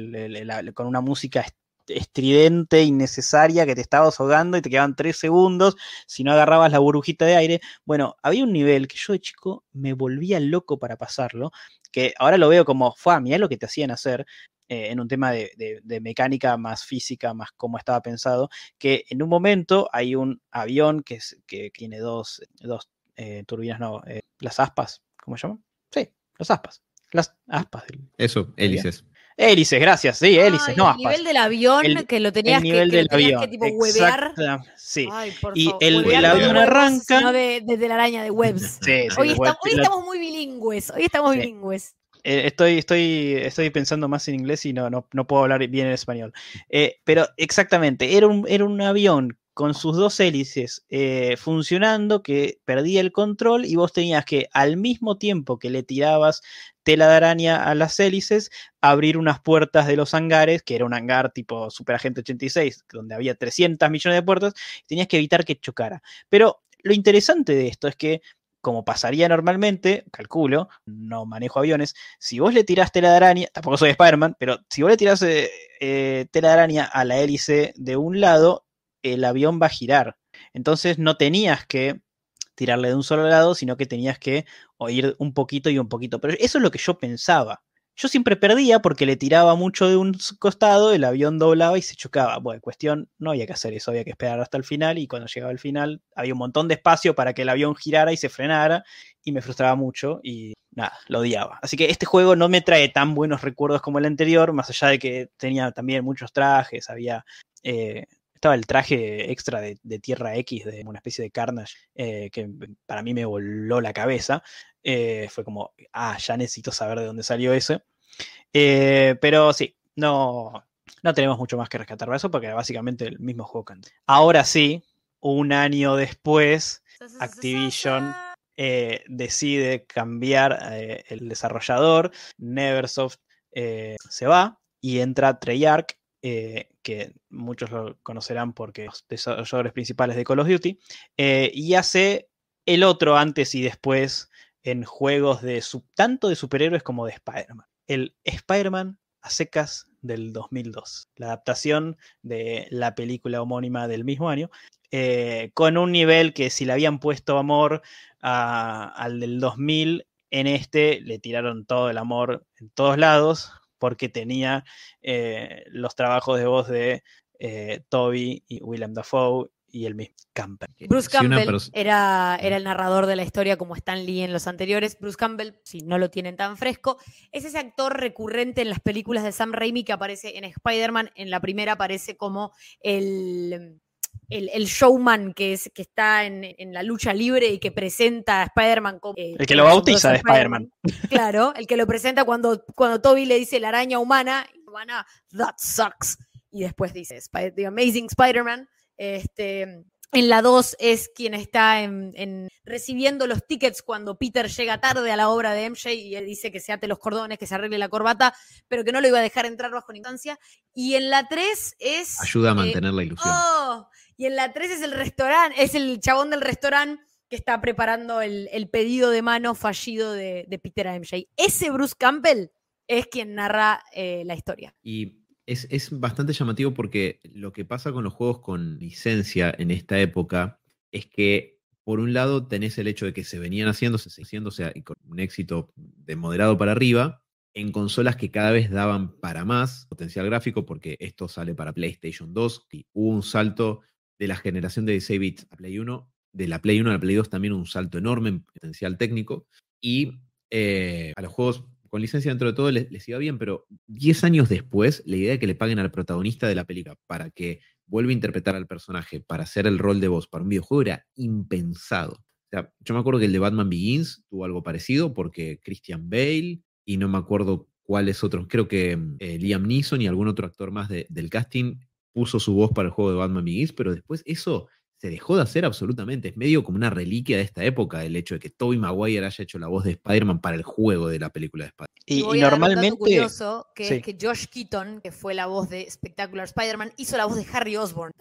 con una música estridente, innecesaria, que te estabas ahogando y te quedaban tres segundos si no agarrabas la burbujita de aire. Bueno, había un nivel que yo de chico me volvía loco para pasarlo, que ahora lo veo como, fue, mirá lo que te hacían hacer, eh, en un tema de, mecánica más física, más como estaba pensado, que en un momento hay un avión que, que tiene dos, dos eh, turbinas, no, eh, las aspas, ¿cómo se llaman? Sí, las aspas. Las aspas. Eso, hélices. Hélices, gracias, sí, hélices, no El nivel del avión que lo tenías que, que, del avión. que tipo huevear. Sí. y el, avión arranca. No de, de, la araña de webs. Sí, hoy, hoy estamos muy bilingües. Hoy estamos bilingües. Eh, estoy, estoy, estoy pensando más en inglés y no, no, puedo hablar bien en español. Eh, pero exactamente, era un, era un avión con sus dos hélices eh, funcionando que perdía el control y vos tenías que al mismo tiempo que le tirabas tela de araña a las hélices, abrir unas puertas de los hangares, que era un hangar tipo Super Agente 86, donde había 300 millones de puertas, tenías que evitar que chocara. Pero lo interesante de esto es que como pasaría normalmente, calculo, no manejo aviones, si vos le tirás tela de araña, tampoco soy Spider-Man, pero si vos le tirás eh, eh, tela de araña a la hélice de un lado, el avión va a girar. Entonces no tenías que tirarle de un solo lado, sino que tenías que oír un poquito y un poquito. Pero eso es lo que yo pensaba. Yo siempre perdía porque le tiraba mucho de un costado, el avión doblaba y se chocaba. Bueno, cuestión, no había que hacer eso, había que esperar hasta el final y cuando llegaba el final había un montón de espacio para que el avión girara y se frenara y me frustraba mucho y nada, lo odiaba. Así que este juego no me trae tan buenos recuerdos como el anterior, más allá de que tenía también muchos trajes, había... Eh, estaba el traje extra de, Tierra X, de una especie de Carnage, eh, que para mí me voló la cabeza. Eh, fue como, ah, ya necesito saber de dónde salió ese. Eh, pero sí, no, no tenemos mucho más que rescatar de eso porque era básicamente el mismo juego que antes. Ahora sí, un año después, Activision eh, decide cambiar el desarrollador, Neversoft se va y entra Treyarch, que muchos lo conocerán porque los desarrolladores principales de Call of Duty, y hace el otro antes y después en juegos de tanto de superhéroes como de Spider-Man. El Spider-Man a secas del 2002, la adaptación de la película homónima del mismo año, eh, con un nivel que si le habían puesto amor al del 2000, en este le tiraron todo el amor en todos lados, porque tenía eh, los trabajos de voz de eh, Toby y Willem Dafoe y el mismo Campbell. Bruce Campbell era, era el narrador de la historia como Stan Lee en los anteriores. Bruce Campbell, si no lo tienen tan fresco, es ese actor recurrente en las películas de Sam Raimi que aparece en Spider-Man. En la primera aparece como el, el, showman que, es, que está en, la lucha libre y que presenta a Spider-Man como... Eh, el que lo bautiza de Spider-Man. claro, el que lo presenta cuando, cuando Toby le dice la araña humana, humana, that sucks. Y después dice, The Amazing Spider-Man. Este, en la 2 es quien está en, recibiendo los tickets cuando Peter llega tarde a la obra de MJ y él dice que se ate los cordones, que se arregle la corbata, pero que no lo iba a dejar entrar bajo ninguna instancia. Y en la 3 es... Ayuda a eh, mantener la ilusión. Oh, y en la 3 es el restaurante, es el chabón del restaurante que está preparando el, pedido de mano fallido de, Peter MJ. Ese Bruce Campbell es quien narra eh, la historia. Y es, bastante llamativo porque lo que pasa con los juegos con licencia en esta época es que, por un lado, tenés el hecho de que se venían haciéndose, haciéndose y con un éxito de moderado para arriba, en consolas que cada vez daban para más potencial gráfico, porque esto sale para PlayStation 2 y hubo un salto de la generación de 16 bits a Play 1, de la Play 1 a la Play 2 también un salto enorme en potencial técnico, y eh, a los juegos con licencia dentro de todo les, iba bien, pero 10 años después, la idea de que le paguen al protagonista de la película para que vuelva a interpretar al personaje, para hacer el rol de voz para un videojuego, era impensado. Yo me acuerdo que el de Batman Begins tuvo algo parecido porque Christian Bale y no me acuerdo cuáles otros, creo que eh, Liam Neeson y algún otro actor más del casting puso su voz para el juego de Batman Begins, pero después eso se dejó de hacer absolutamente. Es medio como una reliquia de esta época el hecho de que Tobey Maguire haya hecho la voz de Spider-Man para el juego de la película de Spider-Man. Y, normalmente. curioso que, que Josh Keaton, que fue la voz de Spectacular Spider-Man, hizo la voz de Harry Osborn.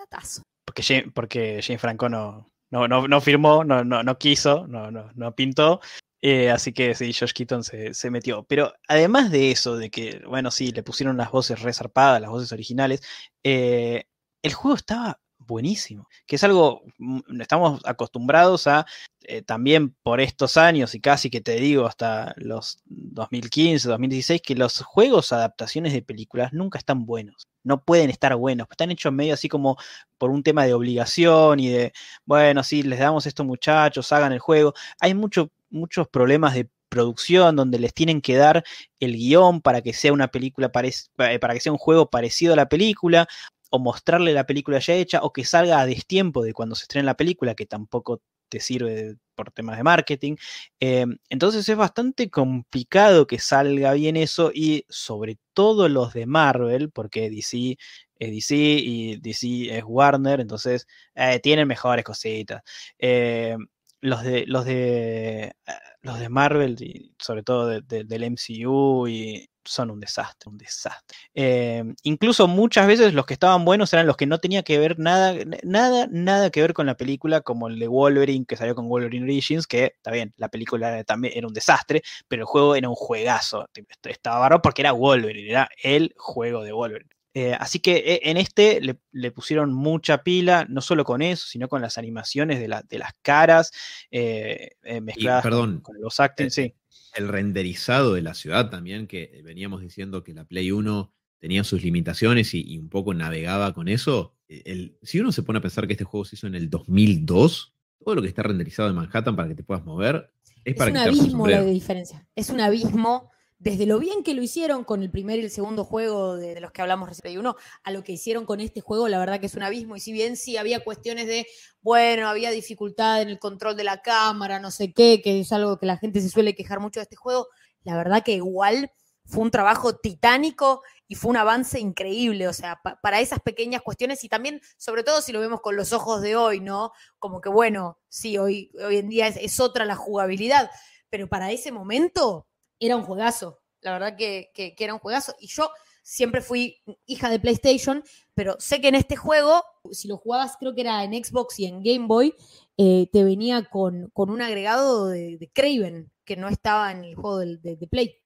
Porque Jane, porque Franco no, no, no, no firmó, no, no, no quiso, no, no, no pintó. Eh, así que sí, Josh Keaton se, metió. Pero además de eso, de que, bueno, sí, le pusieron las voces resarpadas, las voces originales, eh, el juego estaba buenísimo, que es algo, mm, estamos acostumbrados a, eh, también por estos años y casi que te digo hasta los 2015, 2016, que los juegos adaptaciones de películas nunca están buenos, no pueden estar buenos, están hechos medio así como por un tema de obligación y de, bueno, sí, les damos esto muchachos, hagan el juego, hay mucho, muchos problemas de producción donde les tienen que dar el guion para que sea una película eh, para que sea un juego parecido a la película o mostrarle la película ya hecha o que salga a destiempo de cuando se estrena la película, que tampoco te sirve por temas de marketing. Em, entonces es bastante complicado que salga bien eso y sobre todo los de Marvel, porque DC es DC y DC es Warner, entonces eh, tienen mejores cositas. Em, los de los de los de Marvel y sobre todo del MCU y son un desastre, un desastre. Eh, incluso muchas veces los que estaban buenos eran los que no tenía que ver nada, nada, nada que ver con la película, como el de Wolverine que salió con Wolverine Origins, que está bien, la película también era un desastre, pero el juego era un juegazo. Estaba barro porque era Wolverine, era el juego de Wolverine. Eh, así que eh, en este le, pusieron mucha pila, no solo con eso, sino con las animaciones de, de las caras mezcladas perdón, con, los acting, sí el renderizado de la ciudad también, que veníamos diciendo que la Play 1 tenía sus limitaciones y, un poco navegaba con eso. El, si uno se pone a pensar que este juego se hizo en el 2002, todo lo que está renderizado en Manhattan para que te puedas mover es, para un que abismo la diferencia. Es un abismo desde lo bien que lo hicieron con el primer y el segundo juego de, los que hablamos recién uno, a lo que hicieron con este juego, la verdad que es un abismo. Y si bien sí había cuestiones de, bueno, había dificultad en el control de la cámara, no sé qué, que es algo que la gente se suele quejar mucho de este juego, la verdad que igual fue un trabajo titánico y fue un avance increíble, o sea, para esas pequeñas cuestiones y también, sobre todo si lo vemos con los ojos de hoy, ¿no? Como que, bueno, sí, hoy, hoy en día es otra la jugabilidad, pero para ese momento era un juegazo. La verdad que, era un juegazo. Y yo siempre fui hija de PlayStation, pero sé que en este juego, si lo jugabas, creo que era en Xbox y en Game Boy, eh, te venía con, con, un agregado de, de, Craven, que no estaba en el juego de, Play.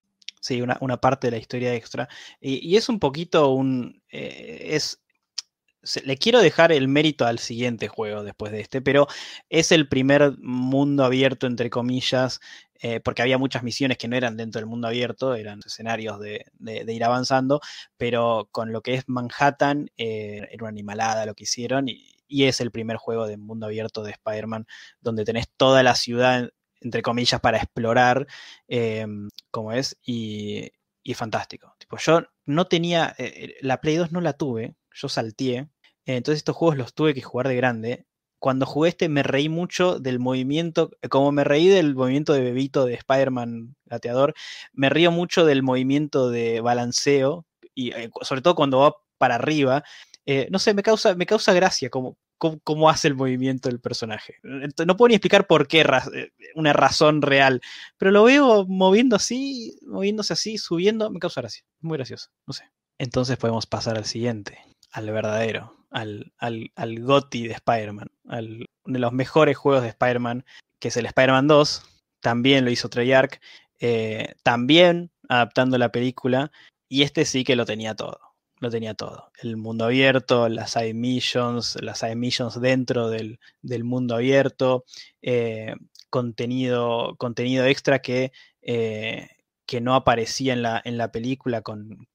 Sí, una, una, parte de la historia extra. Y, es un poquito un. Eh, es. Le quiero dejar el mérito al siguiente juego después de este, pero es el primer mundo abierto, entre comillas, eh, porque había muchas misiones que no eran dentro del mundo abierto, eran escenarios de, ir avanzando, pero con lo que es Manhattan eh, era una animalada lo que hicieron y, es el primer juego de mundo abierto de Spider-Man donde tenés toda la ciudad, entre comillas, para explorar, eh, como es, y, y fantástico. Yo no tenía, la Play 2 no la tuve, yo salteé, entonces estos juegos los tuve que jugar de grande cuando jugué este me reí mucho del movimiento, como me reí del movimiento de bebito de Spider-Man gateador, me río mucho del movimiento de balanceo, y eh, sobre todo cuando va para arriba. Eh, no sé, me causa, me causa gracia cómo, cómo, hace el movimiento del personaje. No puedo ni explicar por qué, eh, una razón real, pero lo veo moviendo así, moviéndose así, subiendo, me causa gracia. Muy gracioso, no sé. Entonces podemos pasar al siguiente, al verdadero al, al, al GOTI de Spider-Man, uno de los mejores juegos de Spider-Man, que es el Spider-Man 2, también lo hizo Treyarch, eh, también adaptando la película, y este sí que lo tenía todo, lo tenía todo. El mundo abierto, las side missions, las side missions dentro del, mundo abierto, eh, contenido, contenido extra que eh, que no aparecía en la, en la película con,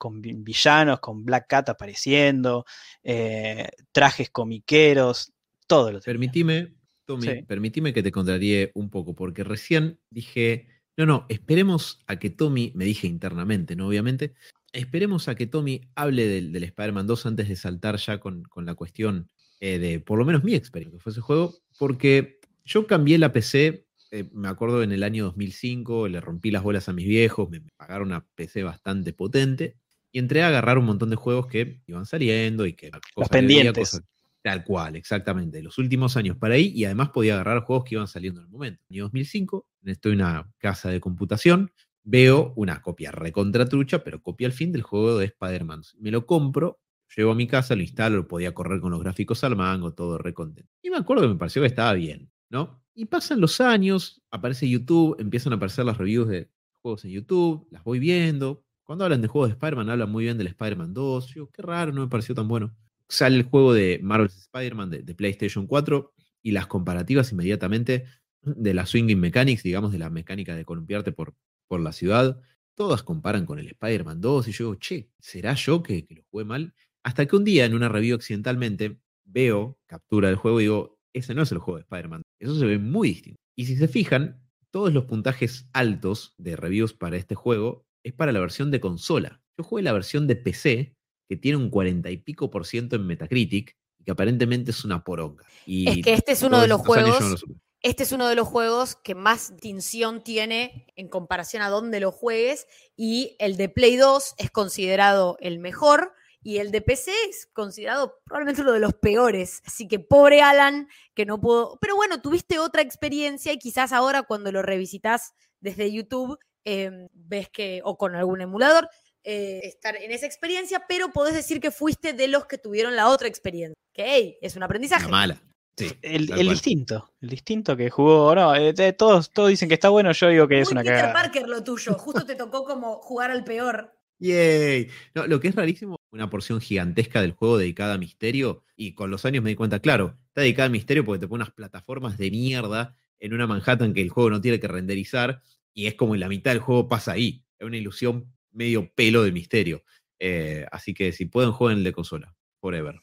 villanos, con Black Cat apareciendo, eh, trajes comiqueros, todo lo Permitime, Tommy, permitime que te contraríe un poco, porque recién dije, no, no, esperemos a que Tommy, me dije internamente, ¿no? Obviamente, esperemos a que Tommy hable del, del Spider-Man 2 antes de saltar ya con, la cuestión eh, de, por lo menos mi experiencia que fue ese juego, porque yo cambié la PC eh, me acuerdo en el año 2005, le rompí las bolas a mis viejos, me pagaron una PC bastante potente y entré a agarrar un montón de juegos que iban saliendo y que... Los pendientes. tal cual, exactamente. Los últimos años para ahí y además podía agarrar juegos que iban saliendo en el momento. En el año 2005, estoy en una casa de computación, veo una copia recontratrucha, pero copia al fin del juego de Spider-Man. Me lo compro, llevo a mi casa, lo instalo, lo podía correr con los gráficos al mango, todo recontento. Y me acuerdo que me pareció que estaba bien, ¿no? Y pasan los años, aparece YouTube, empiezan a aparecer las reviews de juegos en YouTube, las voy viendo. Cuando hablan de juegos de Spider-Man, hablan muy bien del Spider-Man 2. Yo, qué raro, no me pareció tan bueno. Sale el juego de Marvel's Spider-Man de, PlayStation 4 y las comparativas inmediatamente de la swinging mechanics, digamos, de la mecánica de columpiarte por, por la ciudad, todas comparan con el Spider-Man 2 y yo digo, che, ¿será yo que, que, lo jugué mal? Hasta que un día en una review accidentalmente veo captura del juego y digo, ese no es el juego de Spider-Man, eso se ve muy distinto. Y si se fijan, todos los puntajes altos de reviews para este juego es para la versión de consola. Yo jugué la versión de PC, que tiene un 40 y pico por ciento en Metacritic, y que aparentemente es una poronga. Y es que este es uno de los juegos este es uno de los juegos que más distinción tiene en comparación a dónde lo juegues y el de Play 2 es considerado el mejor y el de PC es considerado probablemente uno de los peores. Así que pobre Alan, que no puedo... Pero bueno, tuviste otra experiencia y quizás ahora cuando lo revisitas desde YouTube, eh, ves que, o con algún emulador, eh, estar en esa experiencia, pero podés decir que fuiste de los que tuvieron la otra experiencia. Que hey, es un aprendizaje. Una mala el, el distinto, el distinto que jugó, no, eh, todos, todos dicen que está bueno, yo digo que es una Peter Parker lo tuyo, justo te tocó como jugar al peor. <laughs> Yay. No, lo que es rarísimo, una porción gigantesca del juego dedicada a misterio, y con los años me di cuenta, claro, está dedicada a misterio porque te pone unas plataformas de mierda en una Manhattan que el juego no tiene que renderizar, y es como en la mitad del juego pasa ahí. Es una ilusión medio pelo de misterio. Eh, así que si pueden, jueguen el de consola. Forever.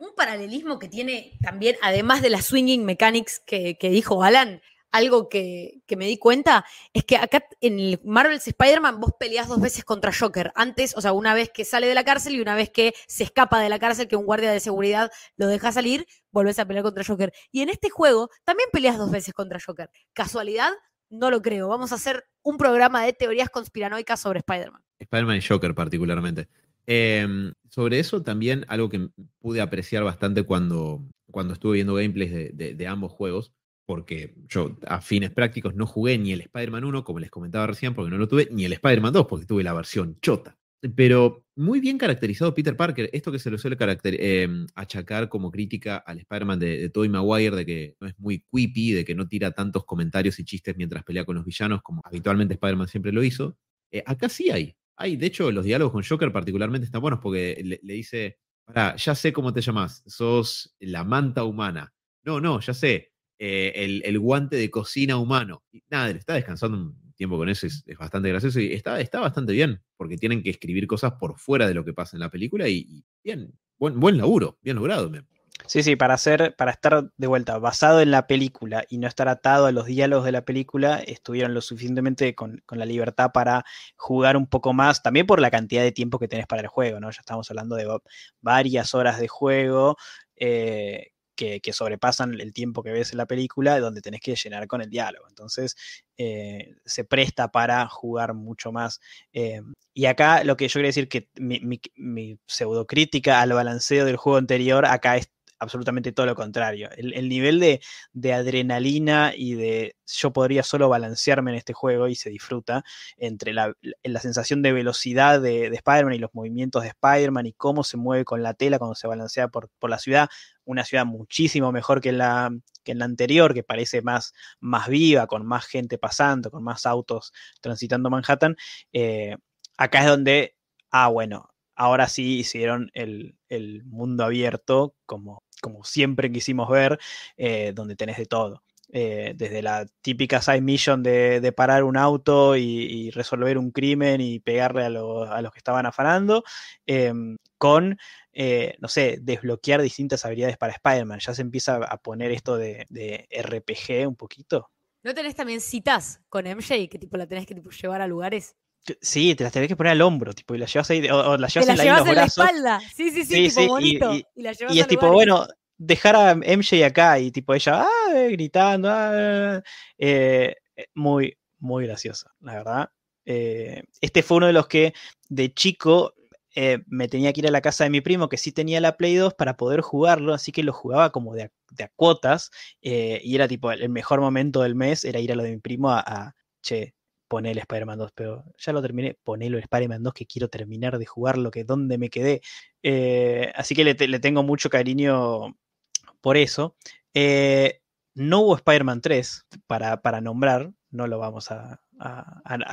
Un paralelismo que tiene también, además de la swinging mechanics que, que dijo Alan, algo que, que, me di cuenta es que acá en el Marvel's Spider-Man vos peleás dos veces contra Joker. Antes, o sea, una vez que sale de la cárcel y una vez que se escapa de la cárcel, que un guardia de seguridad lo deja salir, volvés a pelear contra Joker. Y en este juego también peleas dos veces contra Joker. ¿Casualidad? No lo creo. Vamos a hacer un programa de teorías conspiranoicas sobre Spider-Man. Spider-Man y Joker particularmente. Eh, sobre eso también algo que pude apreciar bastante cuando, cuando estuve viendo gameplays de, de, ambos juegos, porque yo a fines prácticos no jugué ni el Spider-Man 1, como les comentaba recién, porque no lo tuve, ni el Spider-Man 2, porque tuve la versión chota. Pero muy bien caracterizado Peter Parker, esto que se lo suele eh, achacar como crítica al Spider-Man de, de Tobey Maguire, de que no es muy quippy, de que no tira tantos comentarios y chistes mientras pelea con los villanos, como habitualmente Spider-Man siempre lo hizo. Eh, acá sí hay, hay, de hecho, los diálogos con Joker particularmente están buenos porque le, le dice, ya sé cómo te llamas, sos la manta humana. No, no, ya sé, eh, el, el, guante de cocina humano. Y nada, está descansando un tiempo con eso, es, bastante gracioso y está, está bastante bien, porque tienen que escribir cosas por fuera de lo que pasa en la película y, bien, buen, buen laburo, bien logrado. Me, Sí, sí, para hacer, para estar de vuelta basado en la película y no estar atado a los diálogos de la película, estuvieron lo suficientemente con, con, la libertad para jugar un poco más, también por la cantidad de tiempo que tenés para el juego, ¿no? Ya estamos hablando de varias horas de juego. Eh, que, sobrepasan el tiempo que ves en la película, donde tenés que llenar con el diálogo. Entonces, eh, se presta para jugar mucho más. Eh, y acá lo que yo quería decir que mi, mi, mi pseudocrítica al balanceo del juego anterior, acá es absolutamente todo lo contrario. El, el nivel de, de, adrenalina y de yo podría solo balancearme en este juego y se disfruta entre la, la sensación de velocidad de, de Spider-Man y los movimientos de Spider-Man y cómo se mueve con la tela cuando se balancea por, por la ciudad. Una ciudad muchísimo mejor que en la, que en la anterior, que parece más, más viva, con más gente pasando, con más autos transitando Manhattan. Eh, acá es donde, ah, bueno, ahora sí hicieron el, el mundo abierto como como siempre quisimos ver, eh, donde tenés de todo. Eh, desde la típica side mission de, de parar un auto y, resolver un crimen y pegarle a, a los que estaban afanando, eh, con, no sé, desbloquear distintas habilidades para Spider-Man. Ya se empieza a poner esto de, de, RPG un poquito. ¿No tenés también citas con MJ que tipo la tenés que llevar a lugares? Sí, te las tenés que poner al hombro, tipo, y las llevas ahí, o, o las llevas te en, la en la espalda. Sí, sí, sí, sí tipo sí, bonito. Y, y, y, y es tipo, bueno, dejar a MJ acá y tipo ella ah, gritando, ah, eh, muy, muy graciosa, la verdad. Eh, este fue uno de los que de chico eh, me tenía que ir a la casa de mi primo que sí tenía la Play 2 para poder jugarlo, así que lo jugaba como de a, de a cuotas eh, y era tipo el mejor momento del mes era ir a lo de mi primo a, a che, poné el Spider-Man 2, pero ya lo terminé, ponelo el Spider-Man 2 que quiero terminar de jugarlo, que donde me quedé. Eh, así que le, le, tengo mucho cariño por eso. Eh, no hubo Spider-Man 3 para, para nombrar, no lo vamos a,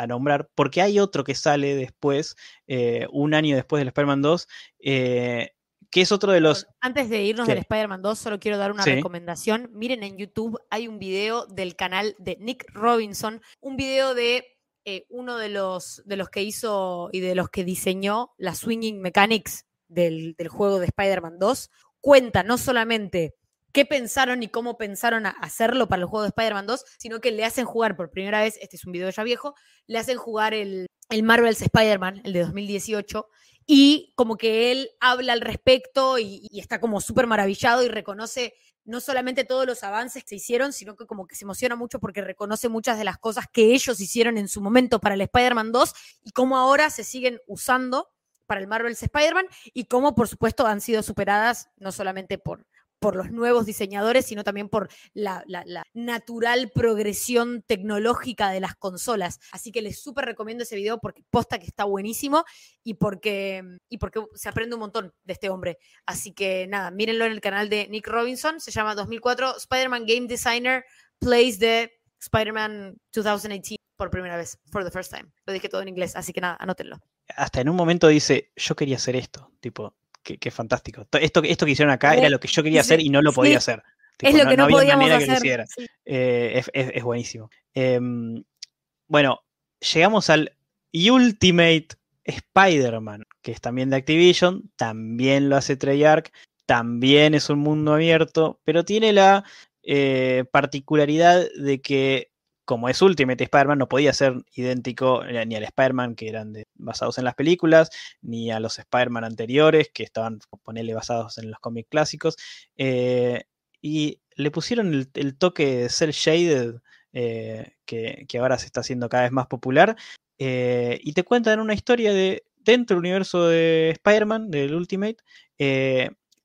nombrar, porque hay otro que sale después, eh, un año después del Spider-Man 2, eh, que es otro de los... Antes de irnos del Spider-Man 2, solo quiero dar una recomendación. Miren en YouTube, hay un video del canal de Nick Robinson, un video de eh, uno de los, de los que hizo y de los que diseñó la Swinging Mechanics del, del juego de Spider-Man 2. Cuenta no solamente qué pensaron y cómo pensaron hacerlo para el juego de Spider-Man 2, sino que le hacen jugar por primera vez, este es un video ya viejo, le hacen jugar el, el Marvel's Spider-Man, el de 2018, y como que él habla al respecto y, está como súper maravillado y reconoce no solamente todos los avances que se hicieron, sino que como que se emociona mucho porque reconoce muchas de las cosas que ellos hicieron en su momento para el Spider-Man 2 y cómo ahora se siguen usando para el Marvel's Spider-Man y cómo por supuesto han sido superadas no solamente por, por los nuevos diseñadores, sino también por la, natural progresión tecnológica de las consolas. Así que les súper recomiendo ese video porque posta que está buenísimo y porque, y porque se aprende un montón de este hombre. Así que nada, mírenlo en el canal de Nick Robinson, se llama 2004 Spider-Man Game Designer Plays the Spider-Man 2018 por primera vez, for the first time. Lo dije todo en inglés, así que nada, anótenlo. Hasta en un momento dice, yo quería hacer esto, tipo, Qué, fantástico. Esto, esto que hicieron acá era lo que yo quería hacer y no lo podía hacer. es lo que no, podíamos hacer. Eh, es, buenísimo. Em, bueno, llegamos al Ultimate Spider-Man, que es también de Activision, también lo hace Treyarch, también es un mundo abierto, pero tiene la eh, particularidad de que como es Ultimate Spider-Man, no podía ser idéntico eh, ni al Spider-Man que eran basados en las películas, ni a los Spider-Man anteriores que estaban, ponerle, basados en los cómics clásicos. Eh, y le pusieron el, toque de Cell Shaded, eh, que, ahora se está haciendo cada vez más popular. y te cuentan una historia de dentro del universo de Spider-Man, del Ultimate,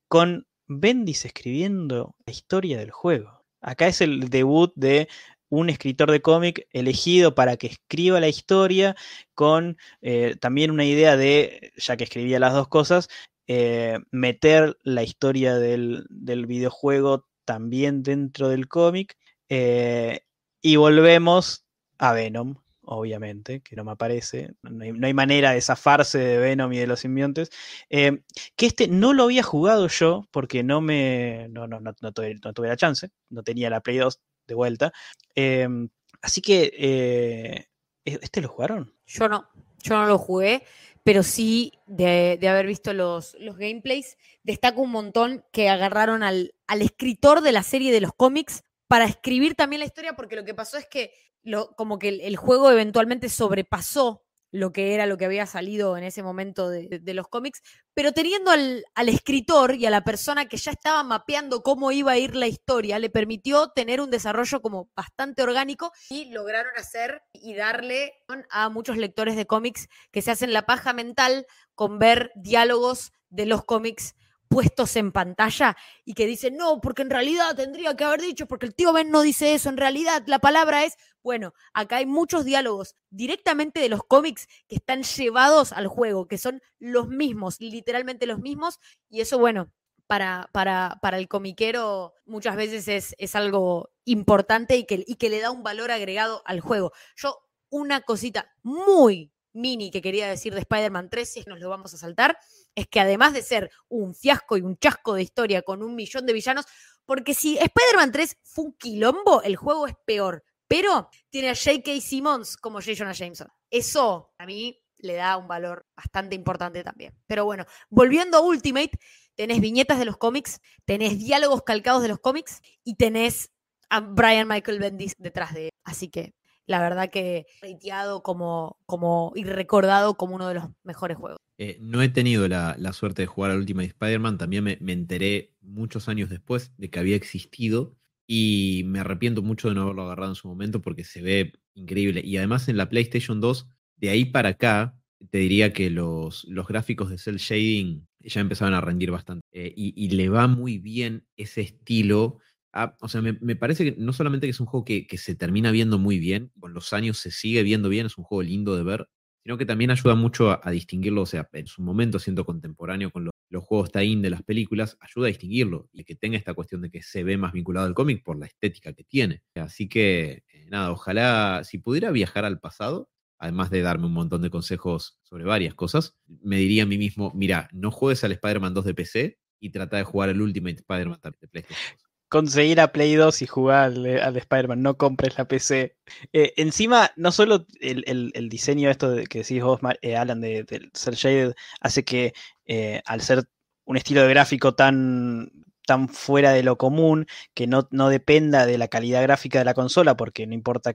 con Bendis escribiendo la historia del juego. Acá es el debut de un escritor de cómic elegido para que escriba la historia con eh, también una idea de, ya que escribía las dos cosas, eh, meter la historia del, videojuego también dentro del cómic. Eh, y volvemos a Venom, obviamente, que no me aparece. No hay, manera de zafarse de Venom y de los simbiontes. que este no lo había jugado yo porque no me. No, no, no, no, tuve, la chance. No tenía la Play 2 de vuelta. Em, así que, eh, ¿e-, ¿este lo jugaron? Yo no, yo no lo jugué, pero sí de, haber visto los, los, gameplays, destaco un montón que agarraron al, al, escritor de la serie de los cómics para escribir también la historia, porque lo que pasó es que lo, como que el juego eventualmente sobrepasó lo que era lo que había salido en ese momento de, los cómics, pero teniendo al, escritor y a la persona que ya estaba mapeando cómo iba a ir la historia, le permitió tener un desarrollo como bastante orgánico y lograron hacer y darle a muchos lectores de cómics que se hacen la paja mental con ver diálogos de los cómics puestos en pantalla y que dicen, no, porque en realidad tendría que haber dicho, porque el tío Ben no dice eso, en realidad la palabra es, bueno, acá hay muchos diálogos directamente de los cómics que están llevados al juego, que son los mismos, literalmente los mismos, y eso, bueno, para, para, para el comiquero muchas veces es, es algo importante y que, y que le da un valor agregado al juego. Yo, una cosita muy mini que quería decir de Spider-Man 3, si nos lo vamos a saltar, es que además de ser un fiasco y un chasco de historia con un millón de villanos, porque si Spider-Man 3 fue un quilombo, el juego es peor. Pero tiene a J.K. Simmons como J. Jonah Jameson. Eso a mí le da un valor bastante importante también. Pero bueno, volviendo a Ultimate, tenés viñetas de los cómics, tenés diálogos calcados de los cómics y tenés a Brian Michael Bendis detrás de él. Así que la verdad que reiteado como, como y recordado como uno de los mejores juegos. Eh, no he tenido la, suerte de jugar al Ultimate Spider-Man, también me, enteré muchos años después de que había existido y me arrepiento mucho de no haberlo agarrado en su momento porque se ve increíble. Y además en la PlayStation 2, de ahí para acá, te diría que los, los gráficos de Cell Shading ya empezaban a rendir bastante. Eh, y, le va muy bien ese estilo Ah, o sea, me, parece que no solamente que es un juego que, se termina viendo muy bien, con los años se sigue viendo bien, es un juego lindo de ver, sino que también ayuda mucho a, distinguirlo, o sea, en su momento siento contemporáneo con los los juegos tie-in de las películas, ayuda a distinguirlo y que tenga esta cuestión de que se ve más vinculado al cómic por la estética que tiene. Así que, eh, nada, ojalá si pudiera viajar al pasado, además de darme un montón de consejos sobre varias cosas, me diría a mí mismo, mira, no juegues al Spider-Man 2 de PC y trata de jugar el Ultimate Spider-Man de PlayStation. Conseguir a Play 2 y jugar al, Spider-Man, no compres la PC. Eh, encima, no solo el, diseño esto que decís vos, eh, Alan, de Cell Shaded, hace que eh, al ser un estilo de gráfico tan, tan fuera de lo común, que no, no dependa de la calidad gráfica de la consola, porque no importa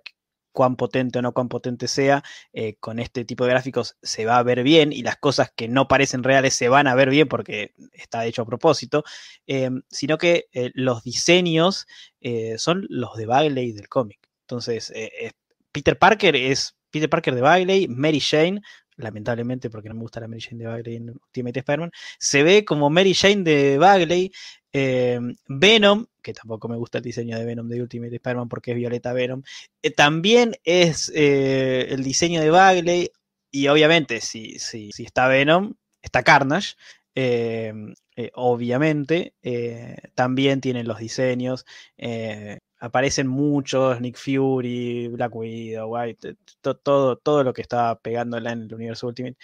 cuán potente o no cuán potente sea, eh, con este tipo de gráficos se va a ver bien y las cosas que no parecen reales se van a ver bien porque está hecho a propósito, em, sino que eh, los diseños eh, son los de Bagley del cómic. Entonces, Peter Parker es Peter Parker de Bagley, Mary Jane, lamentablemente porque no me gusta la Mary Jane de Bagley en Ultimate Spider-Man, se ve como Mary Jane de Bagley, Venom que tampoco me gusta el diseño de Venom de Ultimate Spider-Man porque es Violeta Venom. Eh, también es eh, el diseño de Bagley, y obviamente si, si, si está Venom, está Carnage. Em, eh, obviamente, también tienen los diseños. aparecen muchos, Nick Fury, Black Widow, White, todo, todo lo que está pegándola en el universo Ultimate.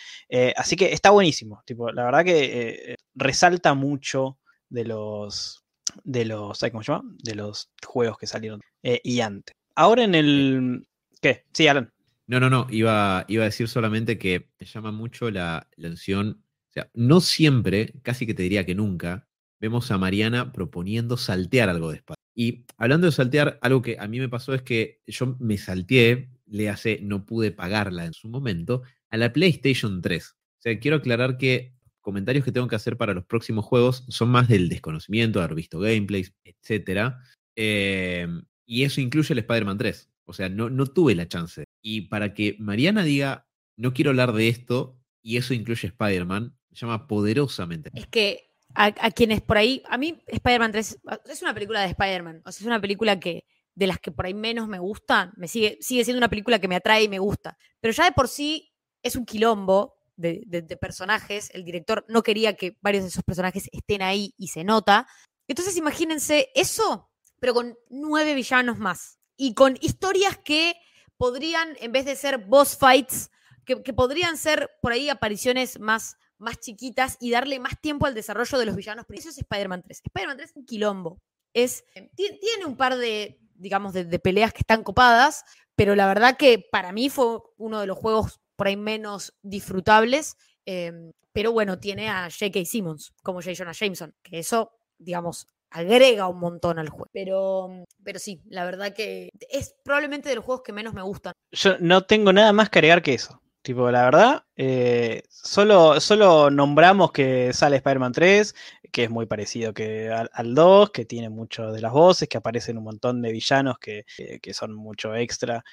así que está buenísimo. Tipo, la verdad que resalta mucho de los de los, ¿cómo se llama? De los juegos que salieron eh, y antes. Ahora en el... ¿Qué? Sí, Alan. No, no, no, iba, iba a decir solamente que me llama mucho la, atención, o sea, no siempre, casi que te diría que nunca, vemos a Mariana proponiendo saltear algo de espada. Y hablando de saltear, algo que a mí me pasó es que yo me salteé, le hace, no pude pagarla en su momento, a la PlayStation 3. O sea, quiero aclarar que comentarios que tengo que hacer para los próximos juegos son más del desconocimiento, de haber visto gameplays, etc. Em, y eso incluye el Spider-Man 3. O sea, no, no tuve la chance. Y para que Mariana diga, no quiero hablar de esto, y eso incluye Spider-Man, llama poderosamente. Es que a, quienes por ahí, a mí Spider-Man 3 es una película de Spider-Man, o sea, es una película que de las que por ahí menos me gustan, me sigue, sigue siendo una película que me atrae y me gusta, pero ya de por sí es un quilombo de, personajes, el director no quería que varios de esos personajes estén ahí y se nota. Entonces imagínense eso, pero con nueve villanos más y con historias que podrían, en vez de ser boss fights, que, podrían ser por ahí apariciones más, más chiquitas y darle más tiempo al desarrollo de los villanos. Pero eso es Spider-Man 3. Spider-Man 3 es un quilombo. Es, tiene un par de, digamos, de, de, peleas que están copadas, pero la verdad que para mí fue uno de los juegos por ahí menos disfrutables. Em, pero bueno, tiene a J.K. Simmons como J. Jonah Jameson, que eso, digamos, agrega un montón al juego. Pero, pero sí, la verdad que es probablemente de los juegos que menos me gustan. Yo no tengo nada más que agregar que eso. Tipo, la verdad, eh, solo, solo nombramos que sale Spider-Man 3, que es muy parecido que al, 2, que tiene mucho de las voces, que aparecen un montón de villanos que, que son mucho extra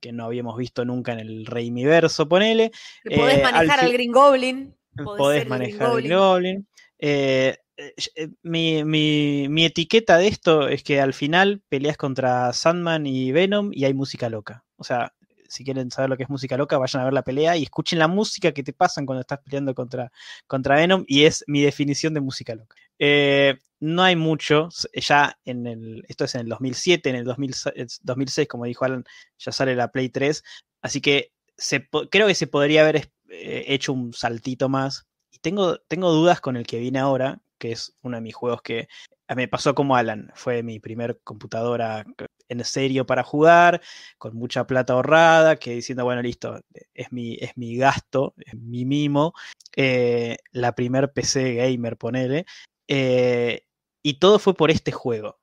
que, no habíamos visto nunca en el Reimiverso, ponele. Podés eh, manejar al, Green Goblin. Podés, manejar al Green Goblin. Eh, eh, mi, etiqueta de esto es que al final peleas contra Sandman y Venom y hay música loca. O sea, si quieren saber lo que es música loca, vayan a ver la pelea y escuchen la música que te pasan cuando estás peleando contra, contra Venom y es mi definición de música loca. Eh, no hay mucho, ya en el, esto es en el 2007, en el 2006, como dijo Alan, ya sale la Play 3, así que creo que se podría haber eh, hecho un saltito más. Y tengo, tengo dudas con el que viene ahora, que es uno de mis juegos que me pasó como Alan, fue mi primer computadora en serio para jugar, con mucha plata ahorrada, que diciendo, bueno, listo, es mi, es mi gasto, es mi mimo, eh, la primer PC gamer, ponele, eh, y todo fue por este juego.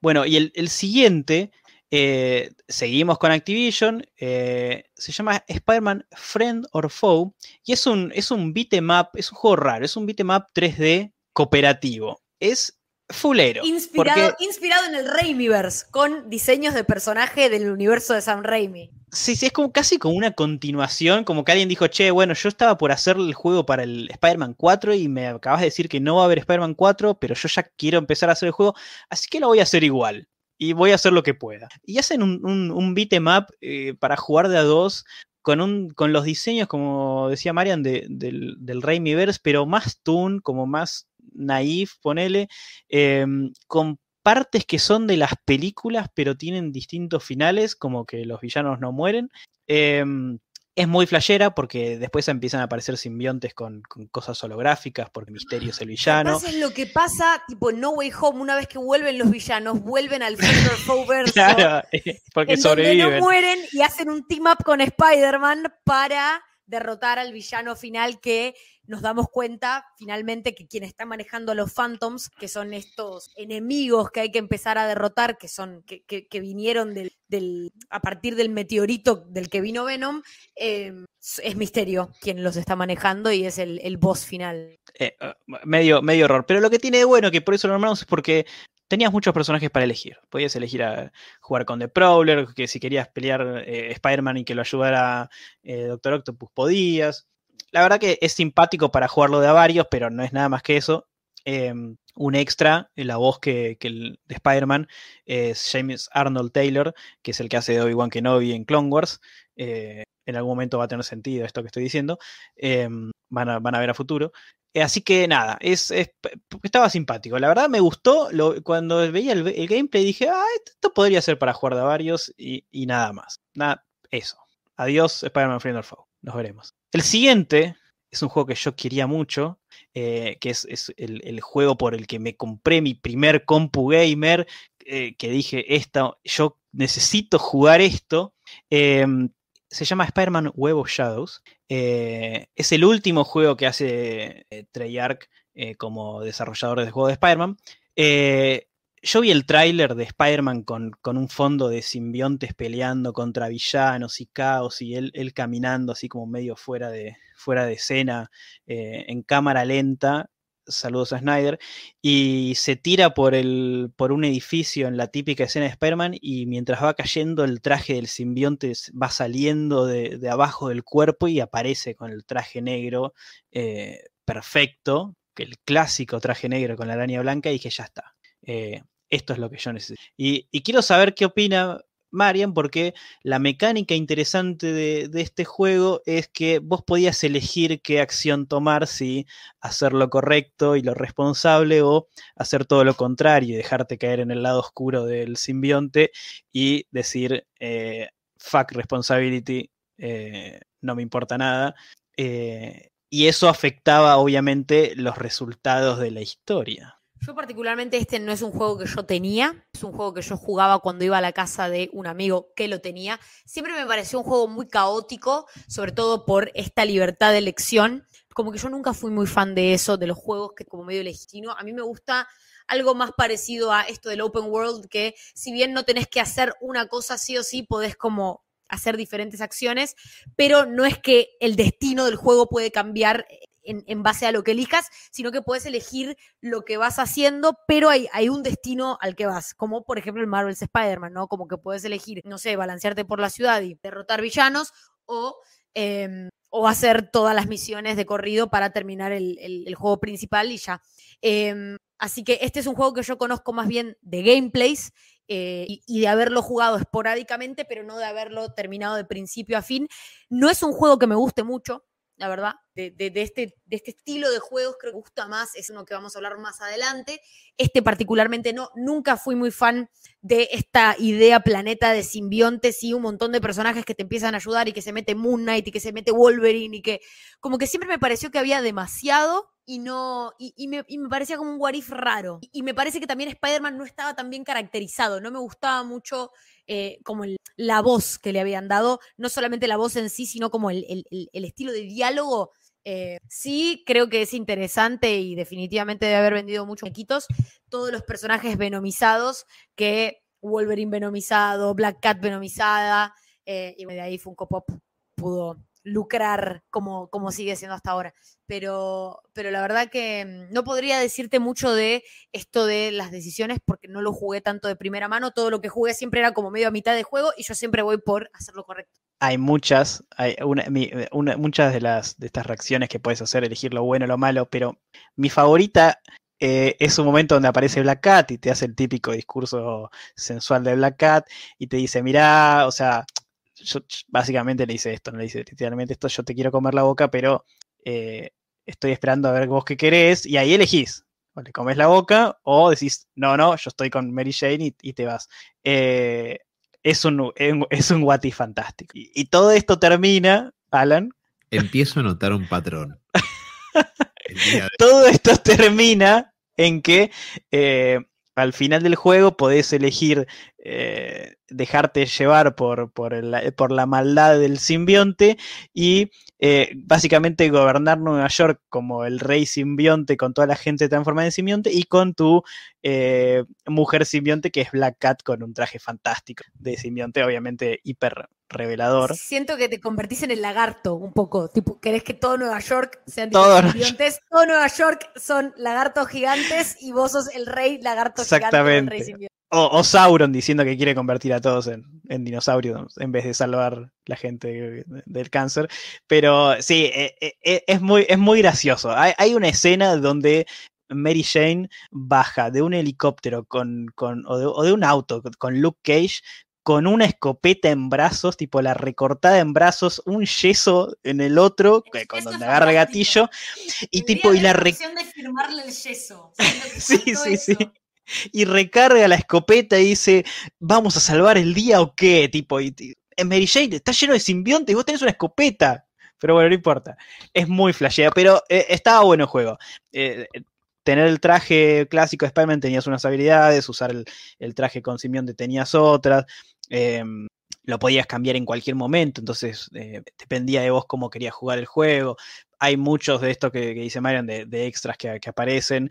Bueno, y el, siguiente, eh, seguimos con Activision, se llama Spider-Man Friend or Foe, y es un, es un es un juego raro, es un beat'em up 3D cooperativo. Es fulero. Inspirado, inspirado en el Raimiverse, con diseños de personaje del universo de Sam Raimi. Sí, sí, es como casi como una continuación, como que alguien dijo, che, bueno, yo estaba por hacer el juego para el Spider-Man 4 y me acabas de decir que no va a haber Spider-Man 4, pero yo ya quiero empezar a hacer el juego, así que lo voy a hacer igual. Y voy a hacer lo que pueda. Y hacen un, un, beat em up eh, para jugar de a dos con, un, con los diseños, como decía Marian, de, del, del Raimiverse, pero más toon, como más naif, ponele, em, con partes que son de las películas, pero tienen distintos finales, como que los villanos no mueren. Em, es muy flashera porque después empiezan a aparecer simbiontes con, cosas holográficas, porque Misterio es el villano. es lo que pasa, tipo No Way Home, una vez que vuelven los villanos, vuelven al <laughs> verso. claro, <laughs> porque en sobreviven. Donde no mueren y hacen un team up con Spider-Man para derrotar al villano final que nos damos cuenta finalmente que quien está manejando a los Phantoms, que son estos enemigos que hay que empezar a derrotar, que son, que, que, vinieron del, del, a partir del meteorito del que vino Venom, em, es Misterio quien los está manejando y es el, el boss final. Eh, ah, medio, medio error. Pero lo que tiene de bueno, que por eso lo nombramos, es porque tenías muchos personajes para elegir. Podías elegir a jugar con The Prowler, que si querías pelear eh, Spider-Man y que lo ayudara eh, Doctor Octopus, podías. La verdad que es simpático para jugarlo de a varios, pero no es nada más que eso. Em, un extra, la voz que, de Spider-Man es James Arnold Taylor, que es el que hace de Obi-Wan Kenobi en Clone Wars. Eh, en algún momento va a tener sentido esto que estoy diciendo. Em, van, a, van, a, ver a futuro. Eh, así que nada, es, estaba simpático. La verdad me gustó. cuando veía el, gameplay dije, ah, esto podría ser para jugar de varios y, nada más. Nada, eso. Adiós, Spider-Man Friend or Nos veremos. El siguiente es un juego que yo quería mucho, eh, que es, el, juego por el que me compré mi primer compu gamer, eh, que dije, esta, yo necesito jugar esto. Em, se llama Spider-Man Web Shadows. Eh, es el último juego que hace eh, Treyarch eh, como desarrollador de juego de Spider-Man. yo vi el tráiler de Spider-Man con, un fondo de simbiontes peleando contra villanos y caos y él, él caminando así como medio fuera de, fuera de escena en cámara lenta saludos a Snyder, y se tira por, el, por un edificio en la típica escena de Spider-Man y mientras va cayendo el traje del simbionte va saliendo de, abajo del cuerpo y aparece con el traje negro eh, perfecto, el clásico traje negro con la araña blanca y que ya está. Eh, esto es lo que yo necesito. Y, quiero saber qué opina Marian, porque la mecánica interesante de, este juego es que vos podías elegir qué acción tomar, si hacer lo correcto y lo responsable o hacer todo lo contrario y dejarte caer en el lado oscuro del simbionte y decir, eh, fuck responsibility, eh, no me importa nada. Eh, y eso afectaba obviamente los resultados de la historia. Yo particularmente este no es un juego que yo tenía, es un juego que yo jugaba cuando iba a la casa de un amigo que lo tenía. Siempre me pareció un juego muy caótico, sobre todo por esta libertad de elección. Como que yo nunca fui muy fan de eso, de los juegos que como medio legítimo. A mí me gusta algo más parecido a esto del open world, que si bien no tenés que hacer una cosa sí o sí, podés como hacer diferentes acciones, pero no es que el destino del juego puede cambiar en, base a lo que elijas, sino que puedes elegir lo que vas haciendo, pero hay, hay un destino al que vas, como por ejemplo el Marvel's Spider-Man, ¿no? Como que puedes elegir, no sé, balancearte por la ciudad y derrotar villanos o... Em, o hacer todas las misiones de corrido para terminar el, juego principal y ya. Em, así que este es un juego que yo conozco más bien de gameplays eh, y, de haberlo jugado esporádicamente, pero no de haberlo terminado de principio a fin. No es un juego que me guste mucho, la verdad, de, este, de este estilo de juegos que me gusta más, es uno que vamos a hablar más adelante. Este particularmente no, nunca fui muy fan de esta idea planeta de simbiontes y un montón de personajes que te empiezan a ayudar y que se mete Moon Knight y que se mete Wolverine y que como que siempre me pareció que había demasiado y no y, me, parecía como un what raro. Y, me parece que también Spider-Man no estaba tan bien caracterizado, no me gustaba mucho eh, como la voz que le habían dado, no solamente la voz en sí, sino como el, estilo de diálogo. Eh, sí, creo que es interesante y definitivamente debe haber vendido muchos equitos. Todos los personajes venomizados, que Wolverine venomizado, Black Cat venomizada, eh, y de ahí Funko Pop pudo lucrar como, como sigue siendo hasta ahora. Pero, pero la verdad que mm, no podría decirte mucho de esto de las decisiones porque no lo jugué tanto de primera mano. Todo lo que jugué siempre era como medio a mitad de juego y yo siempre voy por hacer lo correcto. Hay muchas, hay muchas de, las, de estas reacciones que puedes hacer, elegir lo bueno o lo malo, pero mi favorita eh, es un momento donde aparece Black Cat y te hace el típico discurso sensual de Black Cat y te dice, mirá, o sea, yo básicamente le dice esto, no le dice literalmente esto, yo te quiero comer la boca, pero eh, estoy esperando a ver vos qué querés, y ahí elegís. O le comes la boca o decís, no, no, yo estoy con Mary Jane y, te vas. Eh, es, un, es un What fantástico. Y, todo esto termina, Alan. Empiezo a notar un patrón. <laughs> todo esto termina en que eh, al final del juego podés elegir eh, dejarte llevar por, por, la maldad del simbionte y eh, básicamente gobernar Nueva York como el rey simbionte con toda la gente transformada en simbionte y con tu eh, mujer simbionte que es Black Cat con un traje fantástico de simbionte, obviamente hiper revelador. Siento que te convertís en el lagarto un poco, tipo, querés que todo Nueva York sean simbiontes, todo Nueva York son lagartos gigantes y vos sos el rey lagarto Exactamente. gigante. O, Sauron diciendo que quiere convertir a todos en, dinosaurios en vez de salvar la gente del cáncer. Pero sí, e, e, e, es, muy, es muy gracioso. Hay, una escena donde Mary Jane baja de un helicóptero con, o, de, un auto con Luke Cage con una escopeta en brazos, tipo la recortada en brazos, un yeso en el otro, con donde agarra el gatillo, y tipo, y la de firmarle el yeso. <laughs> sí, sí, sí y recarga la escopeta y dice, ¿vamos a salvar el día o qué? Tipo, y, Mary Jane está lleno de simbionte y vos tenés una escopeta. Pero bueno, no importa. Es muy flashea, pero eh, estaba bueno el juego. Eh, tener el traje clásico de Spider-Man tenías unas habilidades, usar el, traje con simbionte tenías otras. Lo podías cambiar en cualquier momento, entonces eh, dependía de vos cómo querías jugar el juego. Hay muchos de estos que, dice Marion de, extras que aparecen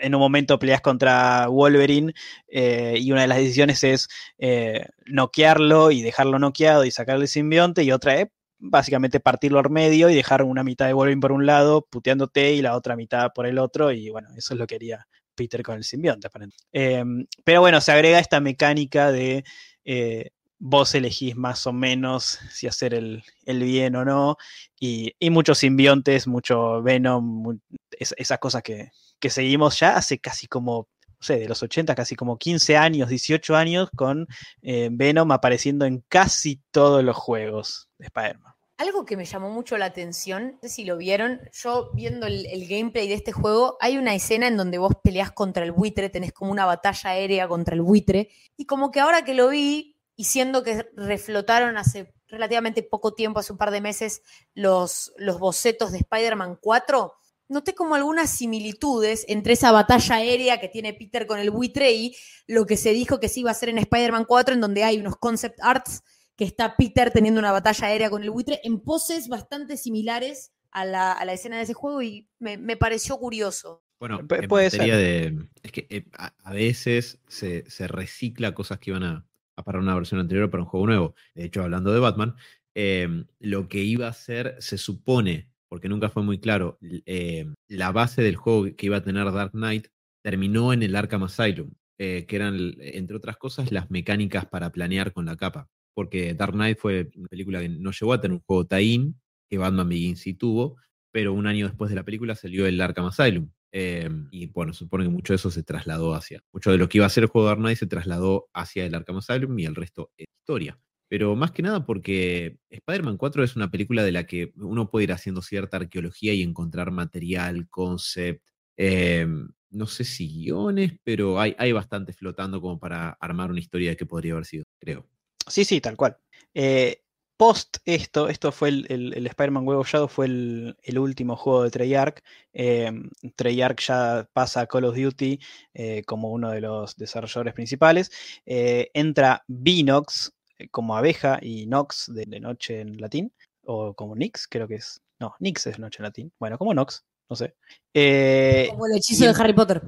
en un momento peleas contra Wolverine eh, y una de las decisiones es eh, noquearlo y dejarlo noqueado y sacarle el simbionte y otra es básicamente partirlo al medio y dejar una mitad de Wolverine por un lado puteándote y la otra mitad por el otro y bueno, eso es lo que haría Peter con el simbionte em, pero bueno, se agrega esta mecánica de eh, vos elegís más o menos si hacer el, bien o no y, muchos simbiontes, mucho Venom, esas cosas que, que seguimos ya hace casi como, no sé, de los 80, casi como 15 años, 18 años, con eh, Venom apareciendo en casi todos los juegos de Spider-Man. Algo que me llamó mucho la atención, no sé si lo vieron, yo viendo el, gameplay de este juego, hay una escena en donde vos peleás contra el buitre, tenés como una batalla aérea contra el buitre, y como que ahora que lo vi, y siendo que reflotaron hace relativamente poco tiempo, hace un par de meses, los, los bocetos de Spider-Man 4, noté como algunas similitudes entre esa batalla aérea que tiene Peter con el buitre y lo que se dijo que se iba a hacer en Spider-Man 4, en donde hay unos concept arts que está Peter teniendo una batalla aérea con el buitre en poses bastante similares a la, escena de ese juego y me, pareció curioso. Bueno, puede ser. De, es que eh, a, veces se, recicla cosas que iban a, para una versión anterior para un juego nuevo. De hecho, hablando de Batman, eh, lo que iba a ser, se supone, porque nunca fue muy claro, eh, la base del juego que iba a tener Dark Knight terminó en el Arkham Asylum, eh, que eran, entre otras cosas, las mecánicas para planear con la capa. Porque Dark Knight fue una película que no llegó a tener un juego tie que Batman Begins sí tuvo, pero un año después de la película salió el Arkham Asylum. Eh, y bueno, supone que mucho de eso se trasladó hacia. Mucho de lo que iba a ser el juego de Dark Knight se trasladó hacia el Arkham Asylum y el resto es historia pero más que nada porque Spider-Man 4 es una película de la que uno puede ir haciendo cierta arqueología y encontrar material, concept, em, no sé si guiones, pero hay, hay bastante flotando como para armar una historia de qué podría haber sido, creo. Sí, sí, tal cual. Eh, post esto, esto fue el, Spider-Man Web of Shadow, fue el, último juego de Treyarch. Eh, Treyarch ya pasa a Call of Duty eh, como uno de los desarrolladores principales. entra Vinox, eh, como abeja y nox de, noche en latín, o como nix, creo que es. No, nix es noche en latín. Bueno, como nox, no sé. Eh, como el hechizo de Harry Potter.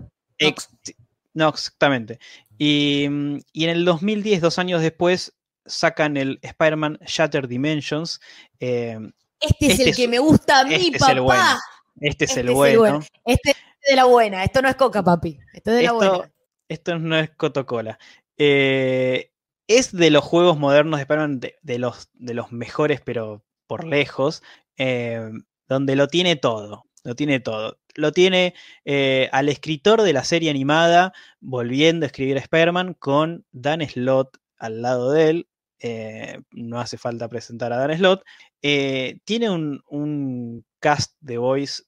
no, exactamente. Y, en el 2010, dos años después, sacan el Spider-Man Shattered Dimensions. Eh, este es el este que me gusta a mí, este papá. Es el bueno. Este es el bueno. Este es de la buena. Esto no es coca, papi. Esto es de la buena. Esto no es Coca-Cola. Eh, es de los juegos modernos de Spider-Man de, los, de los mejores, pero por lejos, eh, donde lo tiene todo. Lo tiene todo. Lo tiene eh, al escritor de la serie animada volviendo a escribir a Spider-Man con Dan Slott al lado de él. eh, no hace falta presentar a Dan Slott, eh, tiene un, un, cast de voice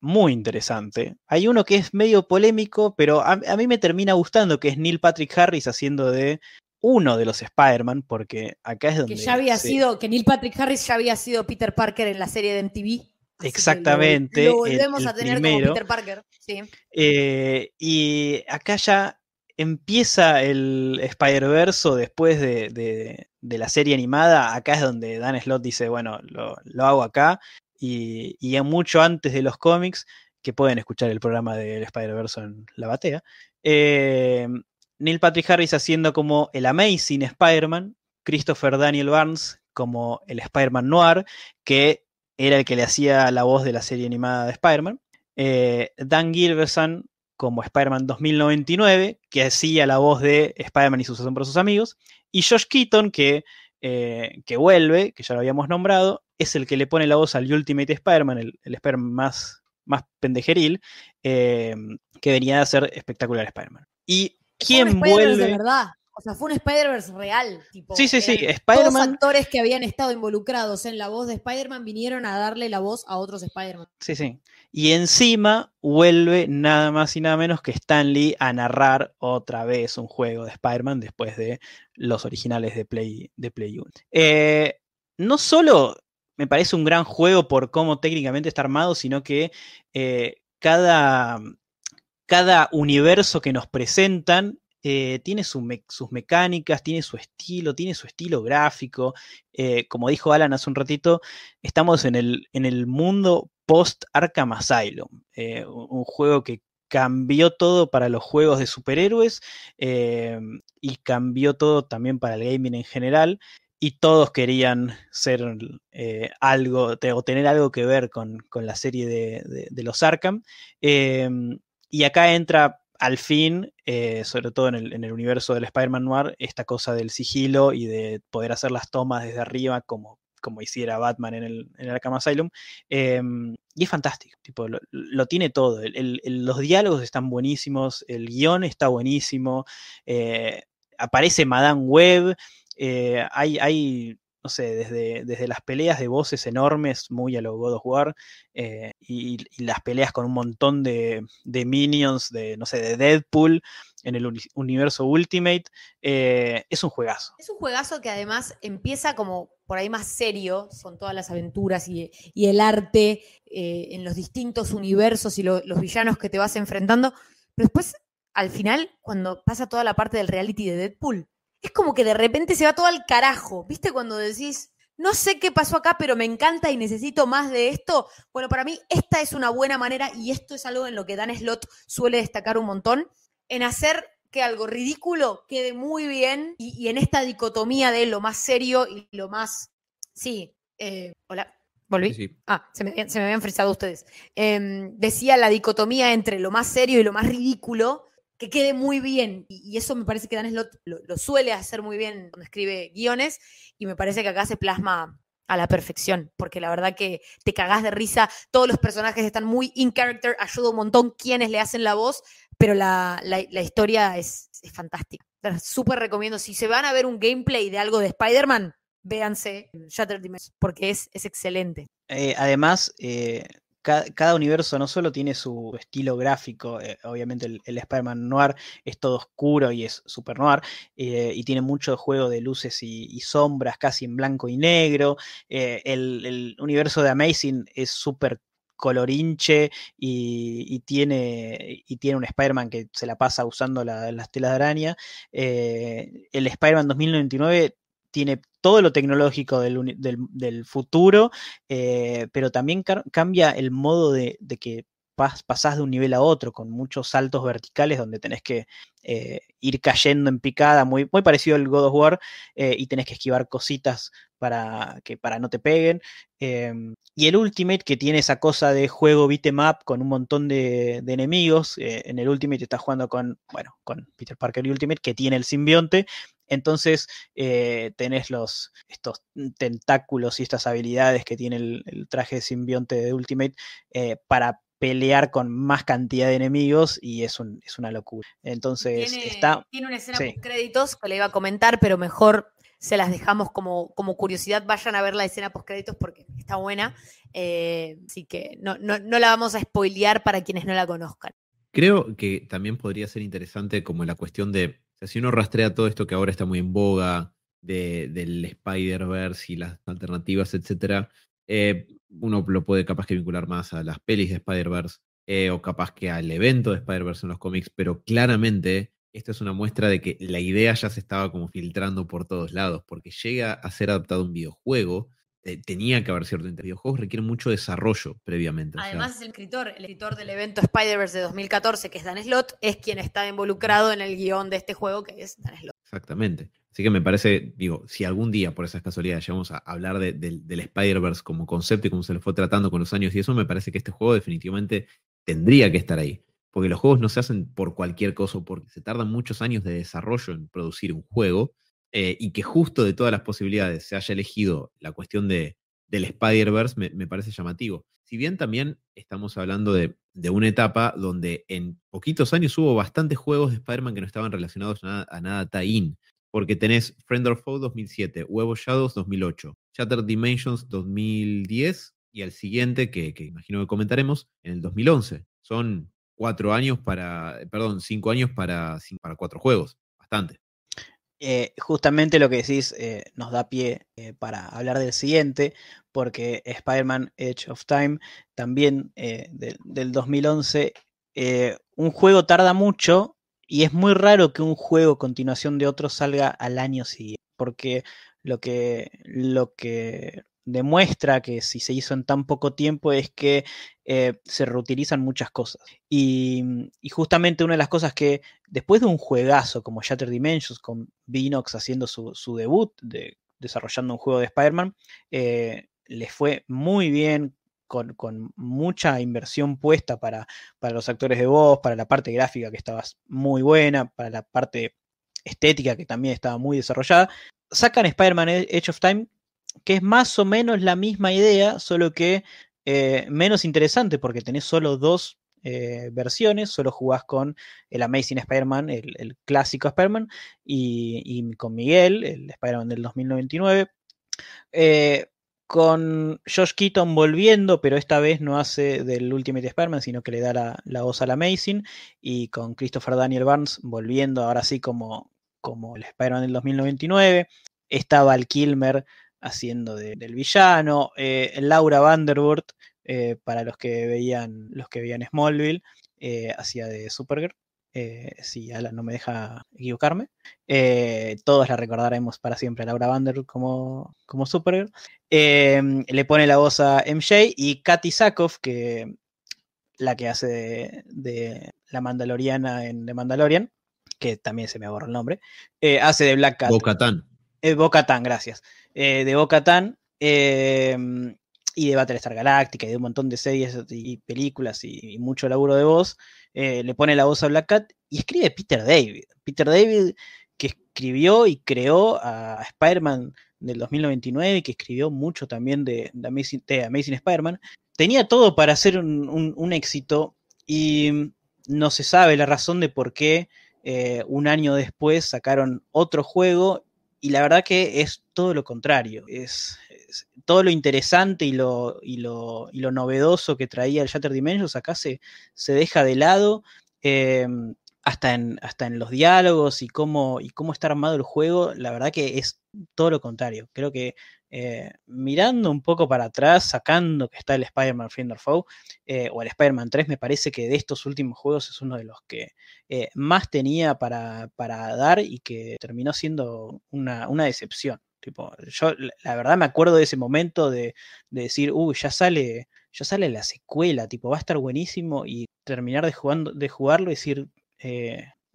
muy interesante. Hay uno que es medio polémico, pero a, a, mí me termina gustando, que es Neil Patrick Harris haciendo de uno de los Spider-Man, porque acá es donde... Que ya había se... sido, que Neil Patrick Harris ya había sido Peter Parker en la serie de MTV. Exactamente. Lo, lo, volvemos el, el a tener primero. como Peter Parker. Sí. Eh, y acá ya empieza el Spider-Verse después de, de, de, la serie animada. Acá es donde Dan Slott dice, bueno, lo, lo hago acá. Y, y, mucho antes de los cómics, que pueden escuchar el programa del Spider-Verse en la batea. Eh, Neil Patrick Harris haciendo como el Amazing Spider-Man, Christopher Daniel Barnes como el Spider-Man Noir, que era el que le hacía la voz de la serie animada de Spider-Man. Eh, Dan Gilbertson como Spider-Man 2099, que hacía la voz de Spider-Man y sus asombrosos amigos. Y Josh Keaton, que, eh, que vuelve, que ya lo habíamos nombrado, es el que le pone la voz al Ultimate Spider-Man, el, Spider-Man más, más pendejeril, eh, que venía a ser espectacular Spider-Man. Quién vuelve. De verdad. O sea, fue un Spider-Verse real. Tipo, sí, sí, sí. Spider-Man. Los actores que habían estado involucrados en la voz de Spider-Man vinieron a darle la voz a otros Spider-Man. Sí, sí. Y encima vuelve nada más y nada menos que Stan Lee a narrar otra vez un juego de Spider-Man después de los originales de Play, de Play 1. Eh, no solo me parece un gran juego por cómo técnicamente está armado, sino que eh, cada, cada universo que nos presentan eh, tiene sus mecánicas, tiene su estilo, tiene su estilo gráfico. Eh, como dijo Alan hace un ratito, estamos en el, en el mundo post Arkham Asylum, eh, un juego que cambió todo para los juegos de superhéroes y cambió todo también para el gaming en general. Y todos querían ser algo, o tener algo que ver con, con la serie de, de los Arkham. Y acá entra al fin, eh, sobre todo en el, en el, universo del Spider-Man Noir, esta cosa del sigilo y de poder hacer las tomas desde arriba como, como hiciera Batman en el, en el Arkham Asylum. Eh, y es fantástico, tipo, lo, tiene todo. Los diálogos están buenísimos, el guion está buenísimo, eh, aparece Madame Web, eh, hay, hay no sé, desde, desde, las peleas de voces enormes, muy a lo God of War, eh, y, las peleas con un montón de, de, minions, de, no sé, de Deadpool en el uni universo Ultimate, eh, es un juegazo. Es un juegazo que además empieza como por ahí más serio, son todas las aventuras y, y el arte eh, en los distintos universos y lo, los villanos que te vas enfrentando, pero después, al final, cuando pasa toda la parte del reality de Deadpool, es como que de repente se va todo al carajo. ¿Viste cuando decís, no sé qué pasó acá, pero me encanta y necesito más de esto? Bueno, para mí esta es una buena manera y esto es algo en lo que Dan Slott suele destacar un montón, en hacer que algo ridículo quede muy bien y, y en esta dicotomía de lo más serio y lo más... Sí, eh, hola. ¿Volví? Sí, sí. Ah, se me, se me, habían frisado ustedes. Eh, decía la dicotomía entre lo más serio y lo más ridículo, que quede muy bien. Y, eso me parece que Dan Slott lo, suele hacer muy bien cuando escribe guiones. Y me parece que acá se plasma a la perfección. Porque la verdad que te cagás de risa. Todos los personajes están muy in character. Ayuda un montón quienes le hacen la voz. Pero la, la, historia es, es fantástica. Súper recomiendo. Si se van a ver un gameplay de algo de Spider-Man, véanse Shattered Dimensions. Porque es, es excelente. Eh, además, eh, cada, universo no solo tiene su estilo gráfico, eh, obviamente el, Spider-Man Noir es todo oscuro y es super noir, eh, y tiene mucho juego de luces y, sombras, casi en blanco y negro. Eh, el, universo de Amazing es súper colorinche y, tiene, y tiene un Spider-Man que se la pasa usando la, las telas de araña. El Spider-Man 2099 tiene todo lo tecnológico del, futuro, eh, pero también cambia el modo de, que pas pasás de un nivel a otro, con muchos saltos verticales donde tenés que eh, ir cayendo en picada, muy, parecido al God of War, eh, y tenés que esquivar cositas para que para no te peguen. Eh, y el Ultimate, que tiene esa cosa de juego beat'em up con un montón de, de enemigos. En el Ultimate estás jugando con, bueno, con Peter Parker y Ultimate, que tiene el simbionte. Entonces eh, tenés los, estos tentáculos y estas habilidades que tiene el, el traje de simbionte de Ultimate eh, para pelear con más cantidad de enemigos y es, un, es una locura. Entonces tiene, está. Tiene una escena sí. con créditos que le iba a comentar, pero mejor se las dejamos como, como curiosidad. Vayan a ver la escena post créditos porque está buena. Eh, así que no, no, no la vamos a spoilear para quienes no la conozcan. Creo que también podría ser interesante como la cuestión de, sea, si uno rastrea todo esto que ahora está muy en boga, de, del Spider-Verse y las alternativas, etcétera, eh, uno lo puede capaz que vincular más a las pelis de Spider-Verse eh, o capaz que al evento de Spider-Verse en los cómics, pero claramente esto es una muestra de que la idea ya se estaba como filtrando por todos lados, porque llega a ser adaptado a un videojuego, tenía que haber cierto interés. Videojuegos requieren mucho desarrollo previamente. Además, es el escritor, el escritor del evento Spider-Verse de 2014, que es Dan Slott, es quien está involucrado en el guion de este juego, que es Dan Slott. Exactamente. Así que me parece, digo, si algún día por esas casualidades llegamos a hablar del Spider-Verse como concepto y cómo se le fue tratando con los años y eso, me parece que este juego definitivamente tendría que estar ahí. Porque los juegos no se hacen por cualquier cosa, porque se tardan muchos años de desarrollo en producir un juego eh, y que justo de todas las posibilidades se haya elegido la cuestión de, del Spider-Verse me, parece llamativo. Si bien también estamos hablando de, una etapa donde en poquitos años hubo bastantes juegos de Spider-Man que no estaban relacionados a nada, tie-in porque tenés Friend or Foe 2007, Huevo Shadows 2008, Shattered Dimensions 2010 y el siguiente, que, imagino que comentaremos, en el 2011. Son cuatro años para, perdón, cinco años para, para cuatro juegos, bastante. Eh, justamente lo que decís eh, nos da pie eh, para hablar del siguiente, porque Spider-Man Edge of Time, también del 2011, un juego tarda mucho y es muy raro que un juego continuación de otro salga al año siguiente, porque lo que, lo que demuestra que si se hizo en tan poco tiempo es que eh, se reutilizan muchas cosas. Y, justamente una de las cosas que después de un juegazo como Shattered Dimensions, con Vinox haciendo su, debut, de, desarrollando un juego de Spider-Man, eh, les fue muy bien, con, mucha inversión puesta para, para, los actores de voz, para la parte gráfica que estaba muy buena, para la parte estética que también estaba muy desarrollada. Sacan Spider-Man Edge of Time, que es más o menos la misma idea, solo que eh, menos interesante porque tenés solo dos eh, versiones, solo jugás con el Amazing Spider-Man, el, clásico Spider-Man, y, con Miguel, el Spider-Man del 2099. Eh, con Josh Keaton volviendo, pero esta vez no hace del Ultimate Spider-Man, sino que le da la, voz al Amazing, y con Christopher Daniel Barnes volviendo ahora sí como, como el Spider-Man del 2099. Estaba Val Kilmer haciendo del villano, eh, Laura Vanderwood, eh, para los que veían, los que veían Smallville, eh, hacía de Supergirl. Si Alan no me deja equivocarme. Todos la recordaremos para siempre a Laura Vander como, como Supergirl. Le pone la voz a MJ y Katy Sackhoff, que la que hace de, la Mandaloriana en The Mandalorian, que también se me aborra el nombre, hace de Black Cat. Bocatan. Bocatan, gracias. De Bocatan em, y de Battlestar Galactica y de un montón de series y películas y mucho laburo de voz. Eh, le pone la voz a Black Cat y escribe Peter David. Peter David que escribió y creó a Spider-Man del 2099 y que escribió mucho también de, Amazing, Spider-Man, tenía todo para hacer un, éxito y no se sabe la razón de por qué eh, un año después sacaron otro juego y la verdad que es todo lo contrario. Es, todo lo interesante y lo, y lo, y lo, novedoso que traía el Shattered Dimensions acá se, se deja de lado. Em, hasta en, hasta en los diálogos y cómo, y cómo está armado el juego, la verdad que es todo lo contrario. Creo que eh, mirando un poco para atrás, sacando que está el Spider-Man Friend or Foe eh, o el Spider-Man 3, me parece que de estos últimos juegos es uno de los que eh, más tenía para, para, dar y que terminó siendo una, una decepción. Tipo, yo la verdad me acuerdo de ese momento de, decir, uy, ya sale, ya sale la secuela, tipo, va a estar buenísimo y terminar de, jugando, de jugarlo y decir,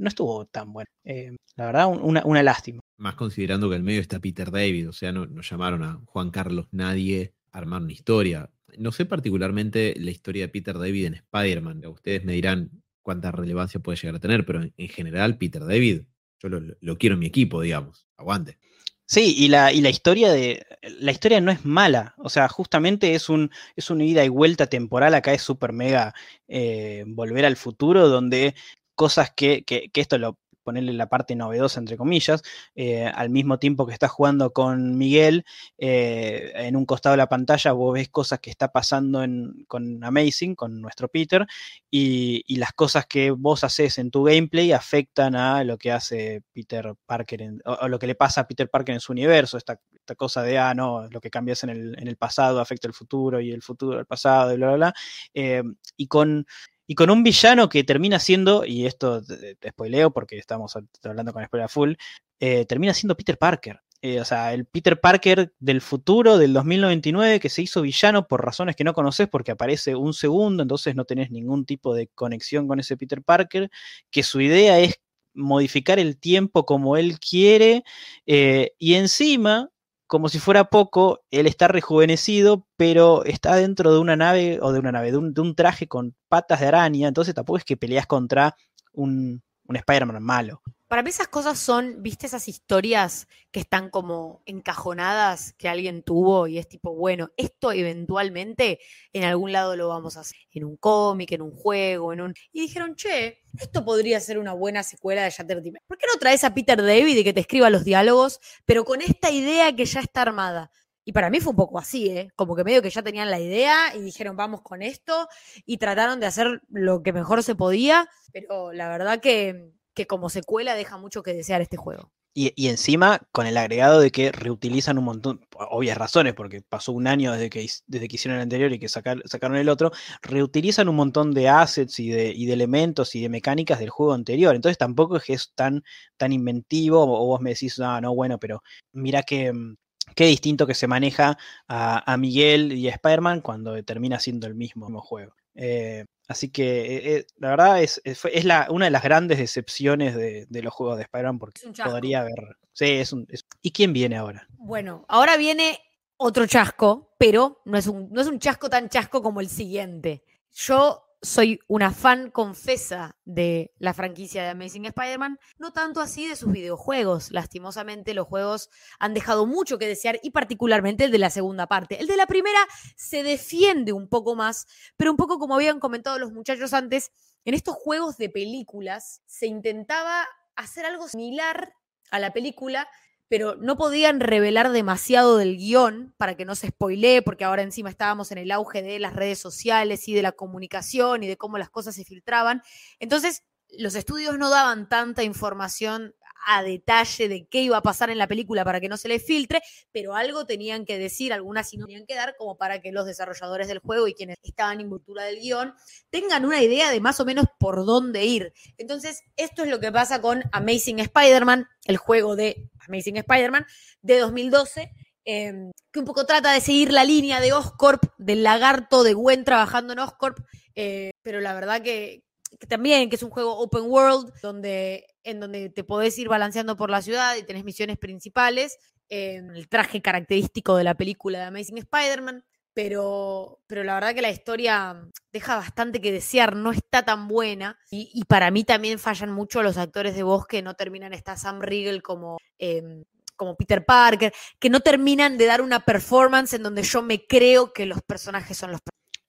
no estuvo tan bueno. Eh, la verdad, una, lástima. Más considerando que en medio está Peter David, o sea, no, llamaron a Juan Carlos nadie a armar una historia. No sé particularmente la historia de Peter David en Spider-Man. Ustedes me dirán cuánta relevancia puede llegar a tener, pero en, general, Peter David, yo lo quiero en mi equipo, digamos. Aguante. Sí, y la, y la historia de. La historia no es mala. O sea, justamente es un, es una ida y vuelta temporal. Acá es súper mega eh, volver al futuro, donde cosas que, que, esto lo, ponerle la parte novedosa, entre comillas, eh, al mismo tiempo que estás jugando con Miguel, eh, en un costado de la pantalla vos ves cosas que está pasando con Amazing, con nuestro Peter, y, las cosas que vos haces en tu gameplay afectan a lo que hace Peter Parker, o, lo que le pasa a Peter Parker en su universo, esta, cosa de, ah, no, lo que cambias en el, en el, pasado afecta el futuro y el futuro al pasado, y bla, bla, bla. Eh, y con y con un villano que termina siendo, y esto te, spoileo porque estamos hablando con spoiler full, eh, termina siendo Peter Parker. Eh, o sea, el Peter Parker del futuro, del 2099, que se hizo villano por razones que no conoces porque aparece un segundo, entonces no tenés ningún tipo de conexión con ese Peter Parker, que su idea es modificar el tiempo como él quiere, eh, y encima como si fuera poco, él está rejuvenecido, pero está dentro de una nave, o de una nave, de un, traje con patas de araña, entonces tampoco es que peleas contra un, un Spider-Man malo. Para mí esas cosas son, viste, esas historias que están como encajonadas que alguien tuvo y es tipo, bueno, esto eventualmente en algún lado lo vamos a hacer, en un cómic, en un juego, en un... Y dijeron, che, esto podría ser una buena secuela de Shattered Dimension. ¿Por qué no traes a Peter David y que te escriba los diálogos, pero con esta idea que ya está armada? Y para mí fue un poco así, ¿eh? Como que medio que ya tenían la idea y dijeron, vamos con esto, y trataron de hacer lo que mejor se podía, pero la verdad que que como secuela deja mucho que desear este juego. Y, encima con el agregado de que reutilizan un montón, obvias razones, porque pasó un año desde que, desde que hicieron el anterior y que sacaron el otro, reutilizan un montón de assets y de, y de, elementos y de mecánicas del juego anterior. Entonces tampoco es que es tan, tan inventivo, o vos me decís, no, no, bueno, pero mira mm, qué distinto que se maneja a, Miguel y a Spider-Man cuando termina siendo el mismo, juego. Eh, así que eh, eh, la verdad es, es, la, una de las grandes decepciones de, los juegos de Spider-Man porque podría haber... Sí, es un... ¿Y quién viene ahora? Bueno, ahora viene otro chasco, pero no es, un, no es un chasco tan chasco como el siguiente. Yo soy una fan confesa de la franquicia de Amazing Spider-Man, no tanto así de sus videojuegos. Lastimosamente los juegos han dejado mucho que desear y particularmente el de la segunda parte. El de la primera se defiende un poco más, pero un poco como habían comentado los muchachos antes, en estos juegos de películas se intentaba hacer algo similar a la película, pero no podían revelar demasiado del guion para que no se spoilee, porque ahora encima estábamos en el auge de las redes sociales y de la comunicación y de cómo las cosas se filtraban. Entonces, los estudios no daban tanta información a detalle de qué iba a pasar en la película para que no se le filtre, pero algo tenían que decir, algunas sí no tenían que dar, como para que los desarrolladores del juego y quienes estaban en cultura del guion tengan una idea de más o menos por dónde ir. Entonces, esto es lo que pasa con Amazing Spider-Man, el juego de Amazing Spider-Man de 2012. Em, que un poco trata de seguir la línea de Oscorp, del lagarto de Gwen trabajando en Oscorp, eh, pero la verdad que, también, que es un juego open world, donde, en donde te podés ir balanceando por la ciudad y tenés misiones principales, el traje característico de la película de Amazing Spider-Man, pero, pero la verdad que la historia deja bastante que desear, no está tan buena, y, para mí también fallan mucho los actores de voz que no terminan, está Sam Riegel como... Em, como Peter Parker, que no terminan de dar una performance en donde yo me creo que los personajes son los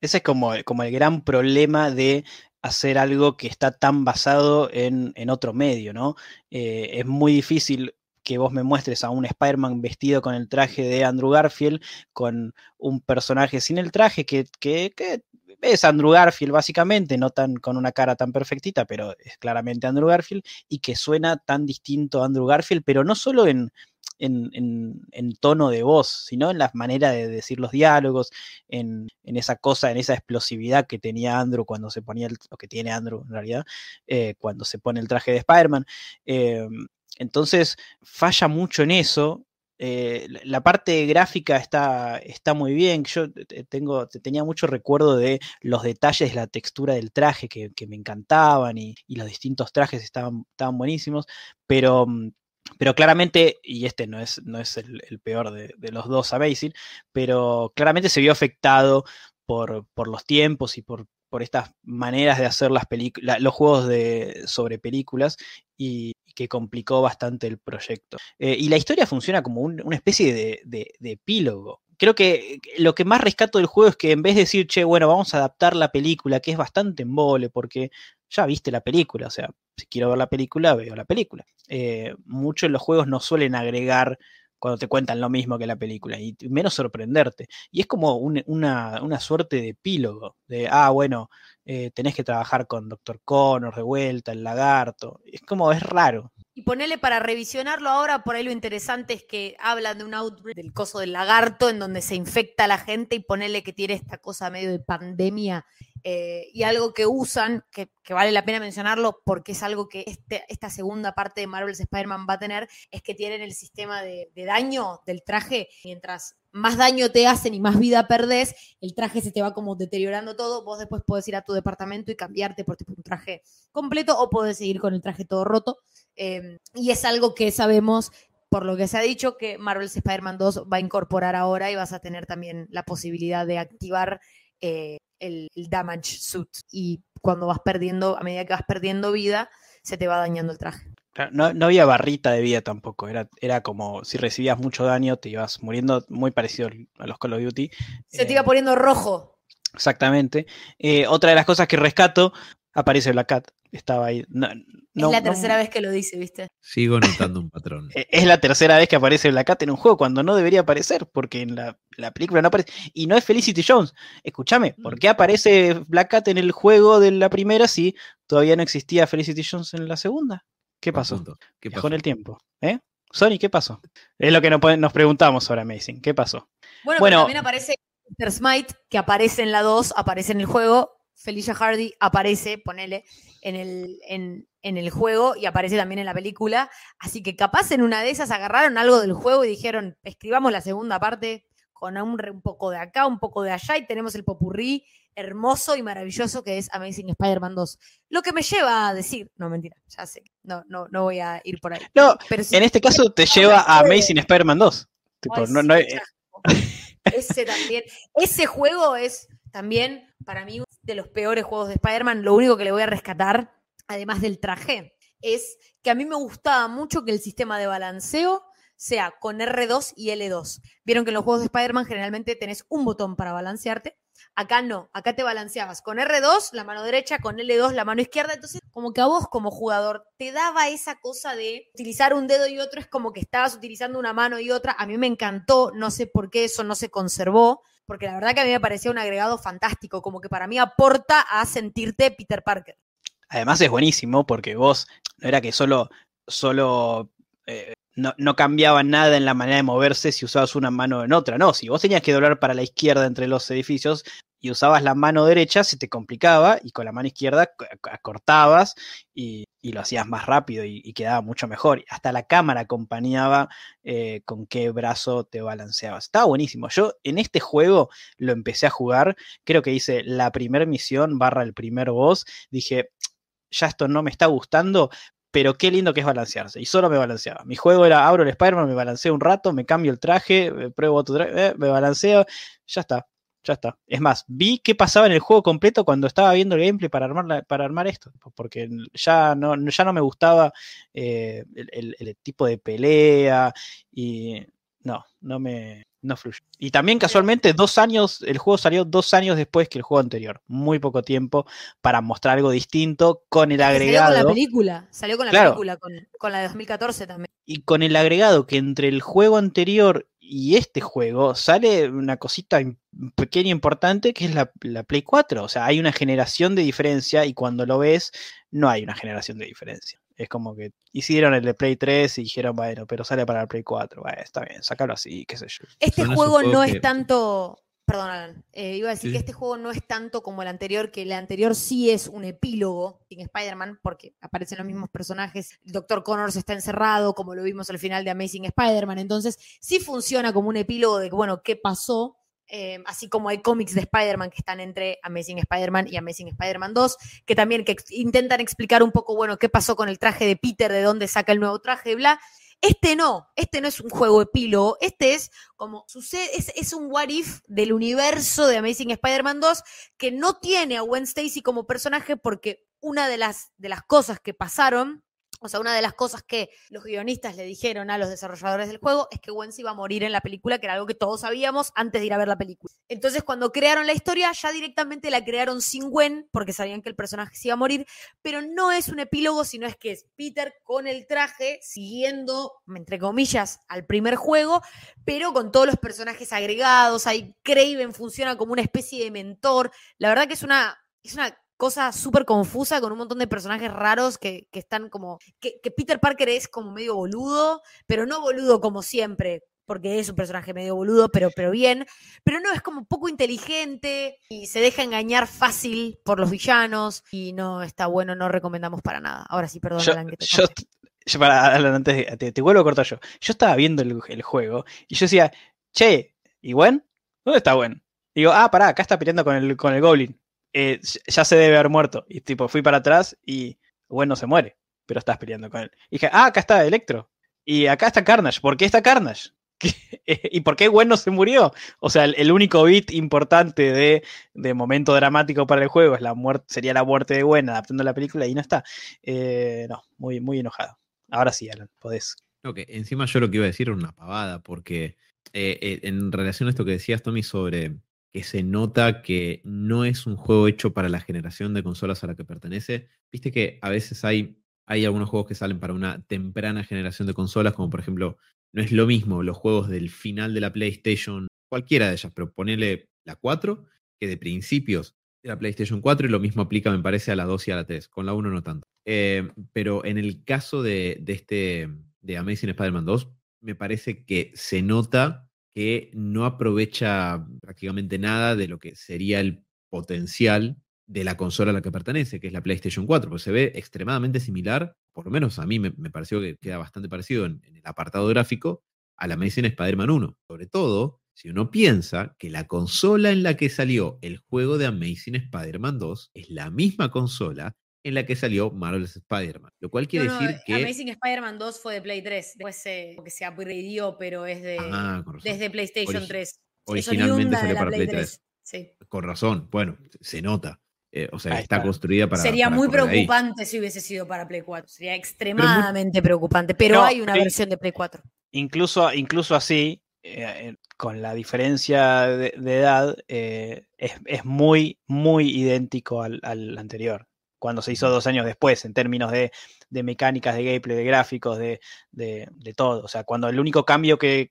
ese es como, como el gran problema de hacer algo que está tan basado en, otro medio, ¿no? Eh, es muy difícil que vos me muestres a un Spider-Man vestido con el traje de Andrew Garfield, con un personaje sin el traje, que, que, es Andrew Garfield básicamente, no tan con una cara tan perfectita, pero es claramente Andrew Garfield, y que suena tan distinto a Andrew Garfield, pero no solo en, en, tono de voz, sino en la manera de decir los diálogos, en, esa cosa, en esa explosividad que tenía Andrew cuando se ponía, el, lo que tiene Andrew en realidad, eh, cuando se pone el traje de Spider-Man. Eh, entonces falla mucho en eso. Eh, la parte gráfica está, está muy bien. Yo tengo, tenía mucho recuerdo de los detalles de la textura del traje que, me encantaban y, los distintos trajes estaban, estaban buenísimos, pero mm, pero claramente, y este no es, no es el, peor de, los dos Amazing, pero claramente se vio afectado por, los tiempos y por, por estas maneras de hacer las los juegos de, sobre películas y, que complicó bastante el proyecto. Eh, y la historia funciona como una especie de, epílogo creo que lo que más rescato del juego es que en vez de decir, che, bueno, vamos a adaptar la película, que es bastante embole, porque ya viste la película, o sea, si quiero ver la película, veo la película. Eh, muchos de los juegos no suelen agregar cuando te cuentan lo mismo que la película, y menos sorprenderte. Y es como una, suerte de epílogo, de, ah, bueno, eh, tenés que trabajar con Dr. Connor de vuelta, el lagarto. Es como, es raro. Y ponele para revisionarlo ahora, por ahí lo interesante es que hablan de un outbreak del coso del lagarto, en donde se infecta la gente, y ponele que tiene esta cosa medio de pandemia eh, y algo que usan, que, vale la pena mencionarlo porque es algo que este, esta segunda parte de Marvel's Spider-Man va a tener, es que tienen el sistema de, daño del traje. Mientras más daño te hacen y más vida perdés, el traje se te va como deteriorando todo. Vos después podés ir a tu departamento y cambiarte por tipo un traje completo o podés seguir con el traje todo roto. Em, y es algo que sabemos por lo que se ha dicho que Marvel's Spider-Man 2 va a incorporar ahora y vas a tener también la posibilidad de activar eh, el, damage suit y cuando vas perdiendo, a medida que vas perdiendo vida, se te va dañando el traje. No, había barrita de vida tampoco, era, era como si recibías mucho daño, te ibas muriendo muy parecido a los Call of Duty. Se te iba eh, poniendo rojo. Exactamente. Eh, otra de las cosas que rescato, aparece Black Cat estaba ahí. es la tercera vez que lo dice, ¿viste? Sigo <laughs> notando un patrón. E-, es la tercera vez que aparece Black Cat en un juego, cuando no debería aparecer, porque en la, película no aparece. Y no es Felicity Jones. Escúchame, ¿por qué aparece Black Cat en el juego de la primera si todavía no existía Felicity Jones en la segunda? ¿Qué pasó? ¿Qué pasó? en el tiempo. ¿Eh? Sony, ¿qué pasó? Es lo que nos, preguntamos ahora, Amazing. ¿Qué pasó? Bueno, también aparece Mr. Smite, que aparece en la 2, aparece en el juego, Felicia Hardy aparece, ponele, en el, en, el juego y aparece también en la película. Así que capaz en una de esas agarraron algo del juego y dijeron, escribamos la segunda parte con un, un poco de acá, un poco de allá y tenemos el popurrí hermoso y maravilloso que es Amazing Spider-Man 2. Lo que me lleva a decir, no mentira, ya sé, no, no, no voy a ir por ahí. No, en este caso te lleva a Amazing Spider-Man 2. ese también, ese juego es también para mí de los peores juegos de Spider-Man. Lo único que le voy a rescatar, además del traje, es que a mí me gustaba mucho que el sistema de balanceo sea con R2 y L2. Vieron que en los juegos de Spider-Man generalmente tenés un botón para balancearte. Acá no, acá te balanceabas con R2 la mano derecha, con L2 la mano izquierda. Entonces, como que a vos como jugador te daba esa cosa de utilizar un dedo y otro, es como que estabas utilizando una mano y otra. A mí me encantó, no sé por qué eso no se conservó porque la verdad que a mí me parecía un agregado fantástico, como que para mí aporta a sentirte Peter Parker. Además es buenísimo porque vos no era que solo, solo eh, no, no, cambiaba nada en la manera de moverse si usabas una mano en otra, no, si vos tenías que doblar para la izquierda entre los edificios, y usabas la mano derecha, se te complicaba y con la mano izquierda acortabas y, lo hacías más rápido y, quedaba mucho mejor. Hasta la cámara acompañaba eh, con qué brazo te balanceabas. Estaba buenísimo. Yo en este juego lo empecé a jugar, creo que hice la primera misión barra el primer boss, dije, ya esto no me está gustando, pero qué lindo que es balancearse. Y solo me balanceaba. Mi juego era abro el Spider-Man, me balanceo un rato, me cambio el traje, eh, pruebo otro traje, eh, me balanceo, ya está ya está. Es más, vi qué pasaba en el juego completo cuando estaba viendo el gameplay para armar, para armar esto, porque ya no, ya no me gustaba eh, el, tipo de pelea y no, no me no fluyó. Y también casualmente dos años, el juego salió dos años después que el juego anterior, muy poco tiempo para mostrar algo distinto con el agregado. Salió con la película, salió con la película, con, con la de 2014 también. Y con el agregado que entre el juego anterior y este juego sale una cosita pequeña importante que es la, Play 4. O sea, hay una generación de diferencia y cuando lo ves, no hay una generación de diferencia. Es como que hicieron el de Play 3 y dijeron, bueno, pero sale para el Play 4. Bueno, está bien, sácalo así, qué sé yo. Este juego no es tanto Perdón, Alan. Eh, iba a decir que este juego no es tanto como el anterior, que el anterior sí es un epílogo sin Spider-Man, porque aparecen los mismos personajes. El Dr. Connors está encerrado, como lo vimos al final de Amazing Spider-Man. Entonces, sí funciona como un epílogo de, bueno, qué pasó. Eh, así como hay cómics de Spider-Man que están entre Amazing Spider-Man y Amazing Spider-Man 2, que también que intentan explicar un poco, bueno, qué pasó con el traje de Peter, de dónde saca el nuevo traje, bla. Este no, este no es un juego epílogo, este es como sucede, es, un what if del universo de Amazing Spider-Man 2 que no tiene a Gwen Stacy como personaje porque una de las, de las cosas que pasaron o sea, una de las cosas que los guionistas le dijeron a los desarrolladores del juego es que Gwen se iba a morir en la película, que era algo que todos sabíamos antes de ir a ver la película. Entonces, cuando crearon la historia, ya directamente la crearon sin Gwen, porque sabían que el personaje se iba a morir, pero no es un epílogo, sino es que es Peter con el traje, siguiendo, entre comillas, al primer juego, pero con todos los personajes agregados. Ahí Craven funciona como una especie de mentor. La verdad que es una, es una cosa súper confusa con un montón de personajes raros que, están como. Que, Peter Parker es como medio boludo, pero no boludo como siempre, porque es un personaje medio boludo, pero, pero bien. Pero no, es como poco inteligente y se deja engañar fácil por los villanos y no está bueno, no recomendamos para nada. Ahora sí, perdón, yo, que te yo, para antes, te, vuelvo a cortar yo. Yo estaba viendo el, juego y yo decía, che, ¿y Gwen? ¿Dónde está Gwen? digo, ah, pará, acá está peleando con el, con el Goblin. Eh, ya se debe haber muerto. Y tipo, fui para atrás y bueno, se muere, pero estás peleando con él. Y dije, ah, acá está Electro. Y acá está Carnage. ¿Por qué está Carnage? <laughs> ¿Y por qué Gwen no se murió? O sea, el, único bit importante de, momento dramático para el juego es la muerte, sería la muerte de Gwen adaptando la película y no está. Eh, no, muy, muy enojado. Ahora sí, Alan, podés. Ok, encima yo lo que iba a decir era una pavada, porque eh, en relación a esto que decías, Tommy, sobre que se nota que no es un juego hecho para la generación de consolas a la que pertenece. Viste que a veces hay, hay algunos juegos que salen para una temprana generación de consolas, como por ejemplo, no es lo mismo los juegos del final de la PlayStation, cualquiera de ellas, pero ponele la 4, que de principios de la PlayStation 4, y lo mismo aplica, me parece, a la 2 y a la 3. Con la 1 no tanto. Eh, pero en el caso de, de este de Amazing Spider-Man 2, me parece que se nota que no aprovecha prácticamente nada de lo que sería el potencial de la consola a la que pertenece, que es la PlayStation 4, pues se ve extremadamente similar, por lo menos a mí me, pareció que queda bastante parecido en, el apartado gráfico a la Amazing Spider-Man 1. Sobre todo, si uno piensa que la consola en la que salió el juego de Amazing Spider-Man 2 es la misma consola en la que salió Marvel's Spider-Man. Lo cual quiere decir que. Amazing Spider-Man 2 fue de Play 3. Después se, que se upgradeó, pero es de. Ah, desde PlayStation 3. Originalmente salió para Play 3. Con razón. Bueno, se nota. Eh, o sea, está, construida para. Sería muy preocupante si hubiese sido para Play 4. Sería extremadamente preocupante. Pero hay una versión de Play 4. Incluso, incluso así, eh, con la diferencia de, edad, eh, es, muy, muy idéntico al, anterior cuando se hizo dos años después, en términos de, mecánicas, de gameplay, de gráficos, de, todo. O sea, cuando el único cambio que,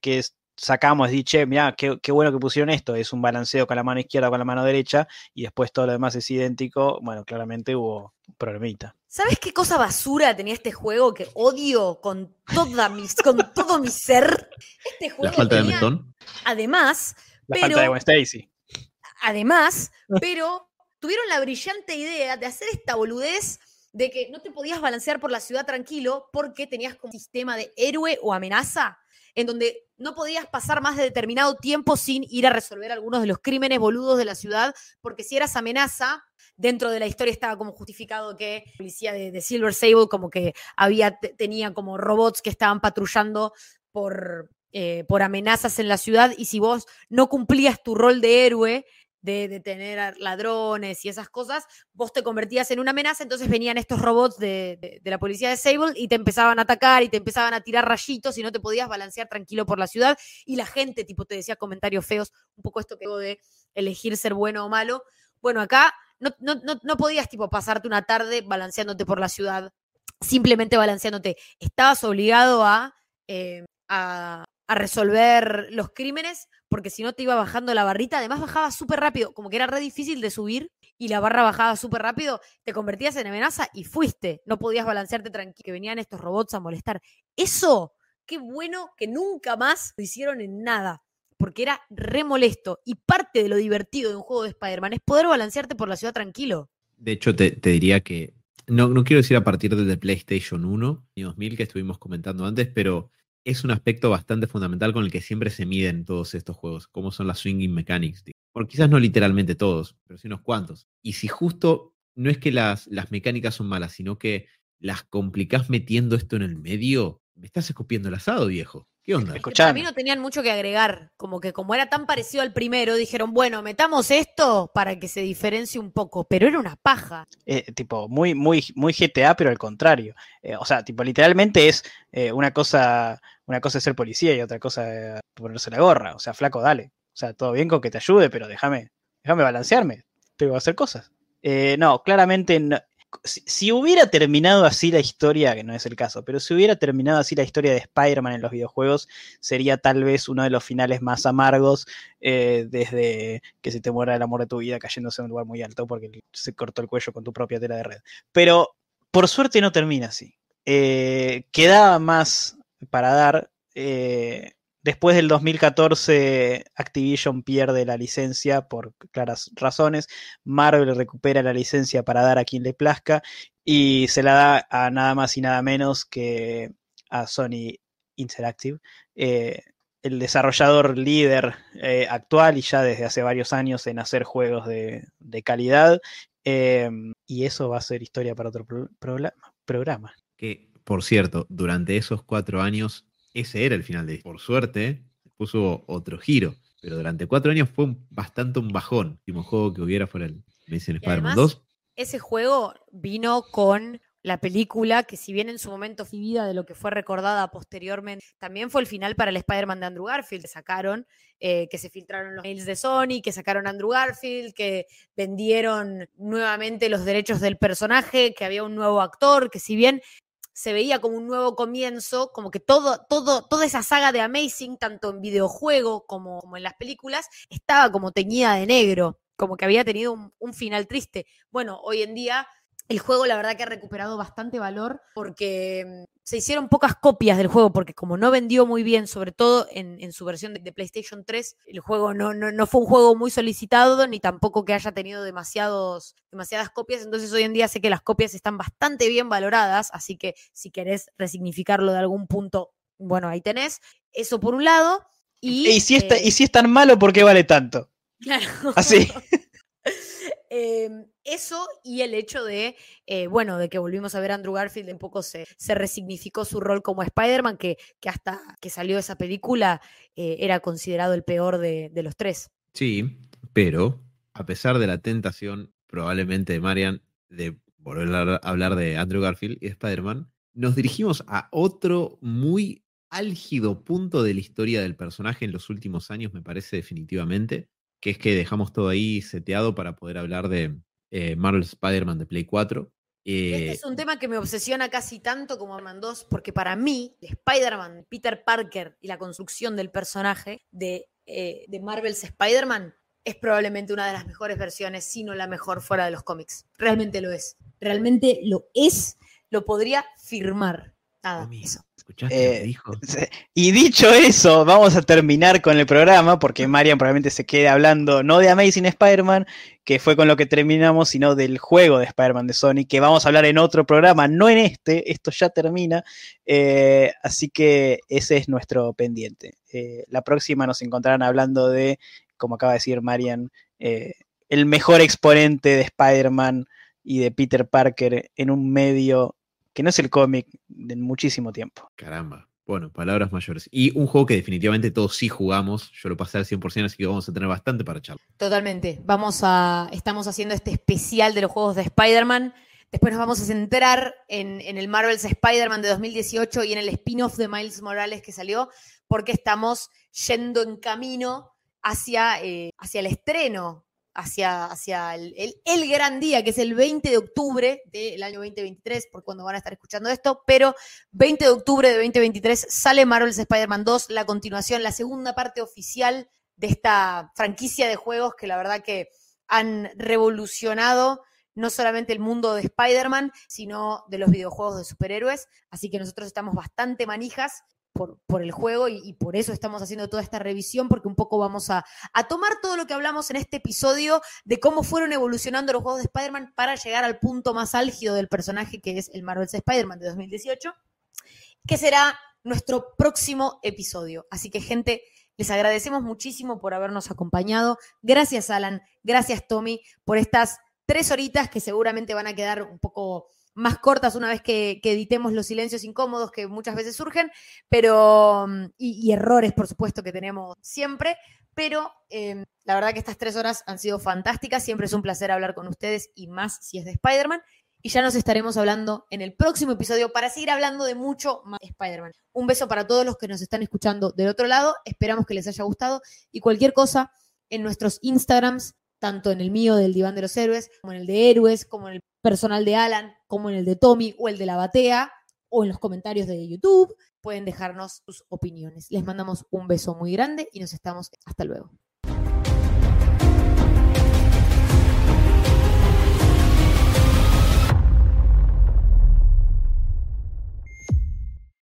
sacamos es decir, mira, qué, bueno que pusieron esto, es un balanceo con la mano izquierda o con la mano derecha, y después todo lo demás es idéntico, bueno, claramente hubo un problemita. ¿Sabes qué cosa basura tenía este juego que odio con, toda mis, con todo mi ser? Este juego la falta de mentón. Además, la falta de Gwen Stacy. Además, pero tuvieron la brillante idea de hacer esta boludez de que no te podías balancear por la ciudad tranquilo porque tenías como sistema de héroe o amenaza en donde no podías pasar más de determinado tiempo sin ir a resolver algunos de los crímenes boludos de la ciudad, porque si eras amenaza, dentro de la historia estaba como justificado que la policía de, Silver Sable como que había, tenía como robots que estaban patrullando por, eh, por amenazas en la ciudad y si vos no cumplías tu rol de héroe, de detener ladrones y esas cosas, vos te convertías en una amenaza, entonces venían estos robots de, la policía de Sable y te empezaban a atacar y te empezaban a tirar rayitos y no te podías balancear tranquilo por la ciudad y la gente tipo te decía comentarios feos, un poco esto que digo de elegir ser bueno o malo. Bueno, acá no, no, no, podías tipo pasarte una tarde balanceándote por la ciudad, simplemente balanceándote. Estabas obligado a, eh, a, a resolver los crímenes, porque si no te iba bajando la barrita, además bajaba súper rápido, como que era re difícil de subir y la barra bajaba súper rápido, te convertías en amenaza y fuiste, no podías balancearte tranquilo, que venían estos robots a molestar. Eso, qué bueno que nunca más lo hicieron en nada, porque era re molesto y parte de lo divertido de un juego de Spider-Man es poder balancearte por la ciudad tranquilo. De hecho, te, diría que, no, no quiero decir a partir del PlayStation 1 y 2000 que estuvimos comentando antes, pero es un aspecto bastante fundamental con el que siempre se miden todos estos juegos, como son las swinging mechanics. Quizás no literalmente todos, pero sí unos cuantos. Y si justo no es que las, las mecánicas son malas, sino que las complicás metiendo esto en el medio, me estás escupiendo el asado, viejo. ¿Qué onda? Para mí no tenían mucho que agregar, como que como era tan parecido al primero, dijeron, bueno, metamos esto para que se diferencie un poco, pero era una paja. Eh, tipo, muy, muy, muy GTA, pero al contrario. Eh, o sea, tipo, literalmente es eh, una cosa, una cosa es ser policía y otra cosa es ponerse la gorra. O sea, flaco, dale. O sea, todo bien con que te ayude, pero déjame, déjame balancearme. Tengo que hacer cosas. Eh, no, claramente no. Si, hubiera terminado así la historia, que no es el caso, pero si hubiera terminado así la historia de Spider-Man en los videojuegos, sería tal vez uno de los finales más amargos eh, desde que se te muera el amor de tu vida cayéndose en un lugar muy alto porque se cortó el cuello con tu propia tela de red. Pero por suerte no termina así. Eh, quedaba más para dar. eh, después del 2014, Activision pierde la licencia por claras razones. Marvel recupera la licencia para dar a quien le plazca y se la da a nada más y nada menos que a Sony Interactive. eh, el desarrollador líder eh, actual y ya desde hace varios años en hacer juegos de, calidad. eh, y eso va a ser historia para otro pro- programa- programa. Que, por cierto, durante esos cuatro años, ese era el final de Por suerte, hubo otro giro. Pero durante cuatro años fue un- bastante un bajón. El último juego que hubiera fuera el Amazing Spider-Man además- 2. Ese juego vino con la película, que si bien en su momento fue vida de lo que fue recordada posteriormente, también fue el final para el Spider-Man de Andrew Garfield, que sacaron, eh, que se filtraron los mails de Sony, que sacaron a Andrew Garfield, que vendieron nuevamente los derechos del personaje, que había un nuevo actor, que si bien se veía como un nuevo comienzo, como que todo, todo, toda esa saga de Amazing, tanto en videojuego como, como en las películas, estaba como teñida de negro, como que había tenido un, un final triste. Bueno, hoy en día el juego la verdad que ha recuperado bastante valor porque mm, se hicieron pocas copias del juego, porque como no vendió muy bien, sobre todo en, en su versión de, de PlayStation 3, el juego no, no, no fue un juego muy solicitado, ni tampoco que haya tenido demasiados, demasiadas copias, entonces hoy en día sé que las copias están bastante bien valoradas, así que si querés resignificarlo de algún punto, bueno, ahí tenés. Eso por un lado. Y, Y, si, es ta- eh, y si es tan malo, ¿por qué vale tanto? <laughs> Claro. Así. <laughs> Eh, eso y el hecho de, eh, bueno, de que volvimos a ver a Andrew Garfield, un poco se, se resignificó su rol como Spider-Man, que, que hasta que salió esa película eh, era considerado el peor de, los tres. Sí, pero a pesar de la tentación, probablemente de Marian, de volver a hablar de Andrew Garfield y de Spider-Man, nos dirigimos a otro muy álgido punto de la historia del personaje en los últimos años, me parece definitivamente, que es que dejamos todo ahí seteado para poder hablar de eh, Marvel Spider-Man de Play 4. Este Eh, es un tema que me obsesiona casi tanto como Man 2, porque para mí, Spider-Man, Peter Parker y la construcción del personaje de, eh, de Marvel's Spider-Man es probablemente una de las mejores versiones, si no la mejor fuera de los cómics. Realmente lo es. Realmente lo es, lo podría firmar. Nada, eso. ¿Escuchaste Eh? <laughs> Y dicho eso, vamos a terminar con el programa, porque Marian probablemente se quede hablando no de Amazing Spider-Man, que fue con lo que terminamos, sino del juego de Spider-Man de Sony, que vamos a hablar en otro programa, no en este, esto ya termina, eh, así que ese es nuestro pendiente. Eh, la próxima nos encontrarán hablando de, como acaba de decir Marian, el mejor exponente de Spider-Man y de Peter Parker en un medio que no es el cómic en muchísimo tiempo. Caramba. Bueno, palabras mayores. Y un juego que definitivamente todos sí jugamos. Yo lo pasé al 100%, así que vamos a tener bastante para charlar. Totalmente. Vamos a. Estamos haciendo este especial de los juegos de Spider-Man. Después nos vamos a centrar en, en el Marvel's Spider-Man de 2018 y en el spin-off de Miles Morales que salió, porque estamos yendo en camino hacia, eh, hacia el estreno, hacia, hacia el, el- el gran día, que es el 20 de octubre del año 2023, por cuando van a estar escuchando esto, pero 20 de octubre de 2023 sale Marvel's Spider-Man 2, la continuación, la segunda parte oficial de esta franquicia de juegos que la verdad que han revolucionado no solamente el mundo de Spider-Man, sino de los videojuegos de superhéroes. Así que nosotros estamos bastante manijas por, el juego y, y por eso estamos haciendo toda esta revisión, porque un poco vamos a, a tomar todo lo que hablamos en este episodio de cómo fueron evolucionando los juegos de Spider-Man para llegar al punto más álgido del personaje que es el Marvel's Spider-Man de 2018, que será nuestro próximo episodio. Así que gente, les agradecemos muchísimo por habernos acompañado. Gracias Alan, gracias Tommy por estas tres horitas que seguramente van a quedar un poco más cortas una vez que, editemos los silencios incómodos que muchas veces surgen, pero mm, y, errores, por supuesto, que tenemos siempre. Pero eh, la verdad que estas tres horas han sido fantásticas. Siempre es un placer hablar con ustedes y más si es de Spider-Man. Y ya nos estaremos hablando en el próximo episodio para seguir hablando de mucho más Spider-Man. Un beso para todos los que nos están escuchando del otro lado. Esperamos que les haya gustado. Y cualquier cosa en nuestros Instagrams, tanto en el mío del Diván de los Héroes, como en el de Héroes, como en el personal de Alan, como en el de Tommy o el de la Batea, o en los comentarios de YouTube, pueden dejarnos sus opiniones. Les mandamos un beso muy grande y nos estamos hasta luego.